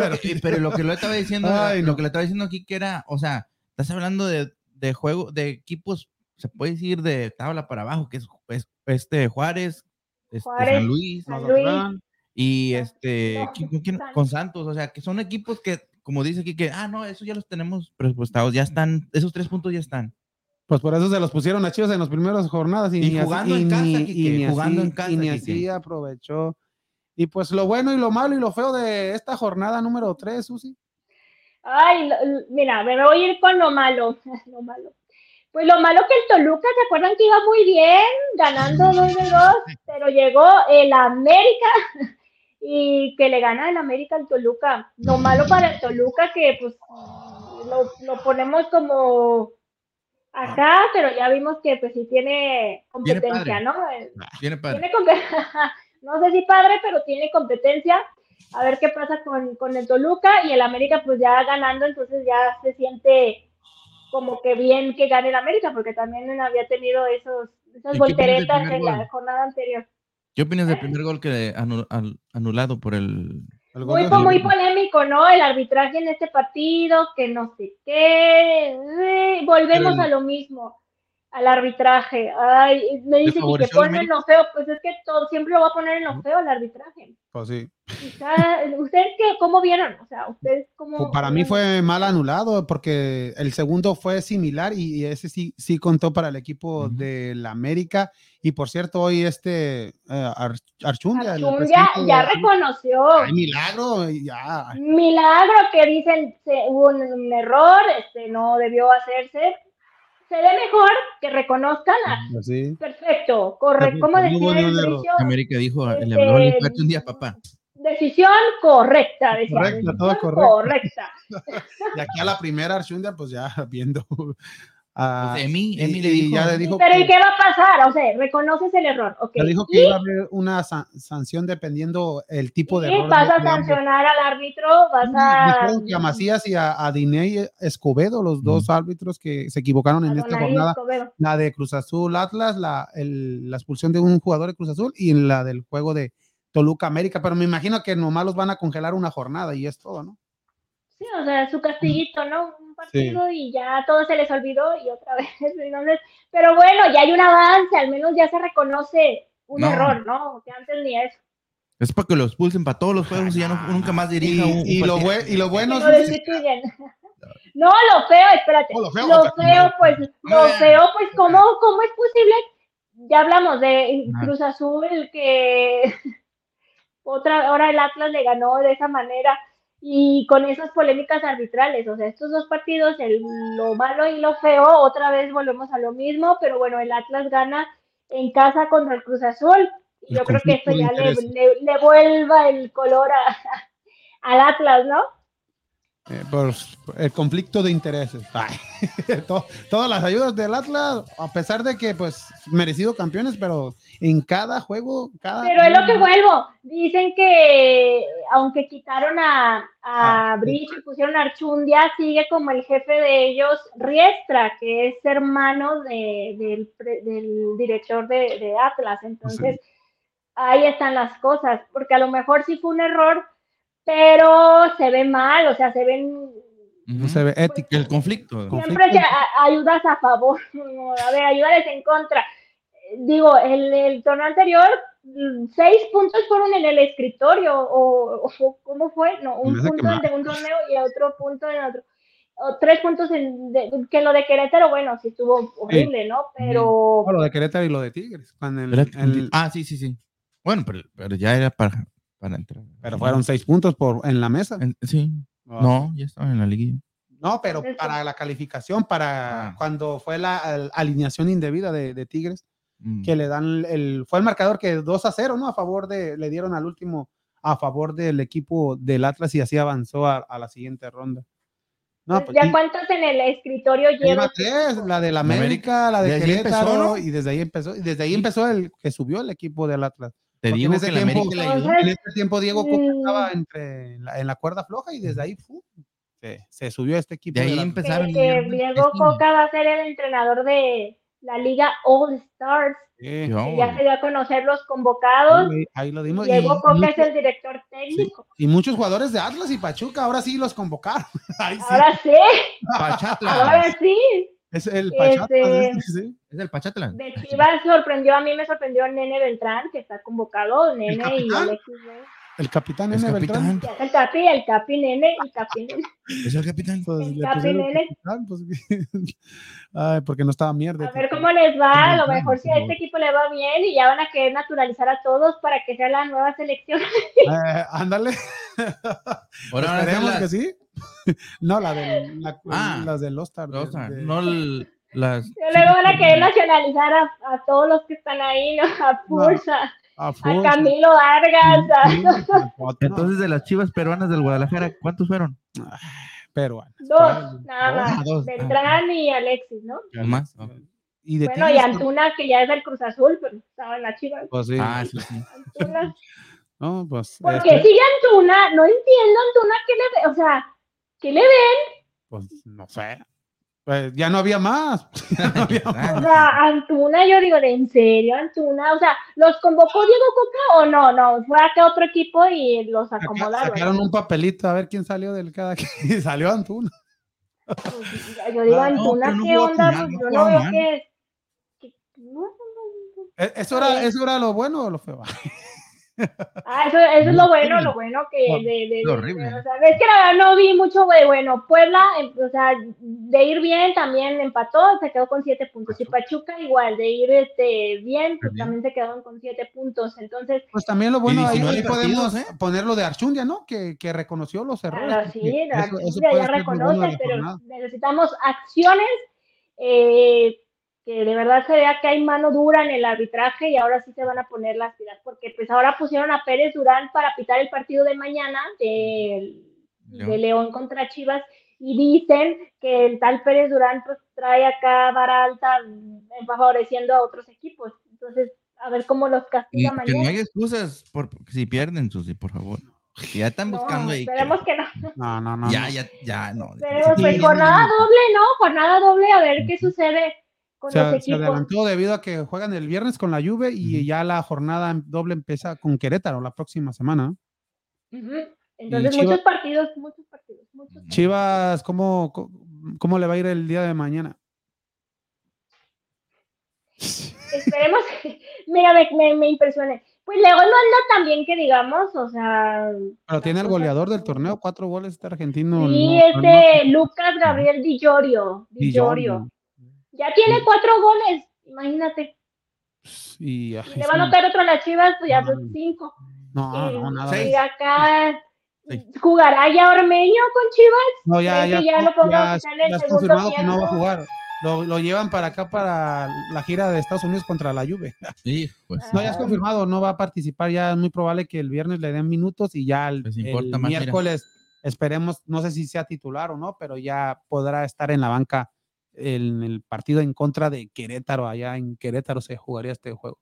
pero- lo que lo estaba diciendo, *laughs* Ay, lo no. que le estaba diciendo aquí que era, o sea, estás hablando de, de juego, de equipos, se puede decir de tabla para abajo, que es, es- este Juárez, este, Juárez, San Luis San Mazatlán, y este no, ¿quién- con? Santos. con Santos, o sea, que son equipos que, como dice aquí, que, ah, no, esos ya los tenemos presupuestados, ya están, esos tres puntos ya están. Pues por eso se los pusieron a Chivas en las primeras jornadas. Y, Y así- jugando y en casa, ni- Quique, y ni jugando así- en casa, Y ni Quique. así aprovechó. Y pues lo bueno y lo malo y lo feo de esta jornada número 3, Susi. Ay, lo- lo- mira, me voy a ir con lo malo. *laughs* lo malo. Pues lo malo que el Toluca, ¿se acuerdan que iba muy bien, ganando 2 de 2? Pero llegó el América *laughs* y que le gana el América al Toluca. Lo malo para el Toluca que pues lo, lo ponemos como acá, pero ya vimos que pues sí tiene competencia. ¿no? Eh, Viene padre. tiene compe- *laughs* no sé si padre, pero tiene competencia. A ver qué pasa con, con el Toluca y el América, pues ya ganando, entonces ya se siente como que bien que gane el América, porque también había tenido esos, esas ¿Y qué opinas del volteretas en la jornada anterior. ¿Qué opinas del primer gol que anu- al- anulado por el Muy, po- muy polémico, ¿no? El arbitraje en este partido, que no sé qué. eh, volvemos el- a lo mismo, al arbitraje. Ay, me dice que ponen lo feo, pues es que todo, siempre lo va a poner en lo feo el arbitraje. Pues sí. ¿Ustedes qué, cómo vieron? O sea, ¿ustedes cómo...? Pues para mí fue mal anulado porque el segundo fue similar y, y ese sí, sí contó para el equipo Ujú. del América. Y por cierto, hoy este eh, Ar- Archundia, Archundia ya de- reconoció. Ay, milagro, y ya. Milagro que dicen se, hubo un, un error, este no debió hacerse. Se ve mejor que reconozcan. a- Pues sí. Perfecto, correcto. ¿Cómo decía? América dijo, le Este, habló el infarto un día, papá. Decisión correcta, decía. Correcta, todo correcto. correcta. *laughs* Y aquí a la primera Archundia, pues ya viendo. A- Pues Emi, y- Emi le y dijo. ya le dijo Pero ¿y que- qué va a pasar? O sea, reconoces el error, ok. ya dijo que iba a haber una sa- sanción dependiendo el tipo de Y error. vas de- a de sancionar al árbitro, vas a... Dijeron que a Macías y a, a Diney Escobedo, los dos árbitros que se equivocaron en esta jornada, Escobedo. la de Cruz Azul Atlas, la, el- la expulsión de un jugador de Cruz Azul y la del juego de Toluca América, pero me imagino que nomás los van a congelar una jornada y es todo, ¿no? Sí, o sea, su castillito, ¿no? Partido y ya todo se les olvidó y otra *laughs* vez. Entonces, pero bueno, ya hay un avance, al menos ya se reconoce un No. error, ¿no? Que antes ni eso. Es para que lo expulsen para todos los juegos y ya no, nunca más Y, dirija un, un y lo, y lo bueno Que lo es destituyen. No, lo feo, espérate. Oh, lo feo, lo o sea, feo, no. pues, lo feo, pues, ¿cómo, ¿cómo es posible? Ya hablamos de. Cruz Azul, que *laughs* otra, ahora el Atlas le ganó de esa manera y con esas polémicas arbitrales, o sea, estos dos partidos, el, lo malo y lo feo, otra vez volvemos a lo mismo, pero bueno, el Atlas gana en casa contra el Cruz Azul. Y El yo creo que esto ya le, le, le vuelva el color a, *laughs* al Atlas, ¿no? Eh, por el conflicto de intereses. *laughs* Todas las ayudas del Atlas, a pesar de que, pues, merecido campeones, pero en cada juego, cada. Pero es lo que vuelvo. Dicen que aunque quitaron a, a Ah, Bridge y pusieron a Archundia, sigue como el jefe de ellos, Riestra, que es hermano de- del, del director de, de Atlas. Entonces, ahí están las cosas, porque a lo mejor sí fue un error, pero se ve mal, o sea, se ven Ujú. Se ve ético. El conflicto. Siempre que a- ayudas a favor, *laughs* no, a ver, ayudas en contra. Digo, el, el torneo anterior, mm, seis puntos fueron en el escritorio, o, o ¿cómo fue? No, un punto que de un torneo y otro punto en otro. O tres puntos en, de- que lo de Querétaro, bueno, sí estuvo horrible, ¿no? Pero Oh, lo de Querétaro y lo de Tigres. cuando el- el- ah, sí, sí, sí. Bueno, pero, pero ya era para, para entrar. pero fueron seis puntos por, en la mesa. En- sí. Ah. No, ya estaban en la liguilla. No, pero para la calificación, para Ah. cuando fue la al- alineación indebida de, de Tigres, Mm. que le dan el, fue el marcador que 2 a 0, ¿no? A favor de, le dieron al último a favor del equipo del Atlas y así avanzó a, a la siguiente ronda. No, pues ¿ya sí, cuántos en el escritorio lleva tres, la de la América, la de Desde Querétaro, empezó, ¿no? y desde ahí empezó, y desde ahí empezó el que subió el equipo del Atlas. Te digo en ese que la tiempo- América le ayudó. Entonces, En este tiempo Diego Coca estaba entre en la, en la cuerda floja y desde ahí fu, se, se subió este equipo. De ahí empezaron. que, que Diego Coca va a ser el entrenador de, la Liga All Stars. Sí, Ya se dio a conocer los convocados. ahí- ahí lo dimos. Y, Diego Coca es el director técnico. y muchos jugadores de Atlas y Pachuca ahora sí los convocaron. *laughs* Ahora sí, ahora sí. Es el este- este. Es el Pachatla. De Chivas sorprendió, a mí me sorprendió Nene Beltrán, que está convocado, Nene y capitán? Alexis Vega. El capitán Es N. Beltrán. capitán. El Capi, el Capi Nene y Capi Nene. Es el capitán. Pues, El Capi Nene. capitán, pues, *laughs* Ay, porque no estaba mierda. A ver cómo les va, a lo mejor si a este equipo le va bien y ya van a querer naturalizar a todos para que sea la nueva selección. Eh, ándale. Hacer Esperemos las- que sí. *laughs* no, la del, la, Ah, las de- o sea, de- no el- las. Y Luego van a querer nacionalizar a, a todos los que están ahí, ¿no? A Pulsa, a Camilo Vargas, a *laughs* Entonces, de las chivas peruanas del Guadalajara, ¿cuántos fueron? peruano. dos, nada más. dos. Beltrán y Alexis, ¿no? ¿O más? Y de Bueno, y Antuna, que ya es del Cruz Azul, pero estaba en la chiva. Pues sí. Ah, sí, sí. Antuna. No, pues. Porque este, sigue Antuna, no entiendo Antuna qué le ve, o sea, ¿qué le ve? pues no sé. Pues ya no había más. *laughs* No había más. O sea, Antuna, yo digo, ¿de en serio, Antuna? O sea, ¿los convocó Diego Coca o no? No, fue acá otro equipo y los acomodaron. sacaron un papelito a ver quién salió del cada quien. *laughs* Y salió Antuna. Pues, yo digo, no, Antuna, no ¿qué onda? mal, Pues no yo no veo que... que- no, no, no, no. ¿E- ¿Eso era, ¿Eso era lo bueno o lo feo? *laughs* Ah, eso, eso es lo bueno, lo bueno que No, de, de, de- horrible. o sea, es que la verdad no vi mucho de bueno. Puebla, em, o sea, de ir bien también empató, se quedó con siete puntos. Y Pachuca igual, de ir este bien, pues Bien. también se quedaron con siete puntos. Entonces, Pues también lo bueno, ahí, 19 ahí podemos ¿eh? poner lo de Archundia, ¿no? Que, que reconoció los errores. sí, eso- Archundia ya bueno reconoce, pero jornada. necesitamos acciones eh, que de verdad se vea que hay mano dura en el arbitraje y ahora sí se van a poner las pilas, porque pues ahora pusieron a Pérez Durán para pitar el partido de mañana de, de León. Contra Chivas y dicen que el tal Pérez Durán pues trae acá vara alta mm, favoreciendo a otros equipos. Entonces, a ver cómo los Y castiga que no mañana. hay excusas por, si pierden, Susi, por favor. Ya están No, buscando ahí. que- esperemos que no. No, no, no. ya, no. ya, ya, no. Esperemos, Sí, pues, sí, jornada sí. doble, ¿no? Jornada doble, a ver qué sucede con Se, los se equipos. adelantó debido a que juegan el viernes con la Juve y ya la jornada doble empieza con Querétaro la próxima semana. Entonces, Chivas- muchos partidos, muchos partidos, muchos partidos. Chivas, ¿cómo, ¿cómo le va a ir el día de mañana? Esperemos que, mira, me, me, me impresioné. Pues León no anda tan bien que digamos, o sea. Pero tiene el goleador del torneo, cuatro goles este argentino. Sí, no- este Lucas Gabriel Di Llorio. Di Di Llorio. Ya tiene cuatro goles, imagínate. Y, ay, le va a anotar otro a las Chivas, pues ya No, son cinco. No, y, no, nada. Seis. y acá jugará ya Ormeño con Chivas. No, ya, ¿Creen ya, ya lo ya- ya es segundo confirmado que no va a jugar. Lo, lo llevan para acá para la gira de Estados Unidos contra la Juve. Sí, pues. No, ya es confirmado, no va a participar. Ya es muy probable que el viernes le den minutos y ya el, mira. miércoles esperemos, no sé si sea titular o no, pero ya podrá estar en la banca en el partido en contra de Querétaro. Allá en Querétaro se jugaría este juego.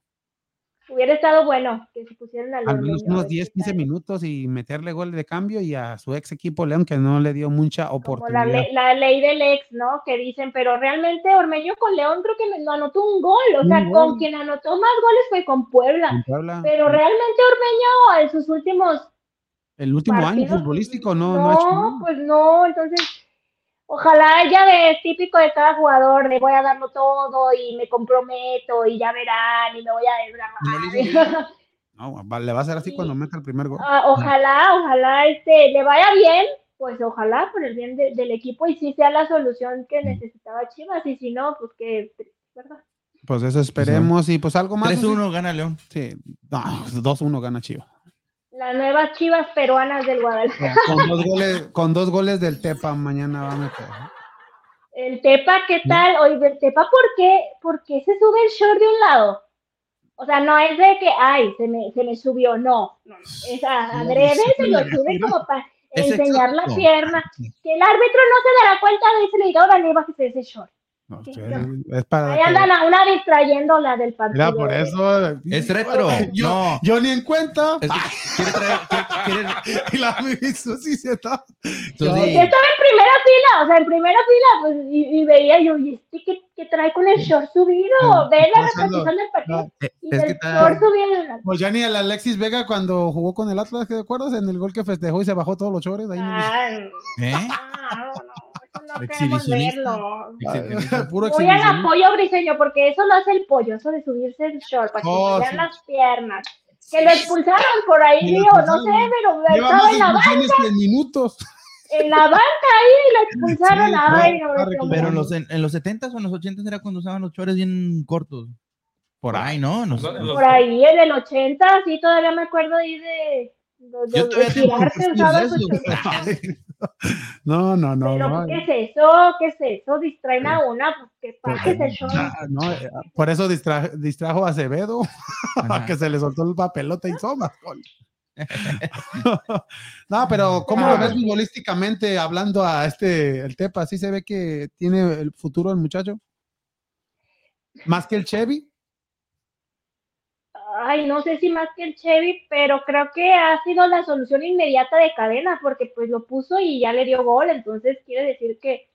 Hubiera estado bueno que se pusieran al Al menos unos ver 10, qué 15 tal. minutos y meterle gol de cambio y a su ex equipo León que no le dio mucha Como la, oportunidad. le- la ley del ex, ¿no? Que dicen, pero realmente Ormeño con León creo que no anotó un gol. O Un sea, gol. con quien anotó más goles fue con Puebla. En Puebla, Pero realmente Ormeño en sus últimos el último año partidos, futbolístico no, no, no ha hecho pues no, entonces ojalá ya de típico de cada jugador, de voy a darlo todo y me comprometo y ya verán y me voy a desgarrar. *laughs* No, le va a ser así Sí. cuando meta el primer gol. Ah, ojalá, ojalá este le vaya bien, pues ojalá por el bien de- del equipo y sí sea la solución que necesitaba Chivas y si no, pues que, ¿verdad? Pues eso esperemos y pues algo más. 3-1 gana León. Sí, no, 2-1 gana Chivas. Las nuevas Chivas peruanas del Guadalajara. Con dos goles, con dos goles del Tepa mañana va a meter. El Tepa, ¿qué tal? Oye, el Tepa, ¿por qué, ¿por qué se sube el short de un lado? O sea, no es de que, ay, se me, se me subió, no. no, no. Es a, adrede, se lo sube como para enseñar la pierna. Que el árbitro no se dará cuenta de eso y le diga, ahora le bájese ese short. No, Sí, sí, no. es para. Ahí que- andan a una distrayéndola del partido. Mira, por eso. Es retro. Yo, No. yo ni en cuenta. Es que quiere traer. quiere- quiere- *laughs* y la Susi se está. Susi, ¿Usted estaba en primera fila o sea, en primera fila, pues, y, y veía yo, ¿y este qué, qué trae con el short subido? No, Ve la repetición del partido. Eh, Y es que el está- short subido. Pues ya ni el Alexis Vega cuando jugó con el Atlas, ¿te acuerdas? En el gol que festejó y se bajó todos los chores. Ahí no Ah, ¿Eh? no, no *laughs* queremos verlo. Puro Voy al apoyo briseño, porque eso lo hace el pollo, eso de subirse el short para que Oh, se vean sí. las piernas. Que lo expulsaron por ahí, no sé, pero estaba en la, banca, minutos. en la banca ahí lo *laughs* expulsaron. Sí, Ay, no. Pero en los, en, en los 70s o en los 80s era cuando usaban los chores bien cortos. Por ahí, ¿no? Los- Por ahí, en el 80, sí, todavía me acuerdo ahí de, de, de, Yo de usaba. *laughs* *laughs* No, no, no. Pero, no. ¿qué es eso? ¿Qué es eso? Distraen a una, pues que pase ese no, eh, por eso distra- distrajo a Acevedo, *laughs* Ajá. que se le soltó el papelota y toma. *laughs* gol. no, pero ¿cómo lo ves futbolísticamente hablando a este, el Tepa? ¿Sí se ve que tiene el futuro el muchacho? ¿Más que el Chevy? Ay, no sé si más que el Chevy, pero creo que ha sido la solución inmediata de cadena, porque pues lo puso y ya le dio gol, entonces quiere decir que,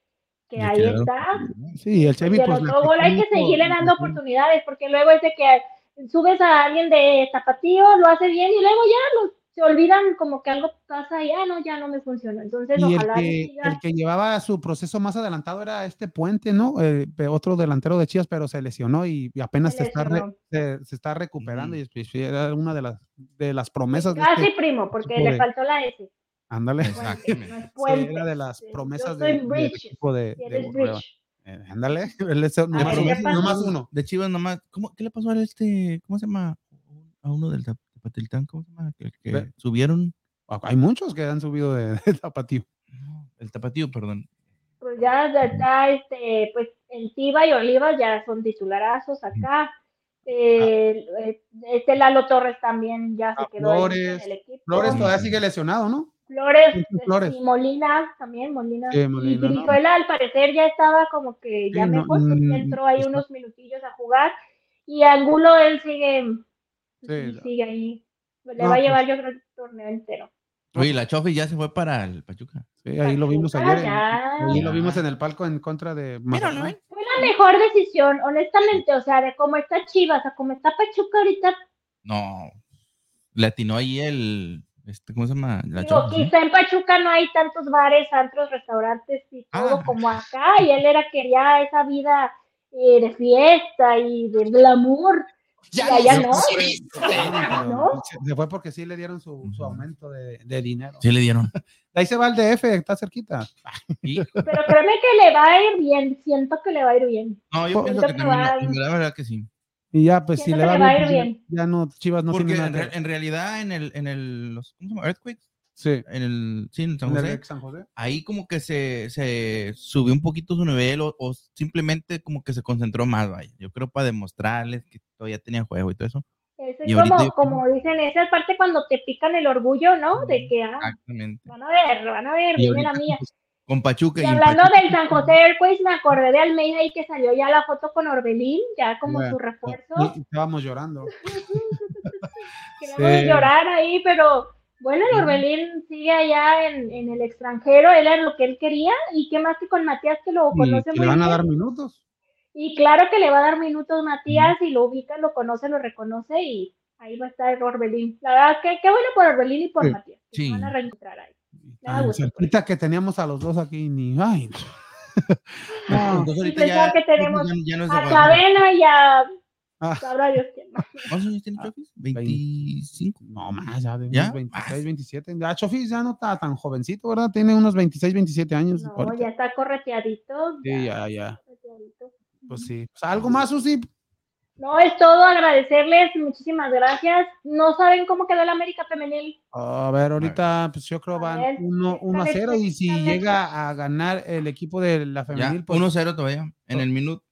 ahí está. Sí, el Chevy. Pues, gol, hay que seguirle dando oportunidades, porque luego es de que subes a alguien de tapatío, lo hace bien y luego ya lo- se olvidan como que algo pasa y ah, no, ya no me funciona. Entonces, Y el ojalá que, siga. el que llevaba su proceso más adelantado era este Puente, ¿no? Eh, otro delantero de Chivas, pero se lesionó y, y apenas Se se está, re- se, se está recuperando. Y era una de las, de las promesas de Casi este. primo, porque le de- faltó la S. Ándale. Exactamente. puente. era de las promesas de, del Bridge, equipo de, de. Eh, ándale, *laughs* nomás uno. De Chivas nomás. ¿Cómo, ¿Qué le pasó a este? ¿Cómo se llama? A uno del Tapatiltán, ¿cómo se llama? Que, subieron. Ah, Hay muchos que han subido de, de *laughs* tapatío. No, el tapatío, perdón. Pues ya ya está, este, pues el Tiva y Olivas ya son titularazos acá. Eh, eh, este Lalo Torres también ya se Ah, quedó Flores. en el equipo. Flores todavía sigue lesionado, ¿no? Flores, Sí, Flores. y Molina también, Molina. Sí, Molina, y ¿no? Brizuela al parecer ya estaba como que ya Sí, no, mejor, porque mm, entró ahí está- unos minutillos a jugar. Y Angulo él sigue, Sí, sigue ahí. Le No, va a pues- llevar yo creo el torneo entero. Oye, la Chofi ya se fue para el Pachuca. Sí, ahí lo vimos ayer. en- ahí lo vimos en el palco en contra de. Fue la mejor decisión, honestamente, o sea, de cómo está Chivas a cómo está Pachuca ahorita, No. Le atinó ahí el. Este, ¿Cómo se llama? La digo, Chofi. ¿sí? quizá en Pachuca no hay tantos bares, antros, restaurantes y todo Ah. como acá, y él era quería esa vida eh, de fiesta y de glamour, y allá no. Sí, pero ¿No? Se, fue porque sí le dieron su, su aumento de, de dinero. Sí le dieron. *laughs* Ahí se va el DF, está cerquita. *laughs* Y- Pero créeme que le va a ir bien, siento que le va a ir bien. no, yo Por- pienso que Siento que también. va- La, la verdad que sí. Y ya, pues si Siento le va, le va a ir pues, bien. ya, ya no, Chivas no Porque tiene en, nada. en realidad, en el, en el, los, ¿cómo se llama? Earthquakes, Sí, en el, sí, en San en el José, ex San José. ahí como que se, se subió un poquito su nivel o, o simplemente como que se concentró más, vaya. Yo creo para demostrarles que todavía tenía juego y todo eso. Eso es como, yo- como dicen, esa parte cuando te pican el orgullo, ¿no? De que, ah, Exactamente. van a ver, van a ver, viene la mía. pues, con Pachuca Y y hablando Pachuca, del San José Airways, me acordé de Almeida y que salió ya la foto con Orbelín, ya como su refuerzo. Estábamos llorando. *laughs* *laughs* Queríamos Sí. llorar ahí, pero bueno, el Orbelín sigue allá en, en el extranjero, él era lo que él quería, y qué más que con Matías que lo conoce muy le van a bien. dar minutos. Y claro que le va a dar minutos Matías y lo ubica, lo conoce, lo reconoce y ahí va a estar Orbelín. La verdad que qué bueno por Orbelín y por Sí. Matías. que Sí. se van a reencontrar ahí. Gusto. cerquita que teníamos a los dos aquí, ni. Ay, no. *laughs* Entonces ahorita pensaba ya, que tenemos ya, ya no es de A. Cadena y a Ah. sabrá Dios quién. ¿Cuántos años tiene Chofis? 25. No más, ya de ¿Ya? unos 26, 27. Ya Chofis ya no está tan jovencito, ¿verdad? Tiene unos 26, 27 años. No, ahorita. ya está correteadito. Sí, ya, ya. Pues sí. Pues, ¿Algo más, Susi? No, es todo, agradecerles, muchísimas gracias. No saben cómo quedó el América Femenil. A ver, ahorita, pues yo creo van ver, 1 a 0 y si llega a ganar el equipo de la Ya, femenil, pues 1-0 todavía. En el minuto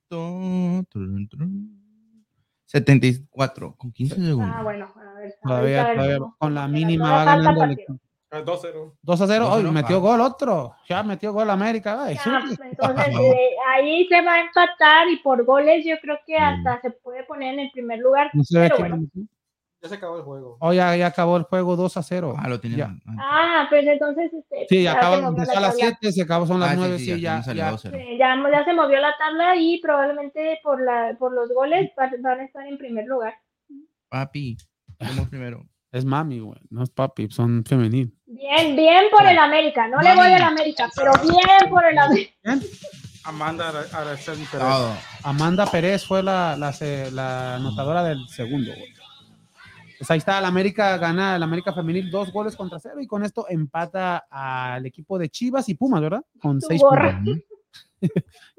74, con 15 segundos. Ah, bueno, a ver. todavía, todavía vemos. con la mínima va ganando el partido. equipo. Ah, 2-0. 2 a 0. Hoy 2-0, metió ah. gol otro. Ya metió gol América. Ay, Ya, Susi. entonces, *laughs* eh, ahí se va a empatar y por goles yo creo que hasta se puede poner en el primer lugar. No se ve pero bueno, metió. Ya se acabó el juego. Oh, ya, ya acabó el juego 2 a 0. Ah, lo tenía. Ya. Ah, pues entonces, este. Sí, ya acaba, empezó a las tabla. 7, se acabó, son las Ah, 9, sí, sí, sí, ya, ya salió ya. 2-0. Sí, ya, ya se movió la tabla y probablemente por, la, por los goles va- van a estar en primer lugar. Papi, somos primero. Es mami, güey, no es papi, son femenil. Bien, bien por el América. No le voy al América, pero bien por el América. Amanda Ara- Araceli Pérez. Amanda Pérez fue la, la anotadora del segundo, güey. Pues ahí está, el América gana, el América femenil dos goles contra cero y con esto empata al equipo de Chivas y Pumas, ¿verdad? Con Tu seis gorra. puntos.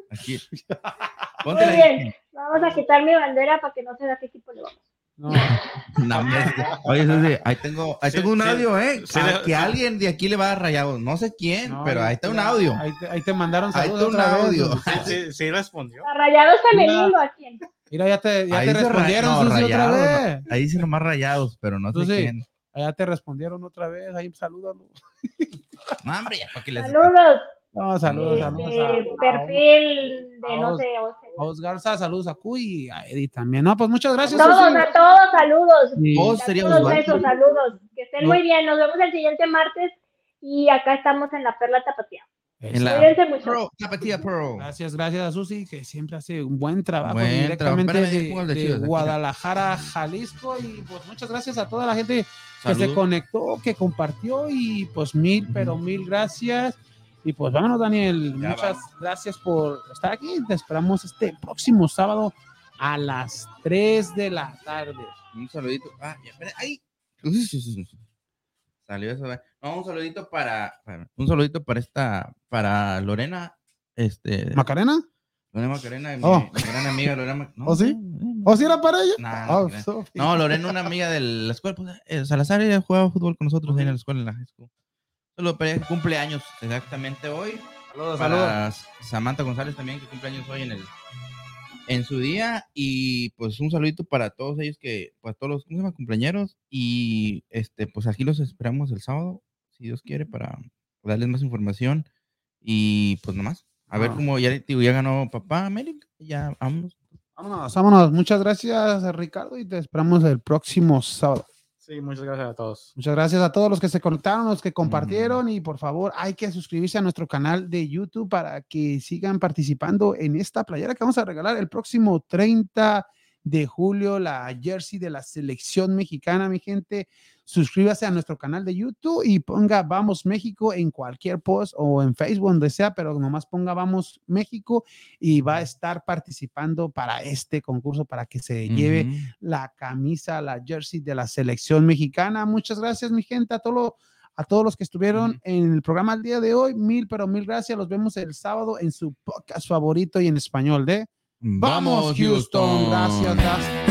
Aquí. *laughs* Muy bien. ahí. Vamos a quitar mi bandera para que no se vea qué equipo le vamos. No, *laughs* No, Oye, Susi, ahí tengo, ahí Sí, tengo un sí, audio, ¿eh? sí, Para sí. que alguien de aquí le va a rayados. No sé quién, no, pero ahí está un audio. Ahí te, ahí te mandaron Ahí saludos está un vez, audio. güey. Sí, sí, sí respondió. ¿A Rayados femenino a quién? Mira, ya te, ya Ahí te dice ra- respondieron no, Susi, otra rayados, vez. Ahí dice nomás rayados, pero no sé quién. Ya te respondieron otra vez, ahí salúdalo. No, hombre, ya para que les. Saludos. No, saludos, saludos Este, a, perfil de no sé. a Os Garza, saludos a Cuy y a Edith también. No, pues muchas A gracias. todos, Susi. a todos, saludos. Y- Todos A sería todos Osvaldo. besos, saludos. Que estén No. muy bien. Nos vemos el siguiente martes y acá estamos en la Perla Tapatía. En la Tapatía. Gracias, gracias a Susi, que siempre hace un buen trabajo Buen directamente trabajo. de, Espérame. Guadalajara, Jalisco. Y pues muchas gracias a toda la gente que se conectó, que compartió. Y pues mil, pero mil gracias. Y pues vámonos, Daniel. Ya muchas gracias por estar aquí. Te esperamos este próximo sábado a las 3 de la tarde. Un saludito. Ah, ya, espera, ahí. Salió eso. No, un saludito para, para- un saludito para esta, para Lorena, este, ¿Macarena? Lorena Macarena, mi, Oh. mi gran amiga Lorena. Mac- no, ¿Oh, sí? no, ¿O si era para ella? Nah, no Oh. No, Lorena, una amiga de la escuela, pues, eh, Salazar, ella jugaba fútbol con nosotros ahí en la escuela, en la high school. Solo para ella que cumple años exactamente hoy. Saludos, saludos. Para Samantha González también, que cumple años hoy en el en su día. Y pues un saludito para todos ellos que, pues todos los ¿cómo se llama? cumpleaños. Y este, pues aquí los esperamos el sábado, si Dios quiere, para darles más información. Y pues nomás, a ver cómo ya, digo, ya ganó papá América. Ya vamos. Vámonos, vámonos. Muchas gracias, Ricardo, y te esperamos el próximo sábado. Sí, muchas gracias a todos. Muchas gracias a todos los que se conectaron, los que compartieron y por favor hay que suscribirse a nuestro canal de YouTube para que sigan participando en esta playera que vamos a regalar el próximo 30 de julio, la jersey de la selección mexicana, mi gente. Suscríbase a nuestro canal de YouTube y ponga Vamos México en cualquier post o en Facebook, donde sea, pero nomás ponga Vamos México y va a estar participando para este concurso para que se lleve la camisa, la jersey de la selección mexicana. Muchas gracias, mi gente, a, todo, a todos los que estuvieron en el programa el día de hoy. Mil, pero mil gracias. Los vemos el sábado en su podcast favorito y en español de Vamos, Houston. Gracias, gracias.